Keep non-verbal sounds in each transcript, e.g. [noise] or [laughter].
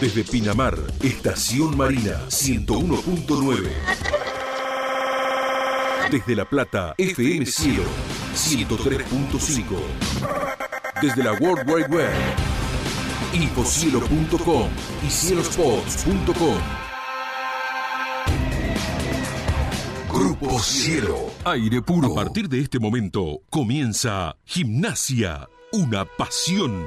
Desde Pinamar, Estación Marina 101.9. Desde La Plata, FM Cielo 103.5. Desde la World Wide Web, infocielo.com y cielospots.com. Grupo Cielo. Aire puro. A partir de este momento comienza Gimnasia, una pasión.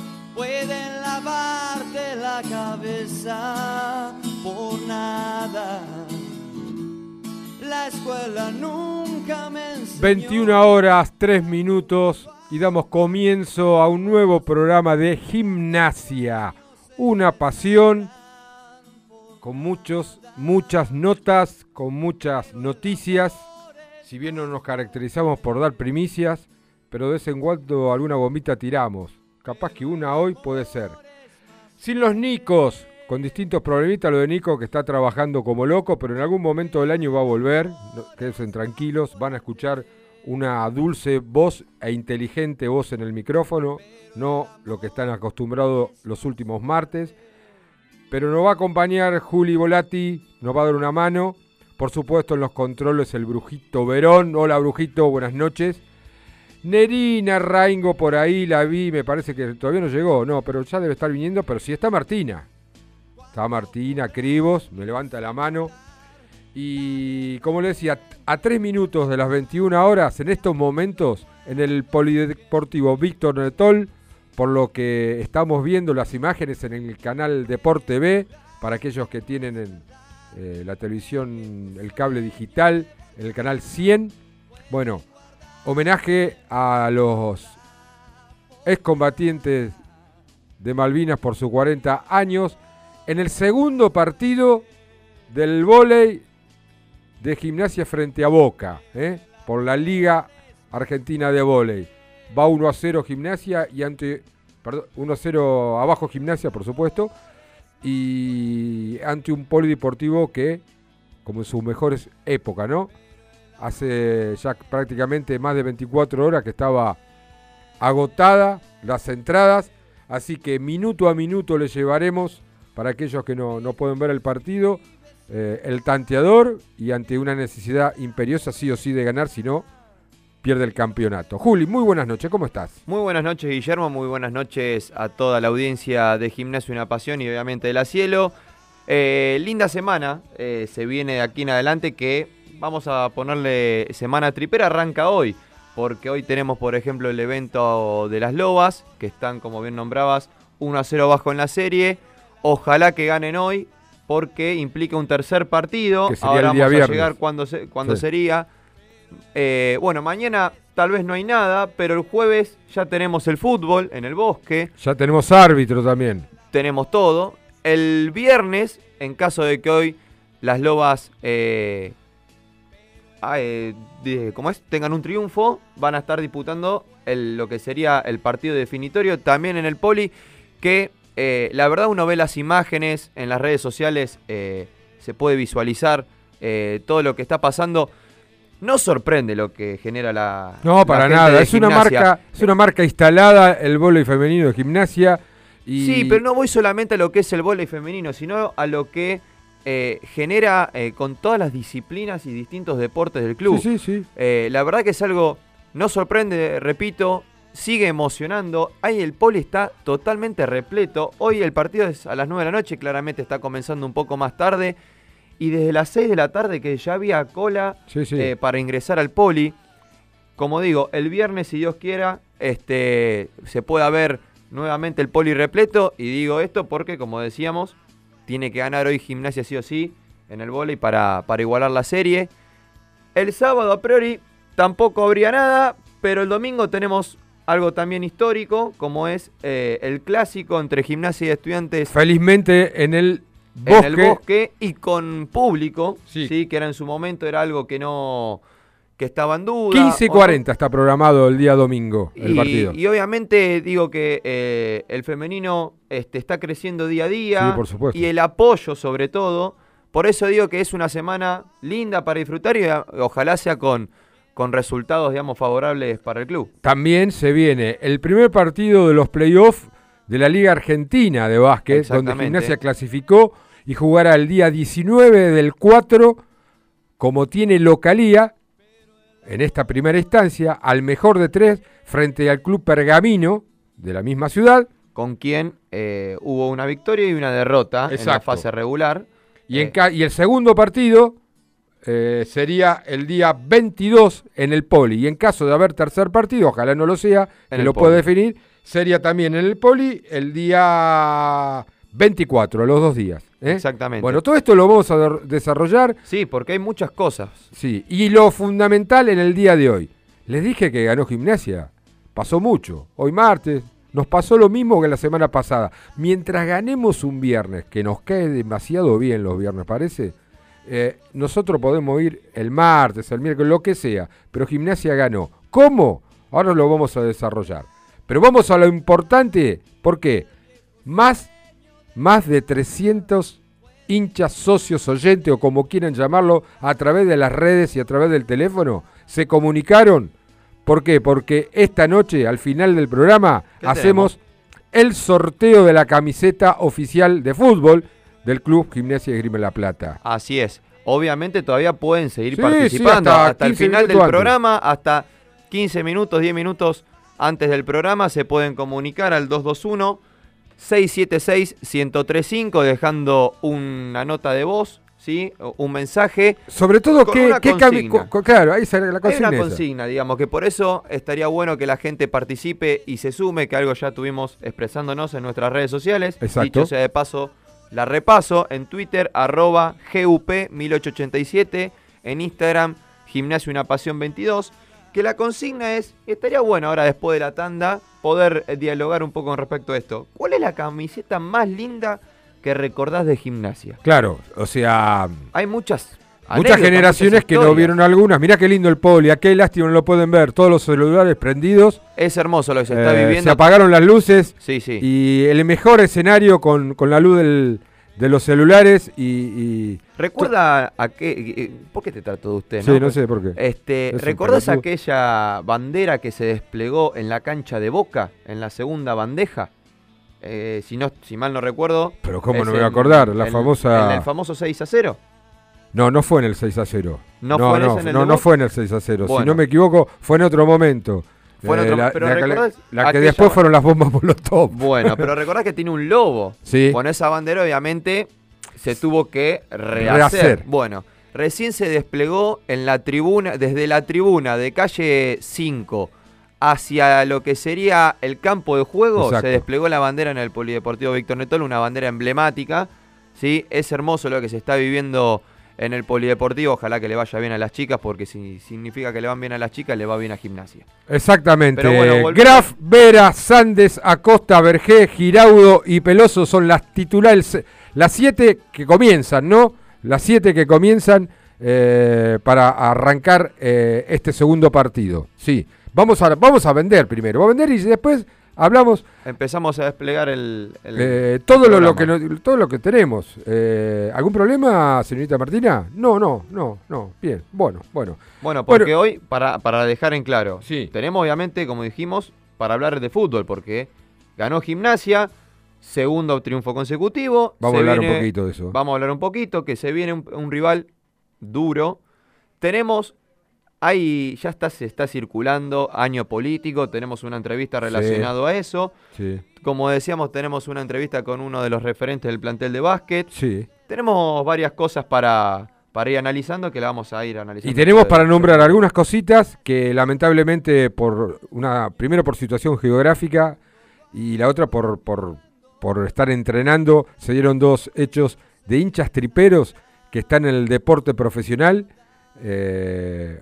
pueden lavarte la cabeza por nada. La escuela nunca me enseñó. 21 horas, 3 minutos y damos comienzo a un nuevo programa de gimnasia. Una pasión con muchos, muchas notas, con muchas noticias. Si bien no nos caracterizamos por dar primicias, pero de vez en cuando alguna bombita tiramos. Capaz que una hoy puede ser. Sin los Nicos, con distintos problemitas, lo de Nico que está trabajando como loco, pero en algún momento del año va a volver. No, tranquilos, van a escuchar una dulce voz e inteligente voz en el micrófono, no lo que están acostumbrados los últimos martes. Pero nos va a acompañar Juli Volati, nos va a dar una mano. Por supuesto, en los controles el Brujito Verón. Hola, Brujito, buenas noches. Nerina Raingo por ahí la vi, me parece que todavía no llegó, no, pero ya debe estar viniendo, pero sí está Martina. Está Martina Cribos, me levanta la mano. Y como le decía, a tres minutos de las 21 horas, en estos momentos, en el Polideportivo Víctor Netol, por lo que estamos viendo las imágenes en el canal Deport TV, para aquellos que tienen en, eh, la televisión, el cable digital, en el canal 100. Bueno, homenaje a los excombatientes de Malvinas por sus 40 años en el segundo partido del vóley de gimnasia frente a Boca, ¿eh? por la Liga Argentina de Vóley. Va 1 a 0 gimnasia y ante. Perdón, 1 a 0 abajo gimnasia, por supuesto. Y ante un polideportivo que, como en sus mejores épocas, ¿no? Hace ya prácticamente más de 24 horas que estaba agotada las entradas. Así que minuto a minuto le llevaremos, para aquellos que no, no pueden ver el partido, eh, el tanteador y ante una necesidad imperiosa sí o sí de ganar, si no, pierde el campeonato. Juli, muy buenas noches, ¿cómo estás? Muy buenas noches, Guillermo, muy buenas noches a toda la audiencia de Gimnasio Una Pasión y obviamente de la Cielo. Eh, linda semana eh, se viene de aquí en adelante que vamos a ponerle semana tripera, arranca hoy, porque hoy tenemos por ejemplo el evento de las Lobas, que están como bien nombrabas 1 a 0 bajo en la serie. Ojalá que ganen hoy, porque implica un tercer partido. Que sería Ahora el día vamos a llegar cuando, se, cuando Sí. sería. Eh, bueno, mañana tal vez no hay nada, pero el jueves ya tenemos el fútbol en el bosque, Ya tenemos árbitro también. tenemos todo. El viernes, en caso de que hoy las lobas, eh, ah, eh, de- ¿cómo es? tengan un triunfo, van a estar disputando el- lo que sería el partido definitorio también en el Poli, que eh, la verdad uno ve las imágenes en las redes sociales, eh, se puede visualizar todo lo que está pasando. No sorprende lo que genera la. No, para nada. Es una, marca, es una marca instalada, el vóley femenino de gimnasia. Y Sí, pero no voy solamente a lo que es el vóley femenino, sino a lo que eh, genera eh, con todas las disciplinas y distintos deportes del club. Sí, sí, sí. Eh, la verdad que es algo, no sorprende, repito, sigue emocionando. Ahí el poli está totalmente repleto. Hoy el partido es a las 9 de la noche, claramente está comenzando un poco más tarde. Y desde las 6 de la tarde que ya había cola para ingresar al poli. Como digo, el viernes, si Dios quiera, este, se pueda ver nuevamente el poli repleto. Y digo esto porque, como decíamos, tiene que ganar hoy gimnasia sí o sí en el vóley para, para igualar la serie. El sábado, a priori, tampoco habría nada, pero el domingo tenemos algo también histórico, como es eh, el clásico entre gimnasia y estudiantes Felizmente en el en bosque. el bosque y con público, Sí. sí. que era en su momento era algo que no que estaba en duda. 15 y o no- 40 está programado el día domingo el y, partido. y obviamente digo que eh, el femenino este, está creciendo día a día Sí, por supuesto. y el apoyo sobre todo. Por eso digo que es una semana linda para disfrutar y a- ojalá sea con, con resultados, digamos, favorables para el club. También se viene el primer partido de los playoffs de la Liga Argentina de Básquet, donde. Gimnasia clasificó y jugará el día 19 del 4, como tiene localía, en esta primera instancia, al mejor de tres, frente al Club Pergamino de la misma ciudad. Con quien eh, hubo una victoria y una derrota en la fase regular. Y, en Eh, y el segundo partido eh, sería el día 22 en el Poli. Y en caso de haber tercer partido, ojalá no lo sea, que el lo pueda definir, sería también en el Poli el día 24, los dos días. ¿Eh? Exactamente. Bueno, todo esto lo vamos a desarrollar, Sí, porque hay muchas cosas. sí. Y lo fundamental en el día de hoy. Les dije que ganó gimnasia. Pasó mucho. Hoy martes. Nos pasó lo mismo que la semana pasada. Mientras ganemos un viernes, que nos cae demasiado bien los viernes, parece, eh, nosotros podemos ir el martes, el miércoles, lo que sea. Pero gimnasia ganó. ¿Cómo? Ahora lo vamos a desarrollar. Pero vamos a lo importante. ¿Por qué? Más, más de 300 hinchas, socios, oyentes o como quieran llamarlo, a través de las redes y a través del teléfono, se comunicaron. ¿Por qué? Porque esta noche, al final del programa, ¿Qué hacemos el sorteo de la camiseta oficial de fútbol del Club Gimnasia de Grima La Plata. Así es. Obviamente todavía pueden seguir Sí, participando sí, hasta hasta, el 15 final del antes. programa, hasta 15 minutos, 10 minutos antes del programa se pueden comunicar al 221 676 1035 dejando una nota de voz, ¿sí? Un mensaje. Sobre todo, Con ¿qué, una qué consigna. co- claro, ahí sale la Hay consigna. una esa. consigna, digamos, que por eso estaría bueno que la gente participe y se sume, que algo ya tuvimos expresándonos en nuestras redes sociales. Exacto. Dicho sea de paso, la repaso en Twitter, arroba GUP1887, en Instagram, Gimnasio Una Pasión 22. Que la consigna es, estaría bueno ahora después de la tanda, poder eh, dialogar un poco con respecto a esto. ¿Cuál es la camiseta más linda que recordás de gimnasia? Claro, o sea, Hay muchas. Muchas generaciones que no vieron algunas. Mirá qué lindo el poli, a qué lástima no lo pueden ver. Todos los celulares prendidos. Es hermoso lo que se está eh, viviendo. se apagaron las luces Sí, sí. y el mejor escenario con, con la luz del- de los celulares y... y- ¿Recuerda a qué? eh, ¿Por qué te trato de usted? Sí, no sé por qué. Este, Es un ¿Recordás pelotudo. aquella bandera que se desplegó en la cancha de Boca, en la segunda bandeja? Eh, si, no, si mal no recuerdo. Pero cómo no me voy a acordar, la en- famosa... En el famoso 6 a 0. No, no fue en el 6 a 0. ¿No no, fue en no, en el no, no fue en el 6 a 0. Si no me equivoco, fue en otro momento. Fue en Eh, otro- la, pero la que- ¿recordás la que aquella después fueron las bombas Molotov. [laughs] Bueno, pero recordás que tiene un lobo. Sí. Con esa bandera, obviamente, se tuvo que rehacer. Rehacer. Bueno, recién se desplegó en la tribuna, desde la tribuna de calle 5 hacia lo que sería el campo de juego, Exacto. se desplegó la bandera en el Polideportivo Víctor Netol, una bandera emblemática. ¿sí? Es hermoso lo que se está viviendo en el Polideportivo. Ojalá que le vaya bien a las chicas, porque si significa que le van bien a las chicas, le va bien a gimnasia. Exactamente. Bueno, Graf, Vera, Sandes, Acosta, Vergé, Giraudo y Peloso son las titulares, las siete que comienzan, ¿no? Las siete que comienzan eh, para arrancar eh, este segundo partido. Sí, vamos a, vamos a vender primero. Vamos a vender y después hablamos Empezamos a desplegar el, el eh, todo, lo, lo que, todo lo que tenemos. Eh, ¿Algún problema, señorita Martina? No, no, no, no. Bien, bueno, bueno. Bueno, porque Bueno. hoy, para, para dejar en claro, Sí. tenemos obviamente, como dijimos, para hablar de fútbol, porque ganó gimnasia, segundo triunfo consecutivo. Vamos a hablar un poquito de eso. Vamos a hablar un poquito, que se viene un, un rival duro. Tenemos, ahí ya está, se está circulando año político, tenemos una entrevista relacionada a eso. Sí, Como decíamos, tenemos una entrevista con uno de los referentes del plantel de básquet. sí. Tenemos varias cosas para, para ir analizando que la vamos a ir analizando. Y tenemos para nombrar algunas cositas que lamentablemente por una primero por situación geográfica y la otra por, por, por estar entrenando se dieron dos hechos de hinchas triperos que están en el deporte profesional eh,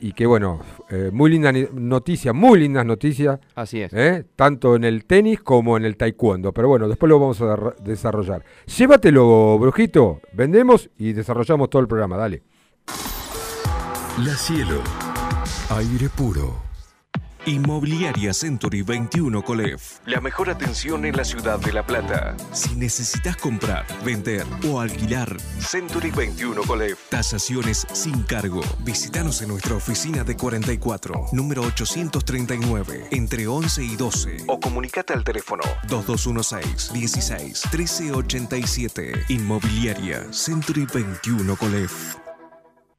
y que bueno, eh, muy linda noticia, muy lindas noticias, Así es. ¿eh? tanto en el tenis como en el taekwondo. Pero bueno, después lo vamos a desarrollar. Llévatelo, brujito, vendemos y desarrollamos todo el programa, dale. La Cielo. Aire puro. Inmobiliaria Century 21 Colef. La mejor atención en la ciudad de La Plata. Si necesitas comprar, vender o alquilar, Century 21 Colef. Tasaciones sin cargo. Visítanos en nuestra oficina de 44, número 839, entre 11 y 12. O comunicate al teléfono 2216 16 1387. Inmobiliaria Century 21 Colef.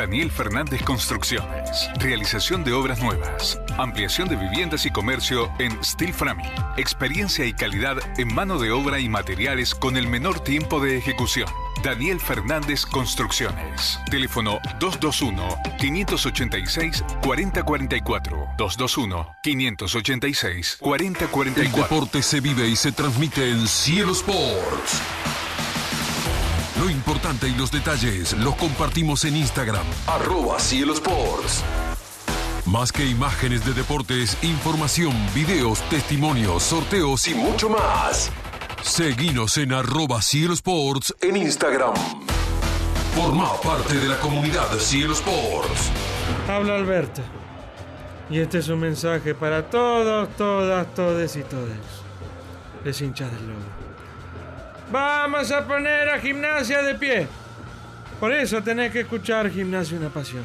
Daniel Fernández Construcciones. Realización de obras nuevas. Ampliación de viviendas y comercio en Steel Framing. Experiencia y calidad en mano de obra y materiales con el menor tiempo de ejecución. Daniel Fernández Construcciones. Teléfono 221-586-4044. 221-586-4044. El deporte se vive y se transmite en Cielo Sports. Lo importante y los detalles los compartimos en Instagram, arroba Cielo Sports. Más que imágenes de deportes, información, videos, testimonios, sorteos y mucho más. Seguinos en arroba Cielo Sports en Instagram. Forma parte de la comunidad Cielo Sports. Habla Alberto. Y este es un mensaje para todos, todas, todes y todes. Les hinchas del lobo. Vamos a poner a gimnasia de pie. Por eso tenés que escuchar Gimnasia Una Pasión.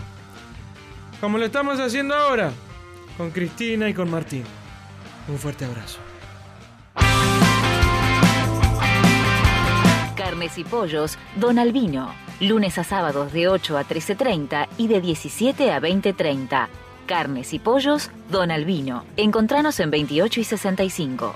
Como lo estamos haciendo ahora, con Cristina y con Martín. Un fuerte abrazo. Carnes y pollos, Don Albino. Lunes a sábados de 8 a 13.30 y de 17 a 20.30. Carnes y pollos, Don Albino. Encontranos en 28 y 65.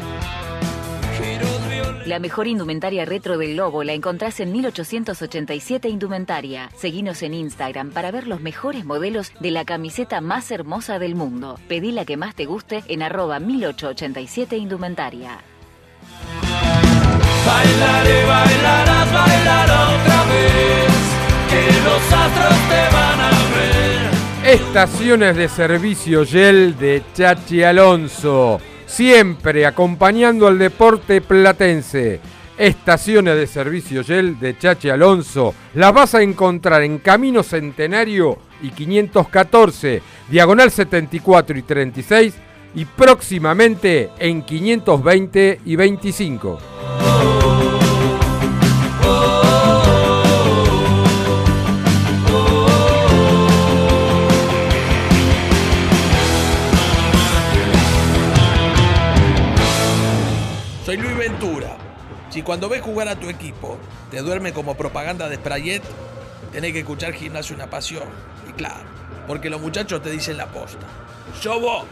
La mejor indumentaria retro del Lobo la encontrás en 1887 Indumentaria. Seguinos en Instagram para ver los mejores modelos de la camiseta más hermosa del mundo. Pedí la que más te guste en arroba 1887 Indumentaria. Bailaré, bailarás, bailar otra vez. Que los astros te van a ver. Estaciones de servicio Yel de Chachi Alonso. Siempre acompañando al deporte platense. Estaciones de servicio Yel de Chachi Alonso. Las vas a encontrar en Camino Centenario y 514, Diagonal 74 y 36 y próximamente en 520 y 25. Si cuando ves jugar a tu equipo te duerme como propaganda de Sprayet, tenés que escuchar Gimnasio Una Pasión. Y claro, porque los muchachos te dicen la posta. ¡Yo vos!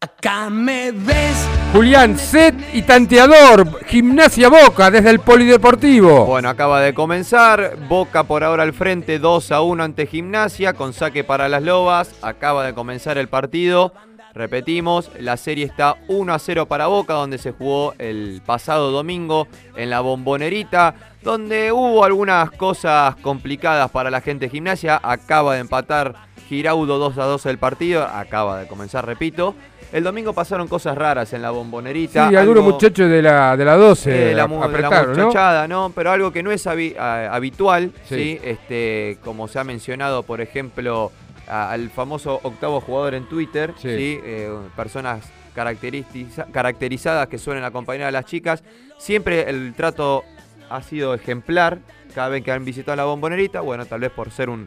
Acá me ves Julián, set y tanteador, Gimnasia Boca desde el Polideportivo. Bueno, acaba de comenzar. Boca por ahora al frente, 2 a 1 ante Gimnasia, con saque para las Lobas. Acaba de comenzar el partido. Repetimos, la serie está 1 a 0 para Boca, donde se jugó el pasado domingo en la Bombonerita, donde hubo algunas cosas complicadas para la gente de Gimnasia. Acaba de empatar Giraudo 2 a 2 el partido, acaba de comenzar, repito. El domingo pasaron cosas raras en la bombonerita. Sí, algunos muchachos de la, de la 12 eh, la, mu- de la apretaron, ¿no? muchachada, ¿no? Pero algo que no es habi- habitual, Sí. sí. Este, como se ha mencionado, por ejemplo, a- al famoso octavo jugador en Twitter, Sí. sí, Eh, personas caracteristiza- caracterizadas que suelen acompañar a las chicas. Siempre el trato ha sido ejemplar cada vez que han visitado la bombonerita. Bueno, tal vez por ser un,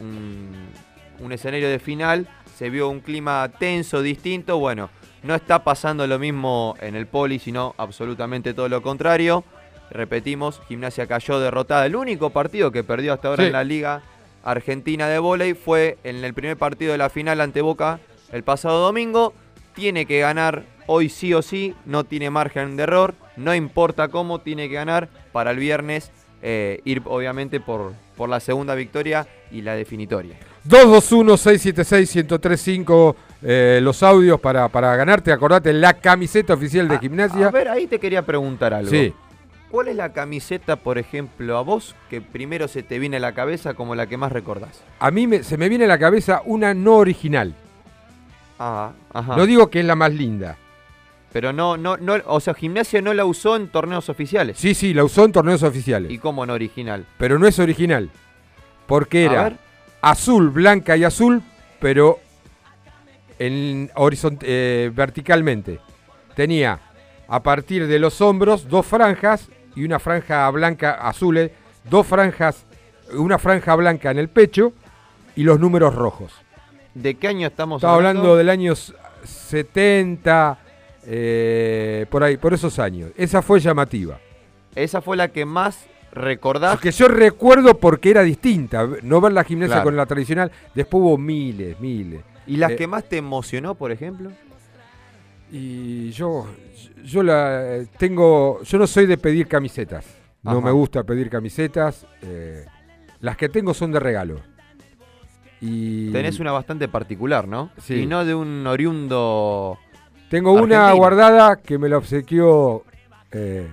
un, un escenario de final, se vio un clima tenso, distinto. Bueno, no está pasando lo mismo en el poli, sino absolutamente todo lo contrario. Repetimos, Gimnasia cayó derrotada. El único partido que perdió hasta ahora Sí. en la Liga Argentina de Vóley fue en el primer partido de la final ante Boca el pasado domingo. Tiene que ganar hoy sí o sí, no tiene margen de error, no importa cómo, tiene que ganar para el viernes eh, ir obviamente por, por la segunda victoria y la definitoria. 221-676-1035 eh, los audios para, para ganarte. Acordate, la camiseta oficial de gimnasia. A ver, ahí te quería preguntar algo. Sí. ¿Cuál es la camiseta, por ejemplo, a vos que primero se te viene a la cabeza como la que más recordás? A mí me- se me viene a la cabeza una no original. Ah, ajá. No digo que es la más linda. Pero no, no, no, o sea, Gimnasia no la usó en torneos oficiales. Sí, sí, la usó en torneos oficiales. ¿Y cómo no original? Pero no es original. Porque A era ver. azul, blanca y azul, pero en eh, verticalmente. Tenía a partir de los hombros dos franjas y una franja blanca azul, dos franjas, una franja blanca en el pecho y los números rojos. ¿De qué año estamos Estaba hablando del año s- 70, eh, por ahí, por esos años. Esa fue llamativa. Esa fue la que más recordás. Que yo recuerdo porque era distinta. No ver la gimnasia Claro. con la tradicional. Después hubo miles, miles. ¿Y las Eh, que más te emocionó, por ejemplo? Y yo, yo la tengo. Yo no soy de pedir camisetas. No me gusta pedir camisetas. eh, las que tengo son de regalo. Y Tenés una bastante particular, ¿no? Sí. Y no de un oriundo. Tengo una guardada que me la obsequió eh,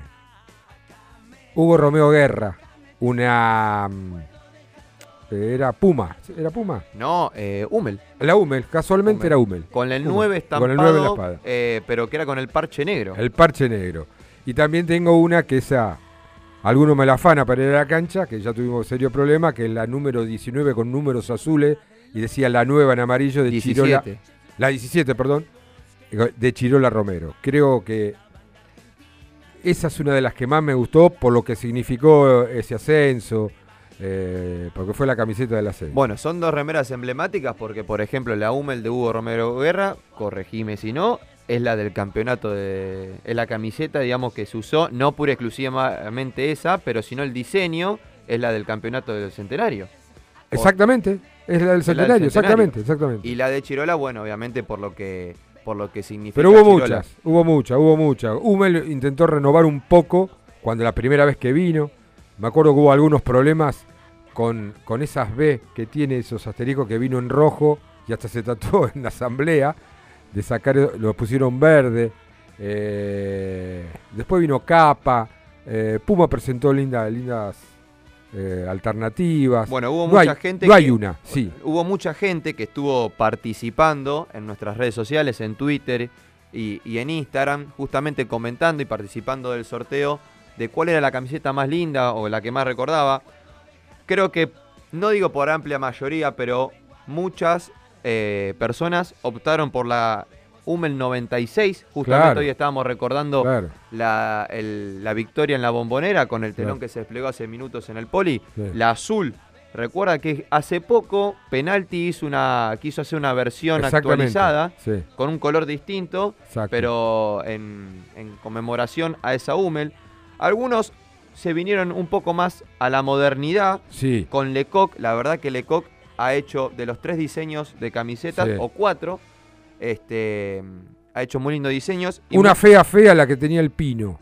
Hugo Romeo Guerra. Una. Era Puma. ¿Era Puma? No, eh, Hummel. La Hummel, casualmente Hummel. era Hummel. Con el Hummel, 9 estampado, Con el 9 en la espada. eh, pero que era con el parche negro. El parche negro. Y también tengo una que esa. Algunos me la afana para ir a la cancha, que ya tuvimos serio problema, que es la número 19 con números azules y decía la nueva en amarillo de Chirola. 17. La 17, perdón. De Chirola Romero. Creo que esa es una de las que más me gustó por lo que significó ese ascenso, eh, porque fue la camiseta del ascenso. Bueno, son dos remeras emblemáticas porque, por ejemplo, la Hummel de Hugo Romero Guerra, corregime si no, es la del campeonato de. Es la camiseta, digamos, que se usó, no pura y exclusivamente esa, pero sino el diseño es la del campeonato del centenario. exactamente, es la del Es la del centenario, exactamente, exactamente. Y la de Chirola, bueno, obviamente por lo que por lo que significa. Pero hubo Chirola. muchas, hubo muchas, hubo muchas. Hummel intentó renovar un poco cuando la primera vez que vino. Me acuerdo que hubo algunos problemas con, con esas B que tiene esos asteriscos que vino en rojo y hasta se trató [laughs] en la asamblea de sacar, lo pusieron verde. Eh, después vino Capa. eh, Puma presentó linda- lindas eh, alternativas. Bueno, hubo No mucha hay- gente No que- hay una, sí. Hubo mucha gente que estuvo participando en nuestras redes sociales, en Twitter y, y en Instagram, justamente comentando y participando del sorteo de cuál era la camiseta más linda o la que más recordaba. Creo que, no digo por amplia mayoría, pero muchas eh, personas optaron por la Hummel 96. Justamente Claro. hoy estábamos recordando Claro. la, el- la victoria en la bombonera con el telón Claro. que se desplegó hace minutos en el poli. Sí. La azul. Recuerda que hace poco Penalti hizo una, quiso hacer una versión actualizada sí. con un color distinto, Exacto. pero en, en conmemoración a esa Hummel. Algunos se vinieron un poco más a la modernidad Sí. con Lecoq. La verdad que Lecoq ha hecho de los tres diseños de camisetas, Sí. o cuatro, este, ha hecho muy lindos diseños. y Una fea fea la que tenía el Pino.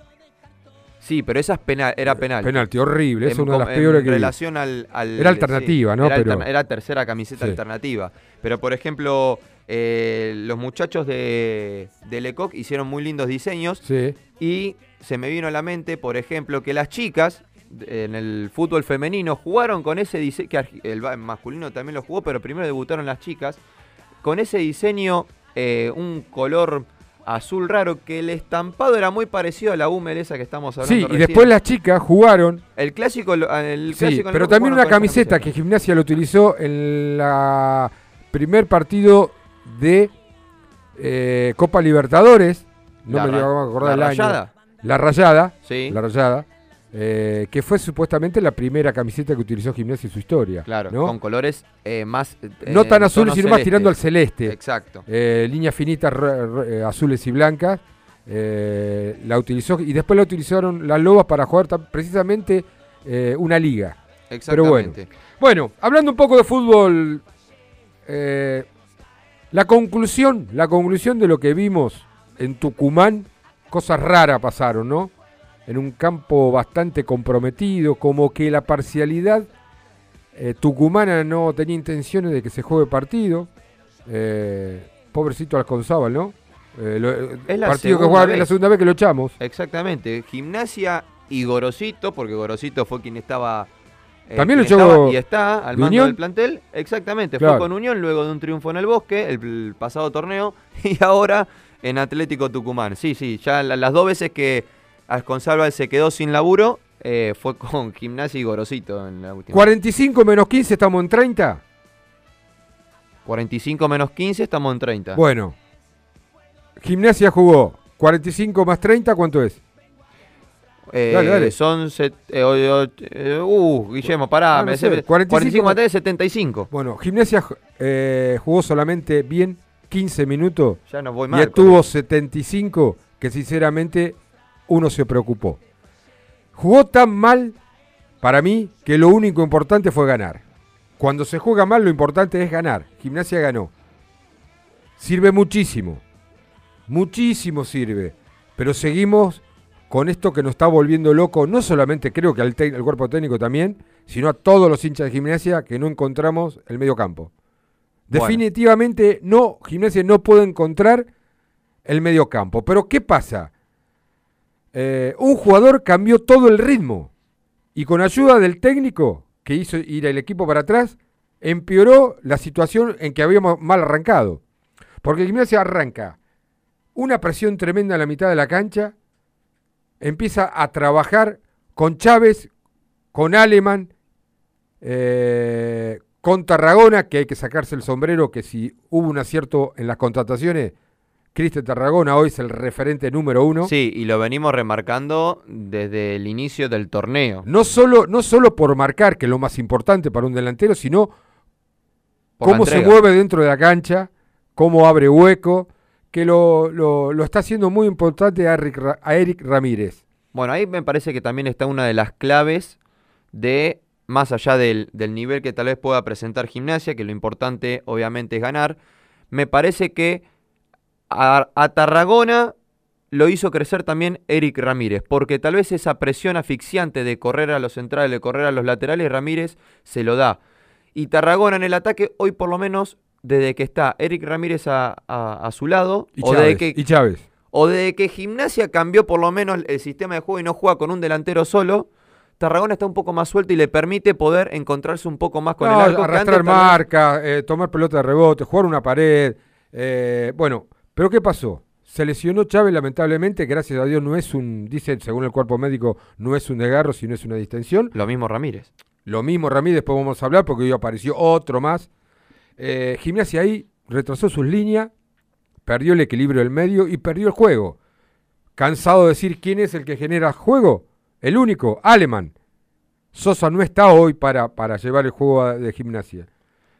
Sí, pero esa es penal, era penal. Penalti, horrible. Es En una de las com- en peores que vi. relación al, al- Era alternativa, ¿no? Era, Pero- era tercera camiseta Sí. alternativa. Pero, por ejemplo, eh, los muchachos de, de Lecoq hicieron muy lindos diseños. Sí. Y se me vino a la mente, por ejemplo, que las chicas en el fútbol femenino jugaron con ese diseño, que el masculino también lo jugó, pero primero debutaron las chicas, con ese diseño, eh, un color azul raro, que el estampado era muy parecido a la húmeda esa que estamos hablando. Sí, y después las chicas jugaron. El clásico... lo- El Sí, clásico en pero también una camiseta que Gimnasia lo utilizó en la primer partido de eh, Copa Libertadores. No La me llego a acordar la el año. La rayada. Sí. La rayada. eh, que fue supuestamente la primera camiseta que utilizó Gimnasia en su historia. Claro, ¿no? con colores eh, más... eh, no tan azules, sino más tirando al celeste. Exacto. Líneas finitas azules y blancas. la utilizó y después la utilizaron las lobas para jugar precisamente una liga. Pero bueno. Exactamente. Bueno, hablando un poco de fútbol, la conclusión, la conclusión de lo que vimos en Tucumán, cosas raras pasaron, ¿no? En un campo bastante comprometido, como que la parcialidad eh, tucumana no tenía intenciones de que se juegue partido. Eh, pobrecito Alconzábal, ¿no? Eh, lo- Es la partido que juega- es la segunda vez que lo echamos. Exactamente. Gimnasia y Gorosito, porque Gorosito fue quien estaba. Eh, También lo estaba y está al mando Unión. del plantel. Exactamente. Claro. Fue con Unión luego de un triunfo en el bosque, el, el pasado torneo, [laughs] y ahora en Atlético Tucumán. Sí, sí, ya la- las dos veces que Alconzábal se quedó sin laburo eh, fue con Gimnasia y Gorosito en la última. 45 menos 15, estamos en 30. 45 menos 15, estamos en 30. Bueno, Gimnasia jugó 45 más 30, ¿cuánto es? Eh, dale, dale. Son. set- eh, eh, uh, Guillermo, pará. Ah, no me sé, sé- 45 45 más 3, 75. Bueno, Gimnasia eh, jugó solamente bien 15 minutos Ya no voy y mal. con estuvo 75 que sinceramente uno se preocupó. Jugó tan mal para mí que lo único importante fue ganar. Cuando se juega mal lo importante es ganar. Gimnasia ganó. Sirve muchísimo. Muchísimo sirve. Pero seguimos con esto que nos está volviendo loco, no solamente creo que al, cuerpo técnico también, sino a todos los hinchas de gimnasia que no encontramos el medio campo. Bueno. Definitivamente no, gimnasia no puede encontrar el medio campo. Pero ¿qué pasa? Eh, un jugador cambió todo el ritmo y con ayuda del técnico que hizo ir el equipo para atrás, empeoró la situación en que habíamos mal arrancado. Porque Gimnasia arranca una presión tremenda en la mitad de la cancha, empieza a trabajar con Chávez, con Aleman, eh, con Tarragona, que hay que sacarse el sombrero, que si hubo un acierto en las contrataciones, Cristian Tarragona hoy es el referente número uno. Sí, y lo venimos remarcando desde el inicio del torneo. No solo, no solo por marcar, que es lo más importante para un delantero, sino Por cómo se mueve dentro de la cancha, cómo abre hueco, que lo, lo- lo está haciendo muy importante a Eric, a Eric Ramírez. Bueno, ahí me parece que también está una de las claves de, más allá del, del nivel que tal vez pueda presentar gimnasia, que lo importante obviamente es ganar, me parece que a, a Tarragona lo hizo crecer también Eric Ramírez, porque tal vez esa presión asfixiante de correr a los centrales, de correr a los laterales, Ramírez se lo da. Y Tarragona en el ataque, hoy por lo menos, desde que está Eric Ramírez a, a- a su lado, Y o Chávez, desde que y Chávez. o de que Gimnasia cambió por lo menos el sistema de juego y no juega con un delantero solo, Tarragona está un poco más suelto y le permite poder encontrarse un poco más con No, el arco. arrastrar antes tal vez- marca, eh, tomar pelota de rebote, jugar una pared. eh, bueno, pero ¿qué pasó? Se lesionó Chávez, lamentablemente, gracias a Dios no es un, dicen según el cuerpo médico, no es un desgarro, sino es una distensión. Lo mismo Ramírez. Lo mismo Ramírez, después vamos a hablar porque hoy apareció otro más. Eh, Gimnasia ahí retrasó sus líneas, perdió el equilibrio del medio y perdió el juego. Cansado de decir quién es el que genera juego, el único, Aleman. Sosa no está hoy para, para llevar el juego a- de gimnasia.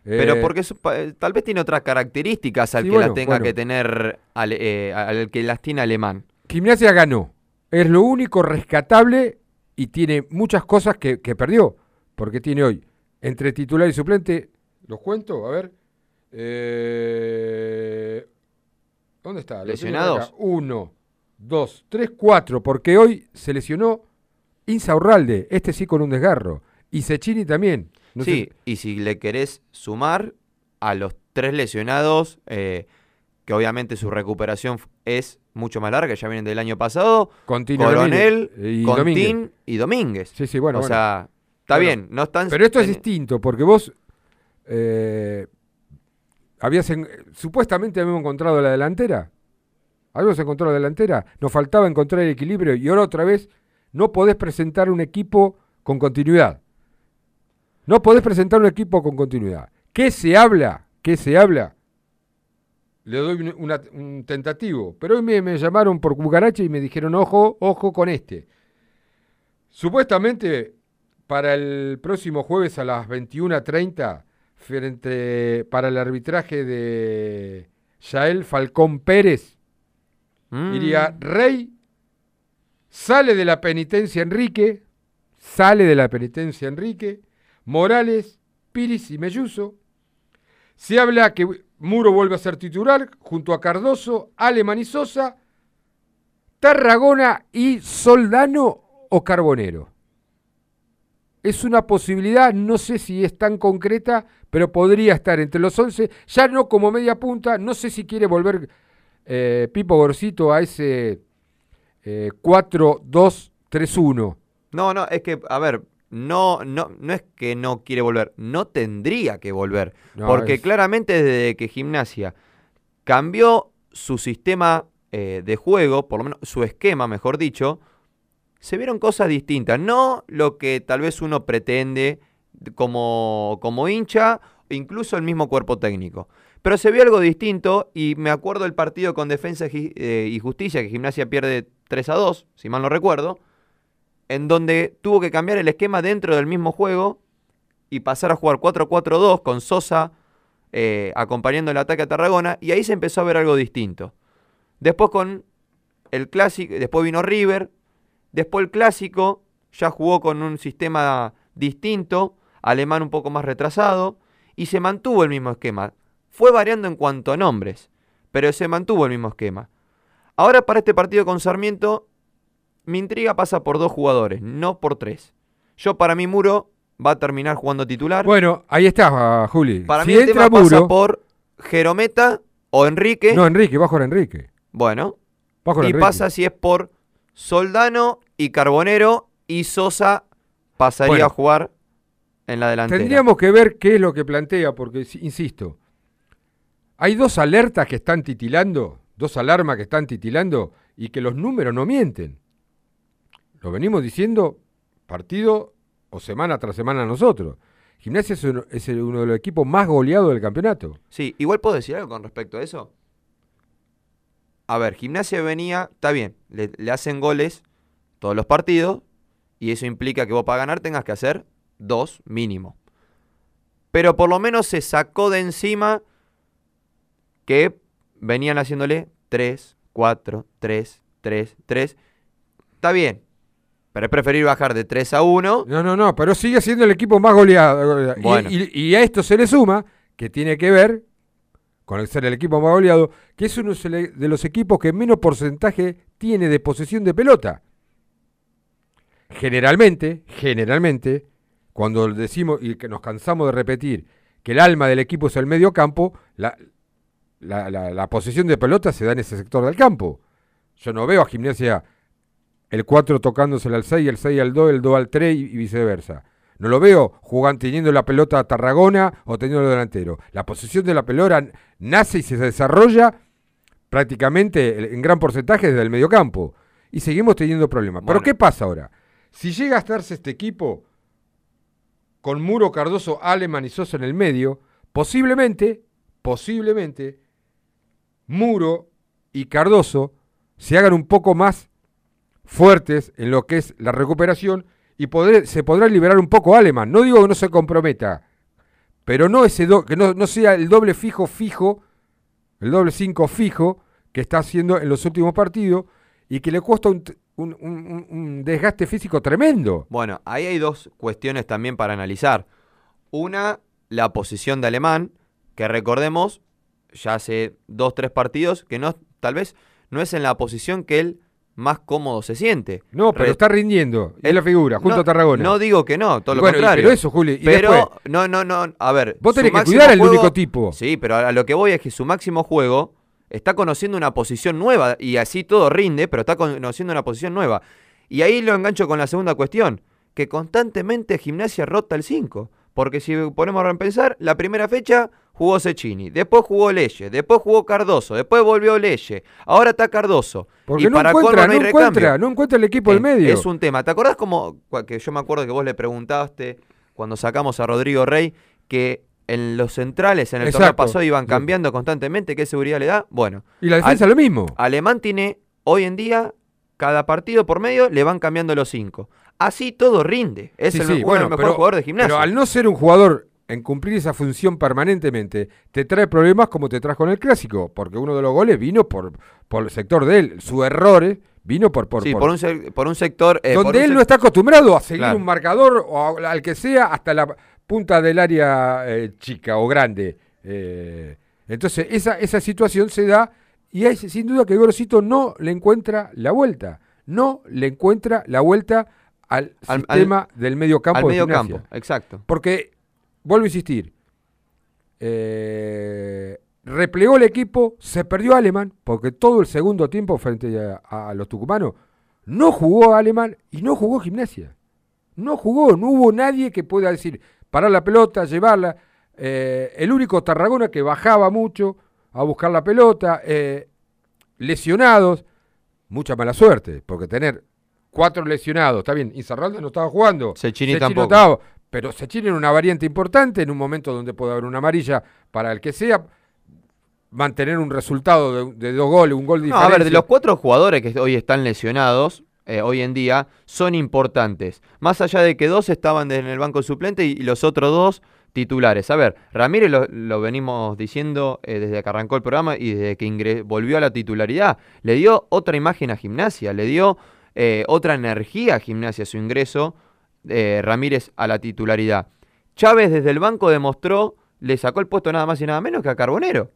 Pero Eh, porque eh, tal vez tiene otras características al Sí, que bueno, las tenga bueno. que tener, eh, al que las tiene Alemán. Gimnasia ganó. Es lo único rescatable y tiene muchas cosas que, que perdió. Porque tiene hoy, entre titular y suplente, ¿los cuento? A ver. Eh, ¿Dónde está? ¿Lesionados? Uno, dos, tres, cuatro, porque hoy se lesionó Insaurralde, este sí con un desgarro. Y Cecchini también. No sí, sé- y si le querés sumar a los tres lesionados, eh, que obviamente su recuperación es mucho más larga, ya vienen del año pasado, Contino Coronel, y Contín Domínguez. y Domínguez. Sí, sí, bueno. o bueno. sea, está Bueno, bien, no están... Pero esto es distinto, porque vos eh, supuestamente habíamos encontrado la delantera. Habíamos encontrado la delantera. Nos faltaba encontrar el equilibrio y ahora otra vez no podés presentar un equipo con continuidad. No podés presentar un equipo con continuidad. ¿Qué se habla? ¿Qué se habla? Le doy un tentativo. Pero hoy me, me llamaron por cucaracha y me dijeron, ojo, ojo con este. Supuestamente para el próximo jueves a las 21.30, frente, para el arbitraje de Yael Falcón Pérez, Mm, iría Rey, sale de la penitencia Enrique, sale de la penitencia Enrique, Morales, Piris y Melluso. Se habla que Muro vuelve a ser titular junto a Cardoso, Aleman y Sosa, Tarragona y Soldano o Carbonero. Es una posibilidad, no sé si es tan concreta, pero podría estar entre los 11, ya no como media punta, no sé si quiere volver eh, Pipo Gorcito a ese eh, 4-2-3-1. No, no, es que, a ver, no, no, no es que no quiere volver, no tendría que volver. No, porque es- claramente desde que Gimnasia cambió su sistema eh, de juego, por lo menos su esquema, mejor dicho, se vieron cosas distintas. No lo que tal vez uno pretende como, como hincha, incluso el mismo cuerpo técnico. Pero se vio algo distinto y me acuerdo el partido con Defensa eh, y Justicia, que Gimnasia pierde 3 a 2, si mal no recuerdo, en donde tuvo que cambiar el esquema dentro del mismo juego y pasar a jugar 4-4-2 con Sosa eh, acompañando el ataque a Tarragona y ahí se empezó a ver algo distinto. Después con el clásico, después vino River, después el clásico ya jugó con un sistema distinto, alemán un poco más retrasado y se mantuvo el mismo esquema. Fue variando en cuanto a nombres, pero se mantuvo el mismo esquema. Ahora para este partido con Sarmiento, mi intriga pasa por dos jugadores, no por tres. Yo para mí Muro va a terminar jugando titular. Bueno, ahí está, Juli. Para si mí el entra tema pasa Muro, por Jerometa o Enrique. No, Enrique, va a jugar Enrique. Bueno. Y Enrique. pasa si es por Soldano y Carbonero y Sosa pasaría Bueno. a jugar en la delantera. Tendríamos que ver qué es lo que plantea, porque, si- insisto, hay dos alertas que están titilando, dos alarmas que están titilando y que los números no mienten. Lo venimos diciendo partido o semana tras semana nosotros. Gimnasia es uno, es el- uno de los equipos más goleados del campeonato. Sí, igual puedo decir algo con respecto a eso. A ver, Gimnasia venía, está bien, le, le hacen goles todos los partidos y eso implica que vos para ganar tengas que hacer dos mínimo. Pero por lo menos se sacó de encima que venían haciéndole 3, 4, 3, 3, 3. Está bien, pero es preferir bajar de 3 a 1. No, no, no, pero sigue siendo el equipo más goleado. Y- Bueno. Y, y a esto se le suma, que tiene que ver con el ser el equipo más goleado, que es uno de los equipos que menos porcentaje tiene de posesión de pelota. Generalmente, generalmente, cuando decimos y que nos cansamos de repetir que el alma del equipo es el medio campo, la, la, la- la posesión de pelota se da en ese sector del campo. Yo no veo a Gimnasia el 4 tocándosela al 6, el 6 al 2, el 2 al 3 y, viceversa. No lo veo jugando, teniendo la pelota a Tarragona o teniendo el delantero. La posesión de la pelota nace y se desarrolla prácticamente en gran porcentaje desde el medio campo. Y seguimos teniendo problemas. Pero. ¿qué pasa ahora? Si llega a estarse este equipo con Muro, Cardoso, Aleman y Sosa en el medio, posiblemente, posiblemente, Muro y Cardoso se hagan un poco más fuertes en lo que es la recuperación y se podrá liberar un poco Aleman. No digo que no se comprometa, pero no ese que no, sea el doble fijo fijo, el doble 5 fijo que está haciendo en los últimos partidos y que le cuesta un, un- un- un- desgaste físico tremendo. Bueno, ahí hay dos cuestiones también para analizar. Una, la posición de Alemán, que recordemos, ya hace dos, tres partidos, que no tal vez no es en la posición que él más cómodo se siente. No, pero Re- está rindiendo. Es la figura, junto no, a Tarragona. No digo que no, todo lo bueno, contrario. pero eso, Juli, y pero, después- no, no, no, a ver. Vos tenés que cuidar al juego- único tipo. Sí, pero a lo que voy es que su máximo juego está conociendo una posición nueva y así todo rinde, pero está conociendo una posición nueva. Y ahí lo engancho con la segunda cuestión, que constantemente Gimnasia rota el 5. Porque si ponemos a pensar, la primera fecha jugó Cecchini, después jugó Leye, después jugó Cardoso, después volvió Leye, ahora está Cardoso. Porque y no para encuentra, no, encuentra, no encuentra el equipo del medio. Es un tema. ¿Te acordás como que yo me acuerdo que vos le preguntaste cuando sacamos a Rodrigo Rey que en los centrales en el torneo Exacto. pasado iban Sí. cambiando constantemente? ¿Qué seguridad le da? Bueno, Y la defensa Al- lo mismo. Alemán tiene hoy en día cada partido por medio le van cambiando los cinco. Así todo rinde. Es Sí, el, sí, uno bueno, mejor pero- jugador de gimnasia. Pero al no ser un jugador en cumplir esa función permanentemente, te trae problemas como te trajo en el clásico, porque uno de los goles vino por, por el sector de él. Su error vino por, por, sí, por- por un, por un sector. eh, por donde un él sec- no está acostumbrado a seguir Claro. un marcador o a- al que sea hasta la punta del área eh, chica o grande. Eh, entonces, esa, esa situación se da y hay, sin duda que Gorosito no le encuentra la vuelta. No le encuentra la vuelta al, Al- sistema del medio campo. al medio campo. Exacto. Porque, vuelvo a insistir, eh, replegó el equipo, se perdió Alemán, porque todo el segundo tiempo frente a, a los tucumanos no jugó Alemán y no jugó Gimnasia. No jugó, no hubo nadie que pueda decir, parar la pelota, llevarla. Eh, el único Tarragona que bajaba mucho a buscar la pelota, eh, lesionados, mucha mala suerte, porque tener cuatro lesionados, está bien, Izarralde no estaba jugando, Cecchini tampoco. estaba, pero Sechini era una variante importante en un momento donde puede haber una amarilla para el que sea, mantener un resultado de, de dos goles, un gol de No, a ver, de los cuatro jugadores que hoy están lesionados, eh, hoy en día, son importantes. Más allá de que dos estaban en el banco suplente y, los otros dos titulares. A ver, Ramírez lo, venimos diciendo eh, desde que arrancó el programa y desde que ingre- volvió a la titularidad. Le dio otra imagen a gimnasia, le dio eh, otra energía a gimnasia su ingreso, Ramírez a la titularidad. Chávez desde el banco demostró, le sacó el puesto nada más y nada menos que a Carbonero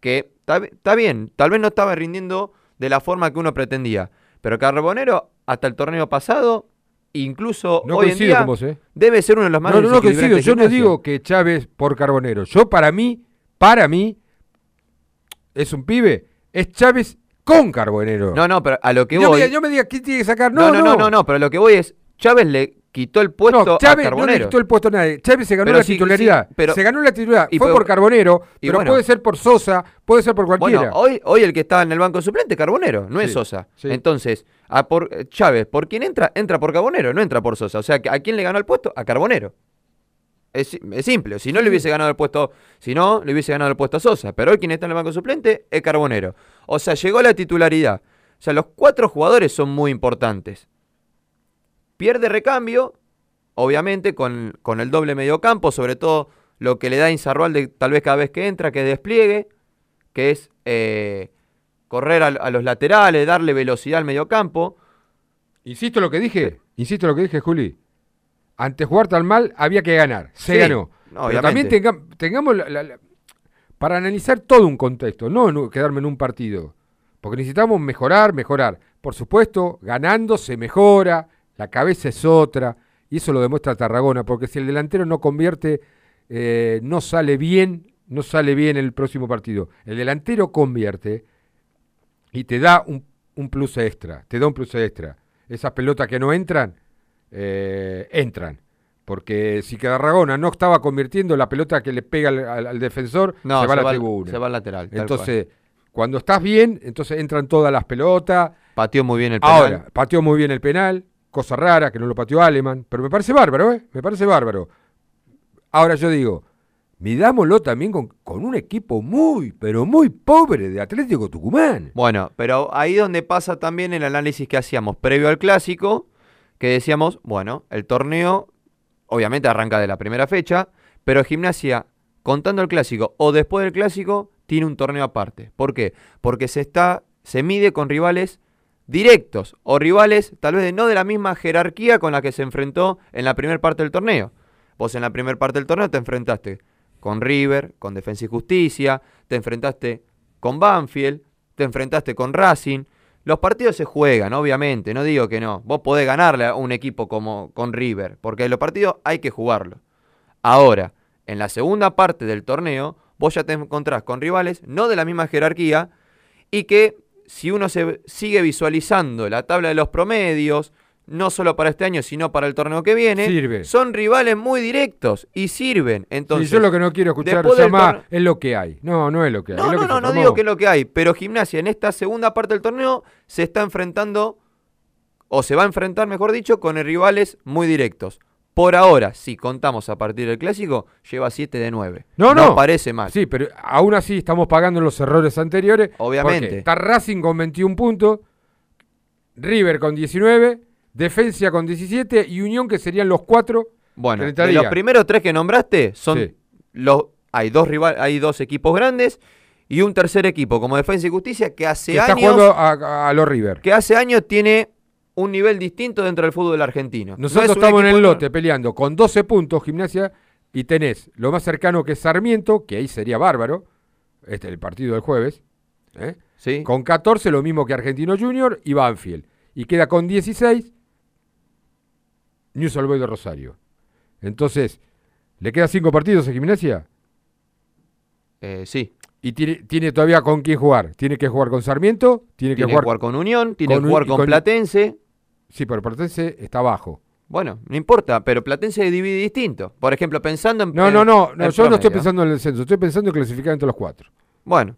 que está bien, tal vez no estaba rindiendo de la forma que uno pretendía, pero Carbonero hasta el torneo pasado, incluso No hoy en día, vos, ¿eh? debe ser uno de los más No, no, no coincido. Yo no digo que Chávez por Carbonero. Yo para mí, para mí, es un pibe, es Chávez con Carbonero. No, no, pero a lo que yo, voy... me, yo me diga, ¿quién tiene que sacar? no, No, no, no, no, no, pero a lo que voy es, Chávez le quitó el puesto No, a Chávez no le quitó el puesto a nadie. Chávez se ganó Pero la sí, titularidad. sí, pero- se ganó la titularidad. y Fue por Carbonero, y pero bueno. puede ser por Sosa, puede ser por cualquiera. Bueno, hoy, hoy el que estaba en el banco suplente es Carbonero, no es Sosa. Entonces, a por eh, Chávez, ¿por quién entra? Entra por Carbonero, no entra por Sosa. O sea, ¿a quién le ganó el puesto? A Carbonero. Es simple. Si no le hubiese ganado el puesto, si no, le hubiese ganado el puesto a Sosa. Pero hoy quien está en el banco suplente es Carbonero. O sea, llegó la titularidad. O sea, los cuatro jugadores son muy importantes. Pierde recambio, obviamente, con, con el doble mediocampo, sobre todo lo que le da Inzarroalde tal vez cada vez que entra, que es despliegue, que es eh, correr a, a los laterales, darle velocidad al mediocampo. Insisto lo que dije, insisto lo que dije, Juli. Ante jugar tan mal, había que ganar. Se Sí, ganó. no, Pero también tenga- tengamos la- la- la- para analizar todo un contexto, no un- quedarme en un partido. Porque necesitamos mejorar, mejorar. Por supuesto, ganando se mejora, la cabeza es otra, y eso lo demuestra Tarragona, porque si el delantero no convierte, eh, no sale bien, no sale bien el próximo partido. El delantero convierte y te da un, un plus extra, te da un plus extra. Esas pelotas que no entran, eh, entran. Porque si Tarragona no estaba convirtiendo la pelota que le pega al, al- al defensor, No, se va a la tribuna. se va al lateral. Entonces, cuando estás bien, entonces entran todas las pelotas. pateó muy bien el penal. Ahora, pateó muy bien el penal, cosa rara que no lo pateó Aleman, pero me parece bárbaro, ¿eh? Me parece bárbaro. Ahora yo digo, midámoslo también con, con un equipo muy, pero muy pobre de Atlético Tucumán. Bueno, pero ahí donde pasa también el análisis que hacíamos previo al clásico, que decíamos, bueno, el torneo obviamente arranca de la primera fecha, pero Gimnasia, contando el clásico o después del clásico, tiene un torneo aparte. ¿Por qué? Porque se está, se mide con rivales directos o rivales tal vez no de la misma jerarquía con la que se enfrentó en la primera parte del torneo. Vos en la primera parte del torneo te enfrentaste con River, con Defensa y Justicia, te enfrentaste con Banfield, te enfrentaste con Racing. Los partidos se juegan, obviamente, no digo que no. Vos podés ganarle a un equipo como con River, porque los partidos hay que jugarlos. Ahora, en la segunda parte del torneo, vos ya te encontrás con rivales no de la misma jerarquía y que si uno se sigue visualizando la tabla de los promedios, no solo para este año, sino para el torneo que viene, Sirve. son rivales muy directos y sirven. Entonces, Sí, yo lo que no quiero escuchar es lo que hay. No, no es lo que hay. No, no, no, digo que es lo que hay, pero Gimnasia en esta segunda parte del torneo se está enfrentando, o se va a enfrentar, mejor dicho, con rivales muy directos. Por ahora, si contamos a partir del clásico, lleva 7 de 9. No, no. parece mal. Sí, pero aún así estamos pagando los errores anteriores. Obviamente. Está Racing con 21 puntos, River con 19, Defensa con 17 y Unión que serían los cuatro. Bueno, de los primeros tres que nombraste, son Sí. los, hay, dos rival, hay dos equipos grandes y un tercer equipo como Defensa y Justicia que hace que está años jugando a, a los River. que hace años tiene un nivel distinto dentro del fútbol argentino. No Nosotros es estamos en el lote peleando con 12 puntos Gimnasia y tenés lo más cercano que es Sarmiento, que ahí sería bárbaro, este el partido del jueves, ¿eh? Sí. con 14 lo mismo que Argentino Junior y Banfield. Y queda con 16 News Boys de Rosario. Entonces, ¿le quedan 5 partidos a Gimnasia? Eh, sí. Y tiene, tiene todavía con quién jugar. Tiene que jugar con Sarmiento, tiene, Tiene que que jugar, jugar con Unión, tiene con que jugar Un- y con, con- Platense. Sí, pero Platense está abajo. Bueno, no importa, pero Platense divide distinto. Por ejemplo, pensando en. No, no, no, no yo no estoy pensando en el descenso, estoy pensando en clasificar entre los cuatro. Bueno,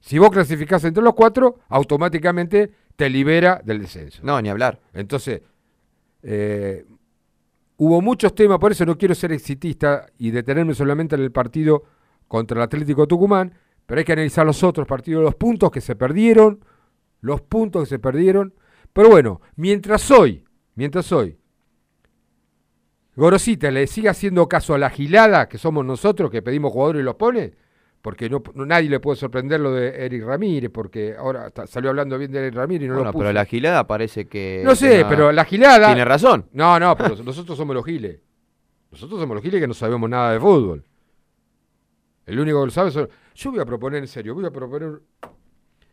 Si vos clasificás entre los cuatro, automáticamente te libera del descenso. no, ni hablar. Entonces, eh, hubo muchos temas, por eso no quiero ser exitista y detenerme solamente en el partido contra el Atlético Tucumán, pero hay que analizar los otros partidos, los puntos que se perdieron, los puntos que se perdieron. Pero bueno, mientras hoy, mientras hoy, Gorosita le siga haciendo caso a la gilada que somos nosotros que pedimos jugadores y los pone, porque no, no- nadie le puede sorprender lo de Eric Ramírez, porque ahora está- salió hablando bien de Eric Ramírez y no bueno, lo puso. pero la gilada parece que. No sé, pero la gilada. Tiene razón. No, no, pero nosotros somos los giles. Nosotros somos los giles que no sabemos nada de fútbol. El único que lo sabe son. Yo voy a proponer en serio, voy a proponer.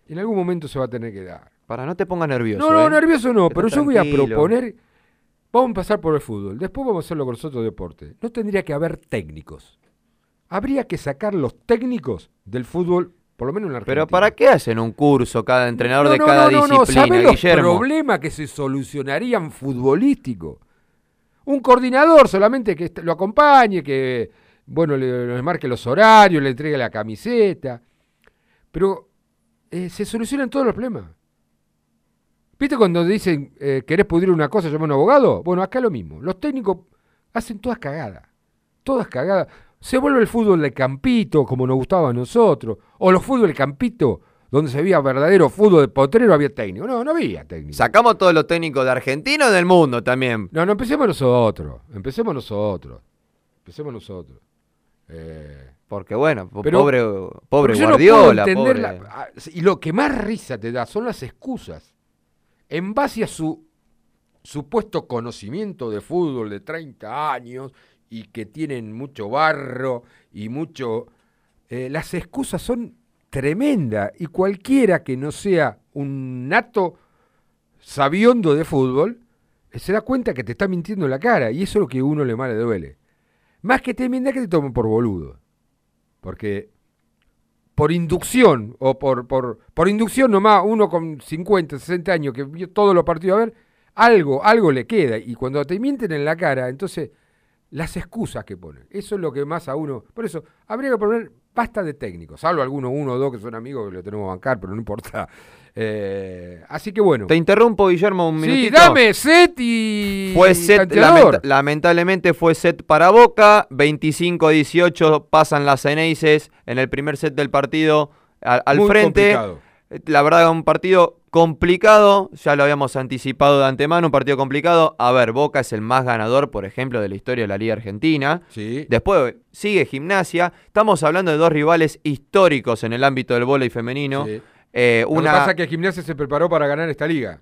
En algún momento se va a tener que dar. Para no te pongas nervioso. No, no, ¿eh? nervioso no, pero yo voy a tranquilo. proponer. Vamos a empezar por el fútbol, después vamos a hacerlo con los otros deportes. No tendría que haber técnicos. Habría que sacar los técnicos del fútbol, por lo menos en la Argentina. Pero ¿para qué hacen un curso cada entrenador de cada disciplina, ¿Sabés los Guillermo? problemas que se solucionarían futbolísticos? Un coordinador solamente que lo acompañe, que bueno, le, le marque los horarios, le entregue la camiseta. Pero eh, se solucionan todos los problemas. ¿Viste cuando dicen, eh, querés pudrir una cosa, llama a un abogado? Bueno, acá lo mismo. Los técnicos hacen todas cagadas. Todas cagadas. Se vuelve el fútbol de campito, como nos gustaba a nosotros. O los fútbol de campito, donde se veía verdadero fútbol de potrero, había técnico. No, no había técnico. Sacamos todos los técnicos de Argentina o del mundo también. No, no, empecemos nosotros. Empecemos nosotros. Empecemos nosotros. Eh, Porque bueno, Pero- pobre, pobre no Guardiola, pobre- la- ah, y lo que más risa te da son las excusas. En base a su supuesto conocimiento de fútbol de 30 años y que tienen mucho barro y mucho... eh, las excusas son tremendas y cualquiera que no sea un nato sabiondo de fútbol eh, se da cuenta que te está mintiendo en la cara y eso es lo que a uno le más le duele. Más que te que te tomen por boludo. Porque por inducción, o por, por, por inducción nomás, uno con 50, 60 años que vio todos los partidos a ver, algo, algo le queda. Y cuando te mienten en la cara, entonces las excusas que ponen, eso es lo que más a uno. Por eso, habría que poner basta de técnicos, salvo algunos, uno o dos que son amigos que lo tenemos que bancar, pero no importa. [laughs] Eh, así que bueno. Te interrumpo, Guillermo, un Sí, minutito. dame set y. Fue set, lamentablemente fue set para Boca, 25-18 pasan las Ceneices en el primer set del partido al, al Muy frente. complicado. La verdad, un partido complicado, ya lo habíamos anticipado de antemano, un partido complicado. A ver, Boca es el más ganador, por ejemplo, de la historia de la Liga Argentina. Sí. Después sigue Gimnasia. Estamos hablando de dos rivales históricos en el ámbito del vóley femenino. Sí. Eh, Lo que una... pasa es que Gimnasia se preparó para ganar esta liga.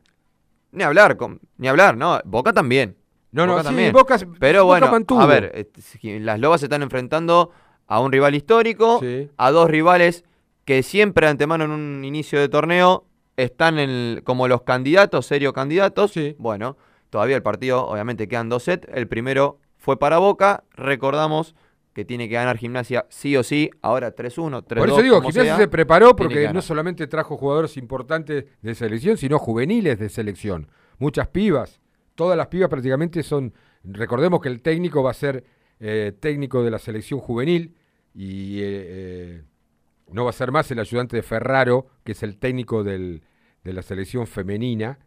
Ni hablar, con- ni hablar, ¿no? Boca también. No, no, Boca sí, también. Boca- Pero Boca bueno, mantuvo. a ver, eh, las Lobas se están enfrentando a un rival histórico, Sí. a dos rivales que siempre de antemano en un inicio de torneo están en, como los candidatos, serios candidatos. Sí. Bueno, todavía el partido, obviamente quedan dos sets. El primero fue para Boca. Recordamos que tiene que ganar Gimnasia sí o sí. Ahora 3-1, 3-2. Por eso digo, Gimnasia se preparó porque no solamente trajo jugadores importantes de selección, sino juveniles de selección. Muchas pibas. Todas las pibas prácticamente son. Recordemos que el técnico va a ser eh, técnico de la selección juvenil y eh, eh, no va a ser más el ayudante de Ferraro, que es el técnico del- de la selección femenina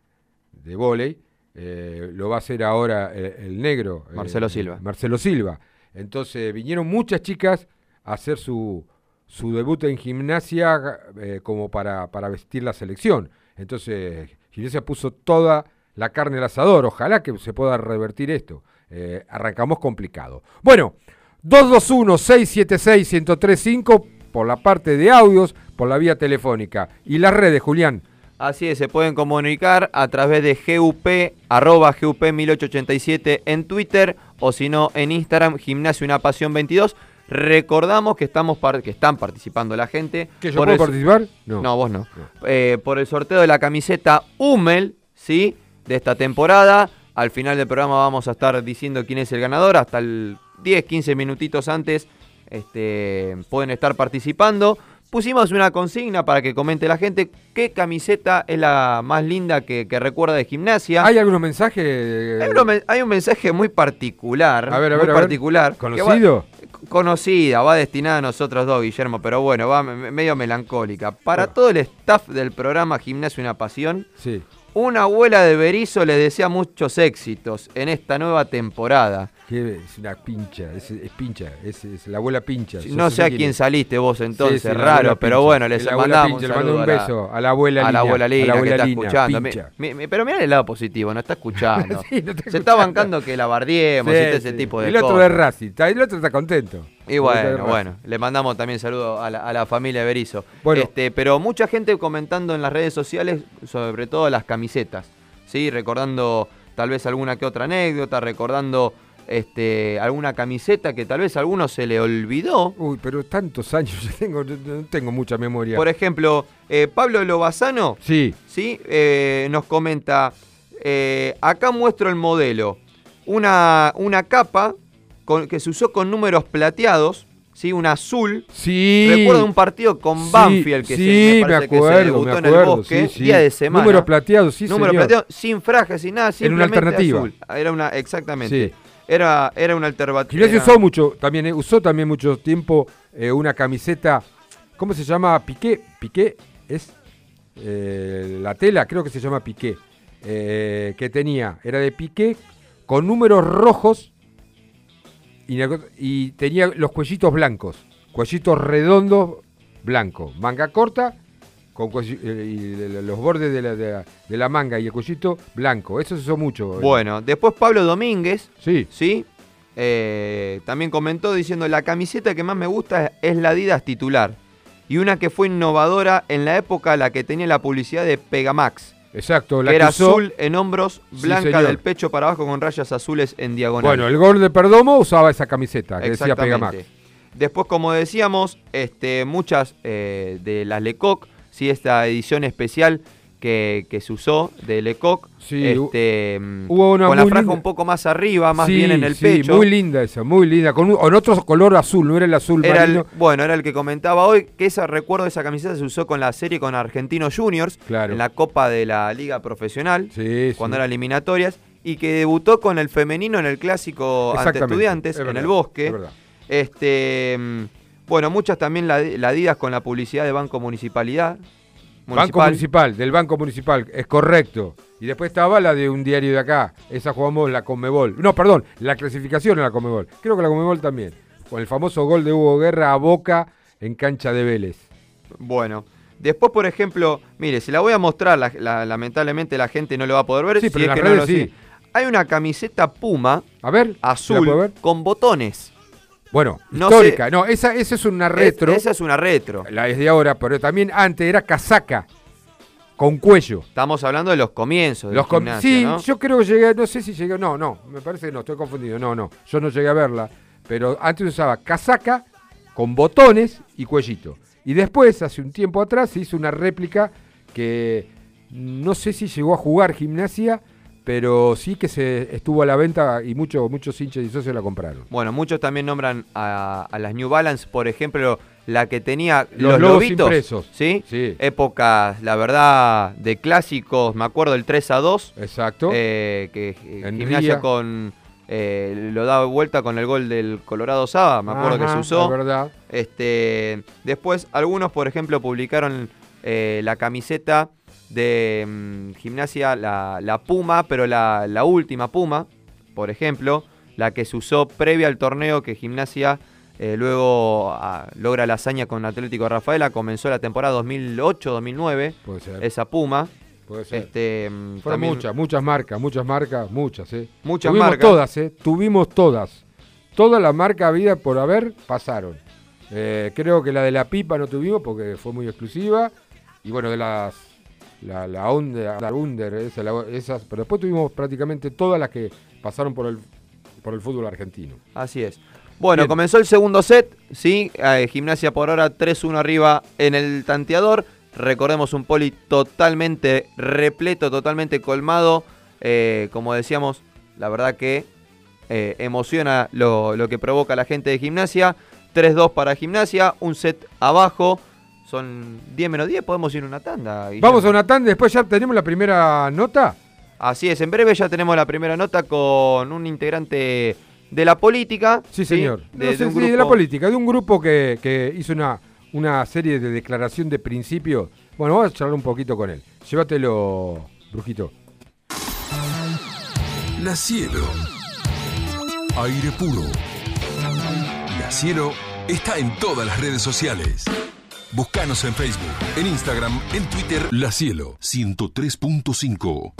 de vóley. eh, lo va a hacer ahora eh, el negro. eh, Marcelo Silva. Marcelo Silva. Entonces vinieron muchas chicas a hacer su, su debut en gimnasia eh, como para, para vestir la selección. Entonces gimnasia puso toda la carne al asador. Ojalá que se pueda revertir esto. Arrancamos complicado. Bueno, 221-676-1035 por la parte de audios, por la vía telefónica. Y las redes, Julián. Así es, se pueden comunicar a través de GUP, arroba GUP1887 en Twitter o si no en Instagram, Gimnasio Una Pasión 22. Recordamos que, estamos que están participando la gente. ¿Que yo por puedo participar? No, vos no. Eh, por el sorteo de la camiseta Hummel, ¿sí? De esta temporada. Al final del programa vamos a estar diciendo quién es el ganador. Hasta el 10, 15 minutitos antes este, pueden estar participando. Pusimos una consigna para que comente la gente qué camiseta es la más linda que, que recuerda de gimnasia. ¿Hay algunos mensajes? Hay, uno men- hay un mensaje muy particular. A ver, a muy ver, a ver. particular. va- ¿Conocido? conocida, va destinada a nosotros dos, Guillermo, pero bueno, va me- medio melancólica. Para todo el staff del programa Gimnasio Una Pasión, Sí. Una abuela de Berizo le desea muchos éxitos en esta nueva temporada. Es una pincha, es, es pincha, es, es la abuela pincha. No sé a quién es. saliste vos entonces, Sí, sí, la raro, abuela pero pincha. bueno, les Es abuela mandamos pincha, un le mando un beso a la abuela a la Lina, abuela a la Lina, que abuela está escuchando. Mi- pero mira el lado positivo, no está escuchando. [laughs] Sí, no está Se está bancando que la bardiemos y ese tipo de El otro cosas. de Racing, está- el otro está contento. Y bueno, bueno, le mandamos también saludo a la, a la familia de Berizo. Bueno. Este, pero mucha gente comentando en las redes sociales, sobre todo las camisetas, ¿sí? Recordando tal vez alguna que otra anécdota, recordando este, alguna camiseta que tal vez a alguno se le olvidó. Uy, pero tantos años, [laughs] yo tengo, no no tengo mucha memoria. Por ejemplo, eh, Pablo Lobazano, sí, ¿sí? Eh, nos comenta, eh, acá muestro el modelo, una, una capa con- que se usó con números plateados, ¿sí? Un azul. sí. Recuerdo un partido con Banfield que, sí, se, me me parece que se acuerdo, debutó me en el acuerdo, bosque, sí, día de semana. Número plateado, sí, Número señor. plateado, sin frajes, sin nada, Era una simplemente alternativa. azul. Era una, exactamente. Sí. Era, era una alternativa. Gimnasia usó mucho, también eh, usó también mucho tiempo eh, una camiseta, ¿cómo se llama? Piqué, Piqué es eh, la tela, creo que se llama Piqué, que tenía, era de Piqué con números rojos y, tenía los cuellitos blancos, cuellitos redondos blancos, manga corta con eh, los bordes de la, de la- de la manga y el cuellito blanco, eso se usó mucho. eh. Bueno, después Pablo Domínguez, Sí. ¿sí? Eh, también comentó diciendo, la camiseta que más me gusta es la Adidas titular. Y una que fue innovadora en la época la que tenía la publicidad de Pegamax. Exacto, la que era usó- azul en hombros, blanca del pecho para abajo con rayas azules en diagonal. Bueno, el gol de Perdomo usaba esa camiseta que decía Pegamax. Después, como decíamos, este, muchas eh, de las Lecoq, sí, esta edición especial que, que se usó de Lecoq, Sí, este, hubo una con la franja linda- un poco más arriba, más Sí, bien en el sí, pecho. muy linda esa, muy linda. Con, un- con otro color azul, no era el azul Era el, bueno, era el que comentaba hoy, que esa recuerdo de esa camiseta se usó con la serie con Argentinos Juniors, Claro. en la Copa de la Liga Profesional, Sí, cuando eran eliminatorias, y que debutó con el femenino en el clásico ante estudiantes, es en el bosque. es. Este, mm, bueno, muchas también la, la Adidas con la publicidad de Banco Municipalidad. Banco Municipal, del Banco Municipal, es correcto. Y después estaba la de un diario de acá. Esa jugamos la Conmebol. No, perdón, la clasificación en la Conmebol. Creo que la Conmebol también. Con el famoso gol de Hugo Guerra a Boca en cancha de Vélez. Bueno, después, por ejemplo, mire, se la voy a mostrar, la- la- lamentablemente la gente no lo va a poder ver. Sí, si pero es en las que no lo sí. Hay una camiseta Puma A ver, ¿se la azul ver? con botones. Bueno, No histórica. No, esa, esa es una retro. Es- esa es una retro. La es de ahora, pero también antes era casaca con cuello. Estamos hablando de los comienzos Los com- gimnasio, sí, ¿no? yo creo que llegué, no sé si llegué, no, no, me parece que no, estoy confundido, no, no, yo no llegué a verla, pero antes usaba casaca con botones y cuellito. Y después, hace un tiempo atrás, se hizo una réplica que no sé si llegó a jugar gimnasia, pero sí que se estuvo a la venta y muchos muchos hinchas y socios la compraron. Bueno, muchos también nombran a, a las New Balance, por ejemplo, la que tenía Los los, lobitos, impresos. ¿sí? Sí. Épocas, la verdad, de clásicos, me acuerdo el 3 a 2, Exacto. eh, que eh, En Gimnasia Ría. con eh, lo daba vuelta con el gol del Colorado Saba, me acuerdo que se usó. es verdad. Este, después, algunos, por ejemplo, publicaron eh, la camiseta de mm, gimnasia, la, la Puma, pero la, la última Puma, por ejemplo, la que se usó previa al torneo que gimnasia eh, luego ah, logra la hazaña con Atlético Rafaela, comenzó la temporada 2008-2009, Puede ser. esa Puma. puede ser. Este, mm, Fueron también- muchas, muchas marcas, muchas marcas, muchas, ¿eh? Muchas Tuvimos marcas. todas, ¿eh? Tuvimos todas. Todas las marcas habidas por haber pasaron. Eh, creo que la de la pipa no tuvimos porque fue muy exclusiva. Y bueno, de las. La, la Under, la Under, esa, la- esas. Pero después tuvimos prácticamente todas las que pasaron por el, por el fútbol argentino. Así es. Bueno, Bien. comenzó el segundo set, ¿sí? Eh, gimnasia por ahora 3-1 arriba en el tanteador. Recordemos un poli totalmente repleto, totalmente colmado. Eh, como decíamos, la verdad que eh, emociona lo, lo que provoca la gente de gimnasia. 3-2 para gimnasia, un set abajo. Son 10 menos 10, podemos ir a una tanda. Guillermo. Vamos a una tanda, después ya tenemos la primera nota. Así es, en breve ya tenemos la primera nota con un integrante de la política. Sí, señor. De, No de un sí, de la política, de un grupo que, que hizo una, una serie de declaración de principio. Bueno, vamos a charlar un poquito con él. Llévatelo, Brujito. La Cielo. Aire puro. La Cielo está en todas las redes sociales. Búscanos en Facebook, en Instagram, en Twitter. La Cielo 103.5.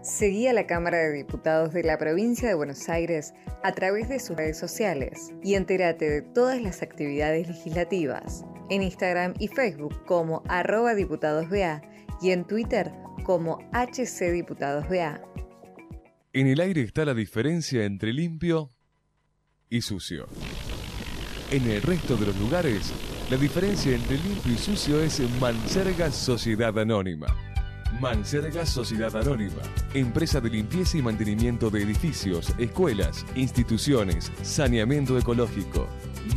Seguí a la Cámara de Diputados de la provincia de Buenos Aires a través de sus redes sociales y entérate de todas las actividades legislativas en Instagram y Facebook como arroba diputadosBA y en Twitter como HCDiputadosBA. En el aire está la diferencia entre limpio y sucio. En el resto de los lugares, la diferencia entre limpio y sucio es Manserga Sociedad Anónima. Manserga Sociedad Anónima, empresa de limpieza y mantenimiento de edificios, escuelas, instituciones, saneamiento ecológico.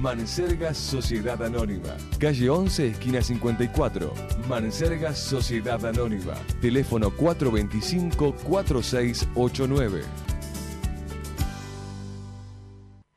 Manserga Sociedad Anónima, calle 11, esquina 54. Manserga Sociedad Anónima, teléfono 425-4689.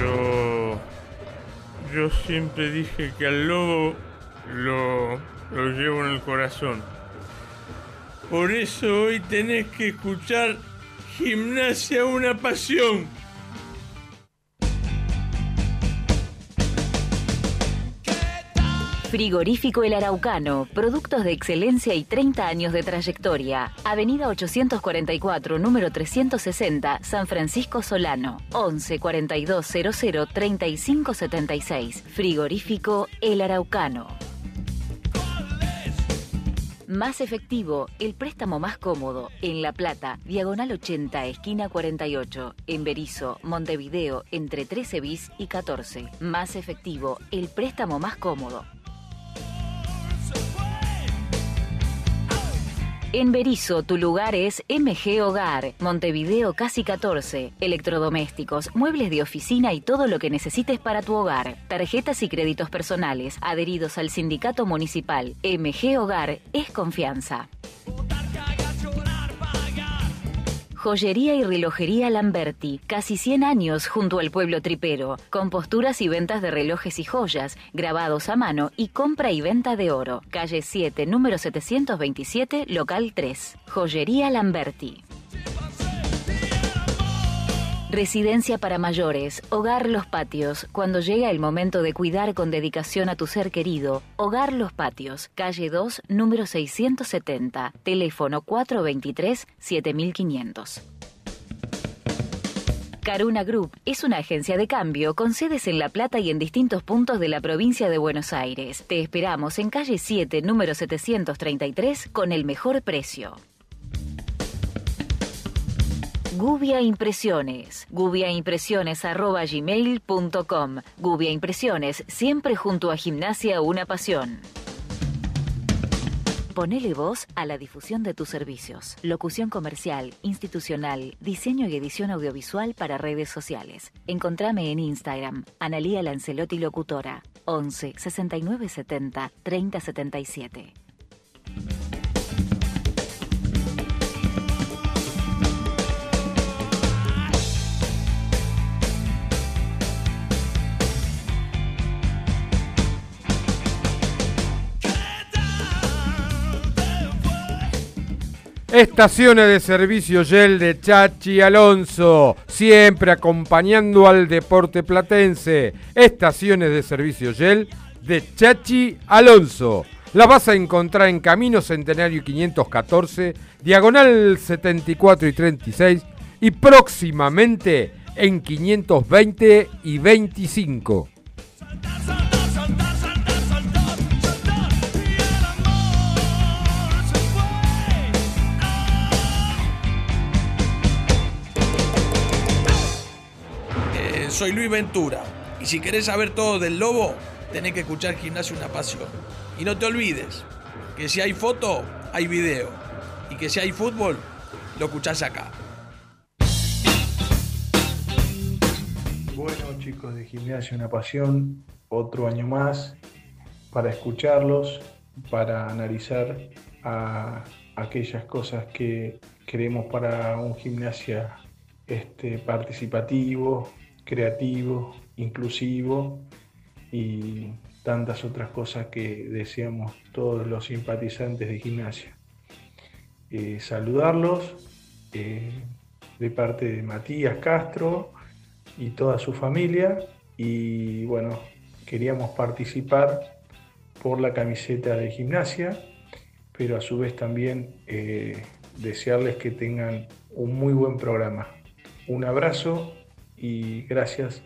Yo. Yo siempre dije que al lobo lo, lo llevo en el corazón. Por eso hoy tenés que escuchar Gimnasia una pasión. Frigorífico El Araucano, productos de excelencia y 30 años de trayectoria. Avenida 844, número 360, San Francisco Solano. 11 42 00 35 76. Frigorífico El Araucano. Más efectivo, el préstamo más cómodo. En La Plata, diagonal 80, esquina 48. En Berizo, Montevideo, entre 13 bis y 14. Más efectivo, el préstamo más cómodo. En Berizo, tu lugar es MG Hogar, Montevideo Casi 14. Electrodomésticos, muebles de oficina y todo lo que necesites para tu hogar. Tarjetas y créditos personales, adheridos al sindicato municipal. MG Hogar es confianza. Joyería y relojería Lamberti, casi 100 años junto al pueblo tripero, con posturas y ventas de relojes y joyas, grabados a mano y compra y venta de oro. Calle 7, número 727, local 3. Joyería Lamberti. Residencia para mayores, Hogar Los Patios. Cuando llega el momento de cuidar con dedicación a tu ser querido, Hogar Los Patios, calle 2, número 670, teléfono 423-7500. Caruna Group es una agencia de cambio con sedes en La Plata y en distintos puntos de la provincia de Buenos Aires. Te esperamos en calle 7, número 733, con el mejor precio. Gubia Impresiones. gubiaimpresiones.gmail.com Gubia Impresiones, siempre junto a Gimnasia Una Pasión. Ponele voz a la difusión de tus servicios. Locución comercial, institucional, diseño y edición audiovisual para redes sociales. Encontrame en Instagram, Analía Lancelotti Locutora, 11 69 70 30 77. Estaciones de servicio Yel de Chachi Alonso, siempre acompañando al deporte platense. Estaciones de servicio Yel de Chachi Alonso. La vas a encontrar en Camino Centenario 514, Diagonal 74 y 36 y próximamente en 520 y 25. Soy Luis Ventura. Y si querés saber todo del lobo, tenés que escuchar Gimnasio Una Pasión. Y no te olvides que si hay foto, hay video. Y que si hay fútbol, lo escuchás acá. Bueno chicos de Gimnasia Una Pasión, otro año más para escucharlos, para analizar aquellas cosas que queremos para un gimnasia este, participativo, creativo, inclusivo y tantas otras cosas que deseamos todos los simpatizantes de gimnasia. Eh, saludarlos eh, de parte de Matías Castro y toda su familia y bueno, queríamos participar por la camiseta de gimnasia, pero a su vez también eh, desearles que tengan un muy buen programa. Un abrazo y gracias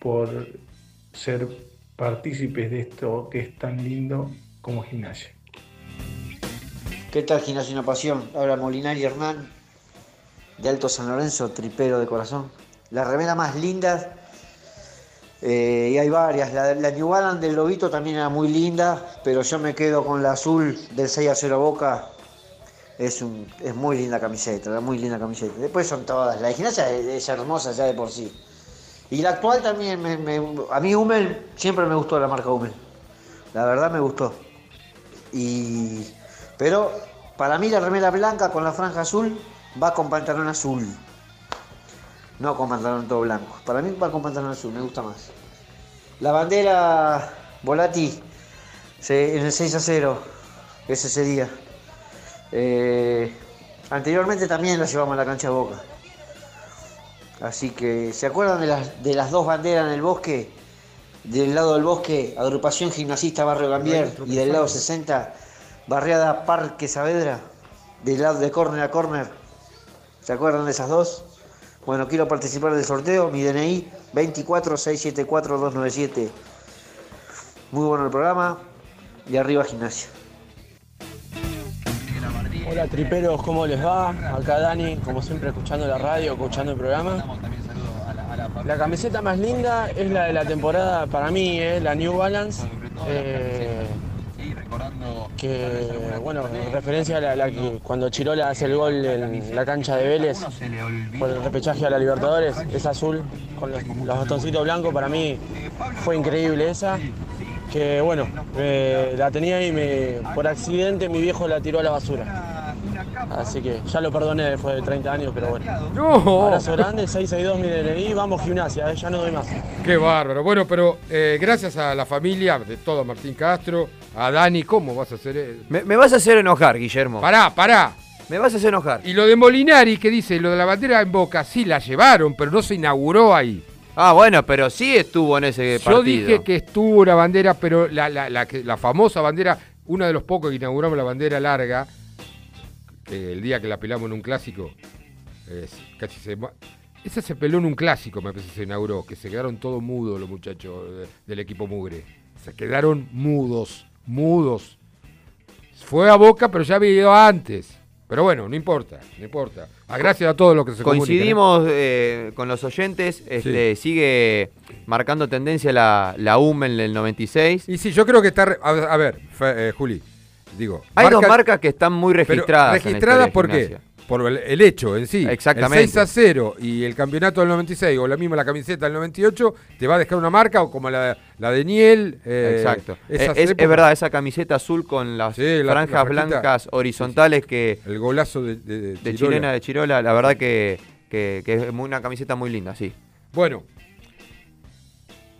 por ser partícipes de esto que es tan lindo como gimnasia. ¿Qué tal Gimnasia Una Pasión? Habla Molinari Hernán, de Alto San Lorenzo, tripero de corazón. La remera más linda, eh, y hay varias. La, la New Balance del Lobito también era muy linda, pero yo me quedo con la azul del 6 a 0 Boca. Es, un, es muy linda camiseta, muy linda camiseta. Después son todas. La de gimnasia es, es hermosa ya de por sí. Y la actual también, me, a mí Hummel, siempre me gustó la marca Hummel. La verdad me gustó. Y, pero para mí la remera blanca con la franja azul va con pantalón azul. No con pantalón todo blanco. Para mí va con pantalón azul, me gusta más. La bandera Volati en el 6 a 0, ese sería. Eh, anteriormente también la llevamos a la cancha de Boca. Así que, ¿se acuerdan de las, de las dos banderas en el bosque? Del lado del bosque, agrupación gimnasista Barrio Gambier, y del lado 60, barriada Parque Saavedra, del lado de corner a corner. ¿Se acuerdan de esas dos? Bueno, quiero participar del sorteo, mi DNI 24674-297. Muy bueno el programa y arriba gimnasia. Triperos, ¿cómo les va? Acá Dani, como siempre escuchando la radio, escuchando el programa. La camiseta más linda es la de la temporada para mí, eh, la New Balance. eh, que, bueno, en referencia a la, que cuando Chirola hace el gol en la cancha de Vélez por el repechaje a la Libertadores, es azul con los, los botoncitos blancos, para mí fue increíble esa. Que bueno, eh, la tenía y me, por accidente mi viejo la tiró a la basura. Así que ya lo perdoné después de 30 años, pero bueno. No. Abrazo grande, 662 mi DNI, vamos gimnasia, eh, ya no doy más. Qué bárbaro. Bueno, pero eh, gracias a la familia de todo Martín Castro, a Dani, ¿cómo vas a hacer? eh? Me, me vas a hacer enojar, Guillermo. Pará, pará. Me vas a hacer enojar. Y lo de Molinari, que dice, lo de la bandera en Boca, sí la llevaron, pero no se inauguró ahí. Ah, bueno, pero sí estuvo en ese partido. Yo dije que estuvo una bandera, pero la, la, la, que- la famosa bandera, uno de los pocos que inauguramos la bandera larga, que el día que la pelamos en un clásico, es- casi se... Esa se peló en un clásico, me parece que se inauguró, que se quedaron todos mudos los muchachos de- del equipo Mugre. Se quedaron mudos, mudos. Fue a Boca, pero ya había ido antes. Pero bueno, no importa, no importa. Ah, gracias a todos los que se ¿eh? Coincidimos eh, con los oyentes, este, sigue marcando tendencia la, la UMEL del 96. Y sí, yo creo que está... re- A, a ver, Fe- eh, Juli, digo... Hay dos marca- marcas que están muy registradas. ¿Registradas por qué? Por el, el hecho en sí. Exactamente. El 6 a 0 y el campeonato del 96 o la misma la camiseta del 98 te va a dejar una marca o como la, la de Niel. eh, Exacto. es, es verdad, esa camiseta azul con las Sí, la- franjas la blancas horizontales que... El golazo de, de, de Chirola. chilena de Chirola, la verdad que, que- que es una camiseta muy linda, sí. Bueno,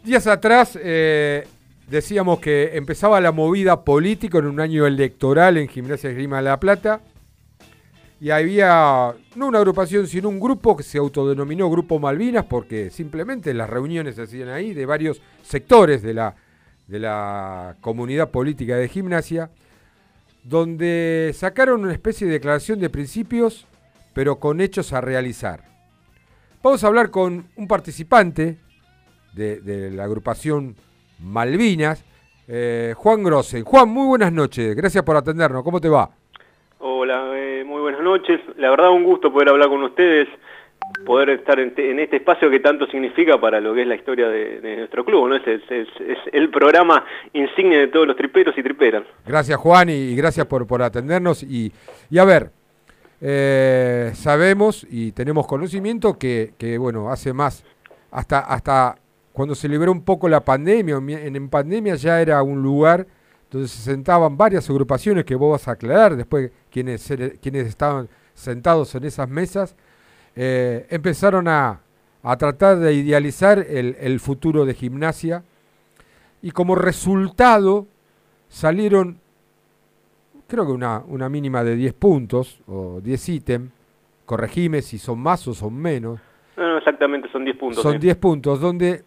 días atrás eh, decíamos que empezaba la movida política en un año electoral en Gimnasia Esgrima de La Plata. Y había no una agrupación, sino un grupo que se autodenominó Grupo Malvinas porque simplemente las reuniones se hacían ahí de varios sectores de la, de la comunidad política de gimnasia, donde sacaron una especie de declaración de principios, pero con hechos a realizar. Vamos a hablar con un participante de, de la agrupación Malvinas, eh, Juan Grossen. Juan, muy buenas noches, gracias por atendernos, ¿cómo te va? Hola, eh, muy buenas noches. La verdad un gusto poder hablar con ustedes, poder estar en, te- en este espacio que tanto significa para lo que es la historia de, de nuestro club, ¿no? Es, es- es- es el programa insignia de todos los triperos y triperas. Gracias Juan y, y gracias por, por atendernos. Y, y a ver, eh, sabemos y tenemos conocimiento que, que, bueno, hace más, hasta, hasta cuando se liberó un poco la pandemia, en, en pandemia ya era un lugar donde se sentaban varias agrupaciones que vos vas a aclarar, después quienes, quienes estaban sentados en esas mesas, eh, empezaron a, a tratar de idealizar el, el futuro de gimnasia y como resultado salieron creo que una, una mínima de 10 puntos o 10 ítems, corregime si son más o son menos, No, no, exactamente, son 10 puntos. son ¿eh? 10 puntos, donde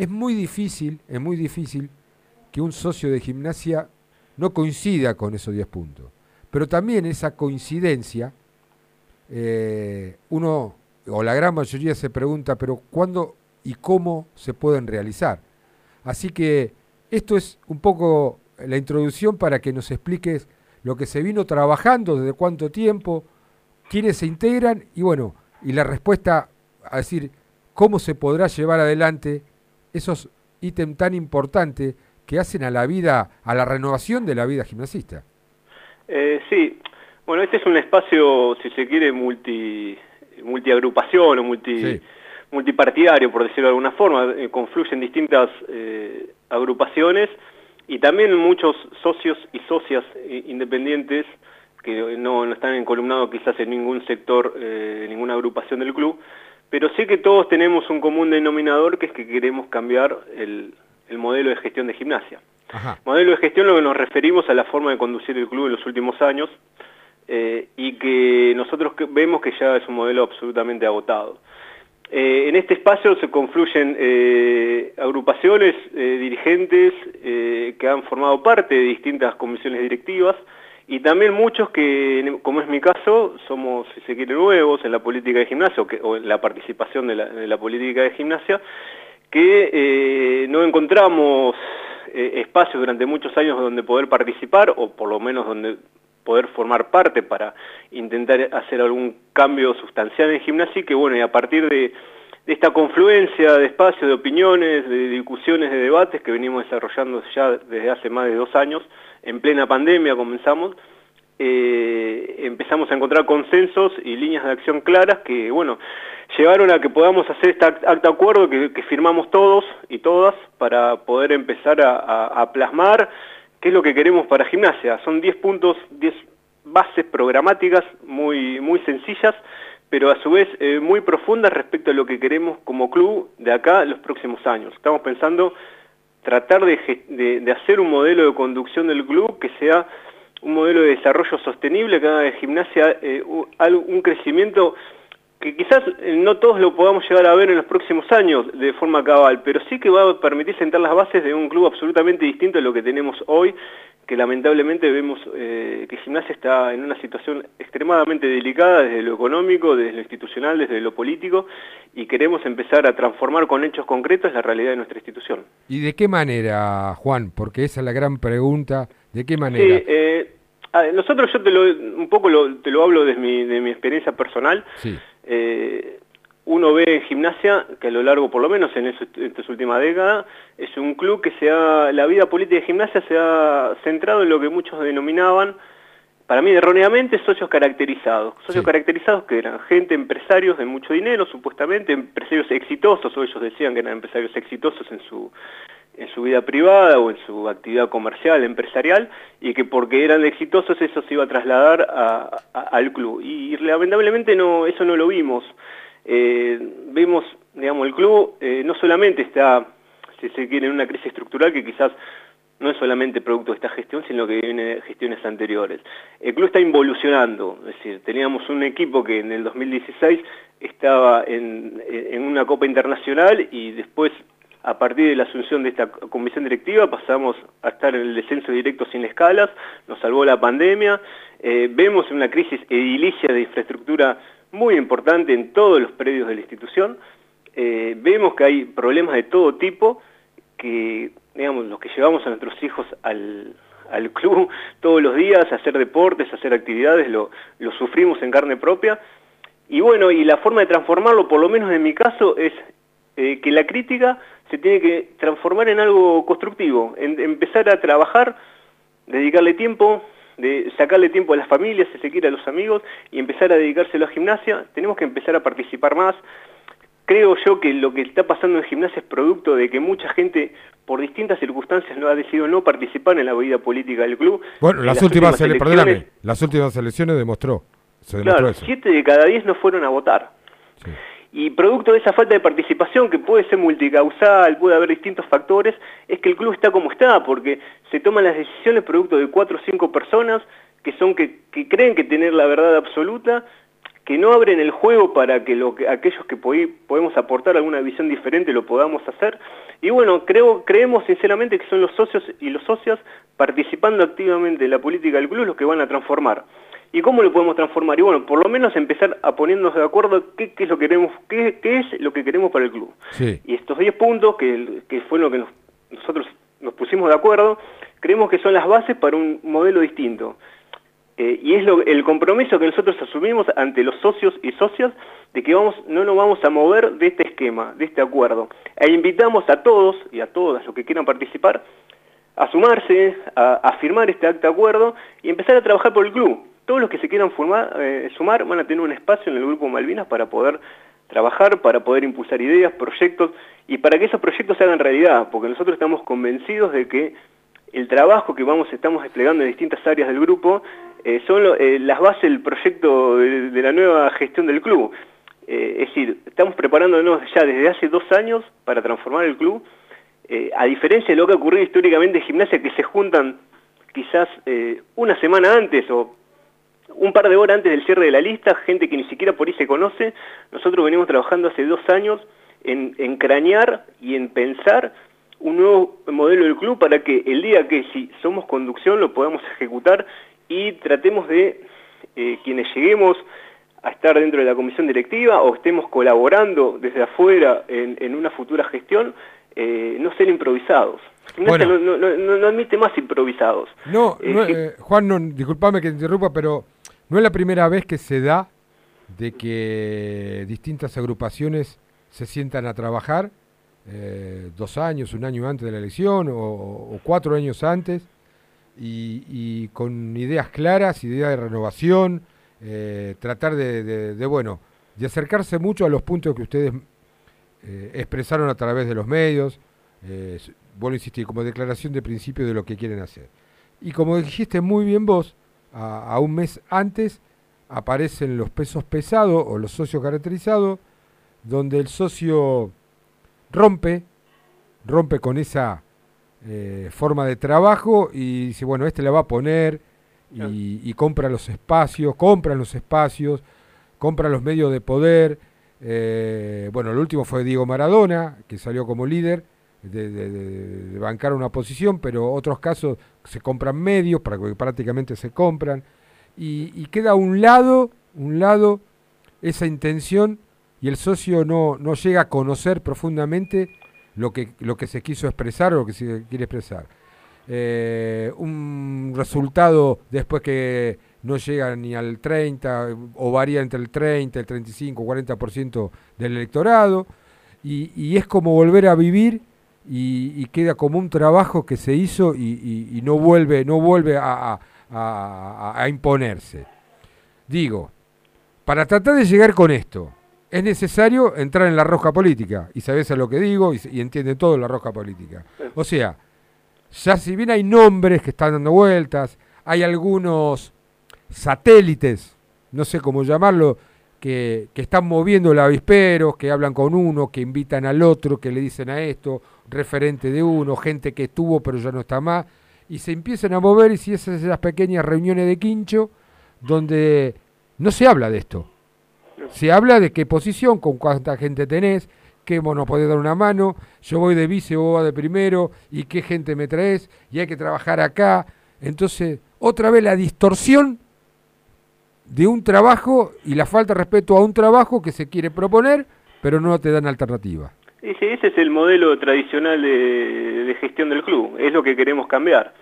es muy difícil, es muy difícil que un socio de gimnasia no coincida con esos 10 puntos. Pero también esa coincidencia, eh, uno, o la gran mayoría se pregunta, pero ¿cuándo y cómo se pueden realizar? Así que esto es un poco la introducción para que nos expliques lo que se vino trabajando, desde cuánto tiempo, quiénes se integran y bueno, y la respuesta a decir cómo se podrá llevar adelante esos ítems tan importantes que hacen a la vida, a la renovación de la vida gimnasista. Eh, sí, bueno, este es un espacio, si se quiere, multi, multiagrupación o multi, multipartidario, por decirlo de alguna forma. Eh, confluyen distintas eh, agrupaciones y también muchos socios y socias eh, independientes que no, no están encolumnados quizás en ningún sector, eh, ninguna agrupación del club, pero sí que todos tenemos un común denominador que es que queremos cambiar el, el modelo de gestión de gimnasia. Modelo de gestión lo que nos referimos a la forma de conducir el club en los últimos años eh, y que nosotros vemos que ya es un modelo absolutamente agotado. Eh, en este espacio se confluyen eh, agrupaciones, dirigentes que han formado parte de distintas comisiones directivas y también muchos que, como es mi caso, somos, si se quiere, nuevos en la política de gimnasia o, que- o en la participación de la, política de gimnasia, que eh, no encontramos eh, espacios durante muchos años donde poder participar o por lo menos donde poder formar parte para intentar hacer algún cambio sustancial en gimnasia y que bueno, y a partir de, de esta confluencia de espacios, de opiniones, de discusiones, de debates que venimos desarrollando ya desde hace más de dos años, en plena pandemia comenzamos, eh, empezamos a encontrar consensos y líneas de acción claras que, bueno, llevaron a que podamos hacer este act- acta acuerdo que, firmamos todos y todas para poder empezar a, plasmar qué es lo que queremos para gimnasia. Son 10 puntos, 10 bases programáticas muy, muy sencillas, pero a su vez eh, muy profundas respecto a lo que queremos como club de acá los próximos años. Estamos pensando tratar de, de- de hacer un modelo de conducción del club que sea un modelo de desarrollo sostenible que haga de gimnasia eh, un, crecimiento que quizás eh, no todos lo podamos llegar a ver en los próximos años de forma cabal, pero sí que va a permitir sentar las bases de un club absolutamente distinto a lo que tenemos hoy, que lamentablemente vemos eh, que Gimnasia está en una situación extremadamente delicada desde lo económico, desde lo institucional, desde lo político, y queremos empezar a transformar con hechos concretos la realidad de nuestra institución. ¿Y de qué manera, Juan? Porque esa es la gran pregunta. ¿De qué manera? Sí, eh, nosotros yo te lo, un poco lo- te lo hablo desde mi, de mi experiencia personal. Sí. Eh, uno ve en gimnasia que a lo largo, por lo menos en, eso- en esta última década, es un club que se ha, la vida política de gimnasia se ha centrado en lo que muchos denominaban, para mí erróneamente, socios caracterizados. Socios caracterizados que eran gente, empresarios de mucho dinero, supuestamente, empresarios exitosos, o ellos decían que eran empresarios exitosos en su, en su vida privada o en su actividad comercial, empresarial, y que porque eran exitosos eso se iba a trasladar a- a- al club. Y, lamentablemente no, eso no lo vimos. Eh, vemos, digamos, el club eh, no solamente está, si se quiere, en una crisis estructural que quizás no es solamente producto de esta gestión, sino que viene de gestiones anteriores. El club está involucionando, es decir, teníamos un equipo que en el 2016 estaba en, en una Copa Internacional y después, a partir de la asunción de esta comisión directiva, pasamos a estar en el descenso directo sin escalas, nos salvó la pandemia, eh, vemos una crisis edilicia de infraestructura muy importante en todos los predios de la institución, eh, vemos que hay problemas de todo tipo, que, digamos, los que llevamos a nuestros hijos al, al club [laughs] todos los días, a hacer deportes, a hacer actividades, lo, lo sufrimos en carne propia. Y bueno, y la forma de transformarlo, por lo menos en mi caso, es eh, que la crítica se tiene que transformar en algo constructivo, en, empezar a trabajar, dedicarle tiempo, de sacarle tiempo a las familias, si se quiere, a los amigos, y empezar a dedicárselo a gimnasia. Tenemos que empezar a participar más, creo yo que lo que está pasando en gimnasia es producto de que mucha gente, por distintas circunstancias, no ha decidido no participar en la vida política del club. Bueno, En las, últimas, ele- elecciones, perdóname, las últimas elecciones demostró, se demostró Claro, eso. siete de cada diez no fueron a votar. Y producto de esa falta de participación, que puede ser multicausal, puede haber distintos factores, es que el club está como está, porque se toman las decisiones producto de cuatro o cinco personas que son que, creen que tener la verdad absoluta, que no abren el juego para que, lo que aquellos que podemos aportar alguna visión diferente lo podamos hacer. Y bueno, creo, creemos sinceramente que son los socios y los socias participando activamente en la política del club los que van a transformar. ¿Y cómo lo podemos transformar? Y bueno, por lo menos empezar a ponernos de acuerdo qué, qué es lo que queremos, qué, qué es lo que queremos para el club. Sí. Y estos 10 puntos, que, que fue lo que nos- nosotros nos pusimos de acuerdo, creemos que son las bases para un modelo distinto. Eh, y es lo- el compromiso que nosotros asumimos ante los socios y socias de que vamos, no nos vamos a mover de este esquema, de este acuerdo. E invitamos a todos y a todas los que quieran participar a sumarse, a, a firmar este acta de acuerdo y empezar a trabajar por el club. Todos los que se quieran eh, sumar van a tener un espacio en el Grupo Malvinas para poder trabajar, para poder impulsar ideas, proyectos y para que esos proyectos se hagan realidad, porque nosotros estamos convencidos de que el trabajo que vamos estamos desplegando en distintas áreas del grupo eh, son eh, las bases del proyecto de, la nueva gestión del club. Es decir, estamos preparándonos ya desde hace dos años para transformar el club, a diferencia de lo que ha ocurrido históricamente en gimnasia, que se juntan quizás una semana antes o un par de horas antes del cierre de la lista, gente que ni siquiera por ahí se conoce, nosotros venimos trabajando hace dos años en, en cranear y en pensar un nuevo modelo del club para que el día que si somos conducción lo podamos ejecutar y tratemos de eh, quienes lleguemos a estar dentro de la comisión directiva o estemos colaborando desde afuera en, en una futura gestión, eh, no ser improvisados. Bueno. no, no- no- no admite más improvisados. No, Eh, Juan, disculpame que te interrumpa, pero no es la primera vez que se da de que distintas agrupaciones se sientan a trabajar eh, dos años, un año antes de la elección o, cuatro años antes y, con ideas claras, ideas de renovación, eh, tratar de, de- bueno, de acercarse mucho a los puntos que ustedes eh, expresaron a través de los medios, vuelvo a insistir, como declaración de principio de lo que quieren hacer. Y como dijiste muy bien vos, a, a un mes antes aparecen los pesos pesados o los socios caracterizados, donde el socio rompe, rompe con esa eh, forma de trabajo y dice, bueno, este la va a poner y, y compra los espacios, compran los espacios, compra los medios de poder. Eh, bueno, el último fue Diego Maradona, que salió como líder de, de- de- de bancar una posición, pero otros casos se compran medios, para que prácticamente se compran, y, queda a un lado, un lado esa intención y el socio no, no llega a conocer profundamente lo que, lo que se quiso expresar o lo que se quiere expresar. Eh, un resultado después que no llega ni al 30 o varía entre el 30, el 35, 40% del electorado y es como volver a vivir y, y queda como un trabajo que se hizo y, y- no vuelve, no vuelve a, imponerse. Digo, para tratar de llegar con esto, es necesario entrar en la roja política. Y sabes a lo que digo y, entiende todo la roja política. O sea, ya si bien hay nombres que están dando vueltas, hay algunos satélites, no sé cómo llamarlo, que, que están moviendo el avispero, que hablan con uno, que invitan al otro, que le dicen a esto, referente de uno, gente que estuvo pero ya no está más, y se empiezan a mover y si esas esas pequeñas reuniones de quincho donde no se habla de esto. Se habla de qué posición, con cuánta gente tenés, qué vos podés dar una mano, yo voy de vice, vas de primero, y qué gente me traes, y hay que trabajar acá. Entonces, otra vez la distorsión de un trabajo y la falta de respeto a un trabajo que se quiere proponer, pero no te dan alternativa. Ese, ese es el modelo tradicional de, gestión del club, es lo que queremos cambiar.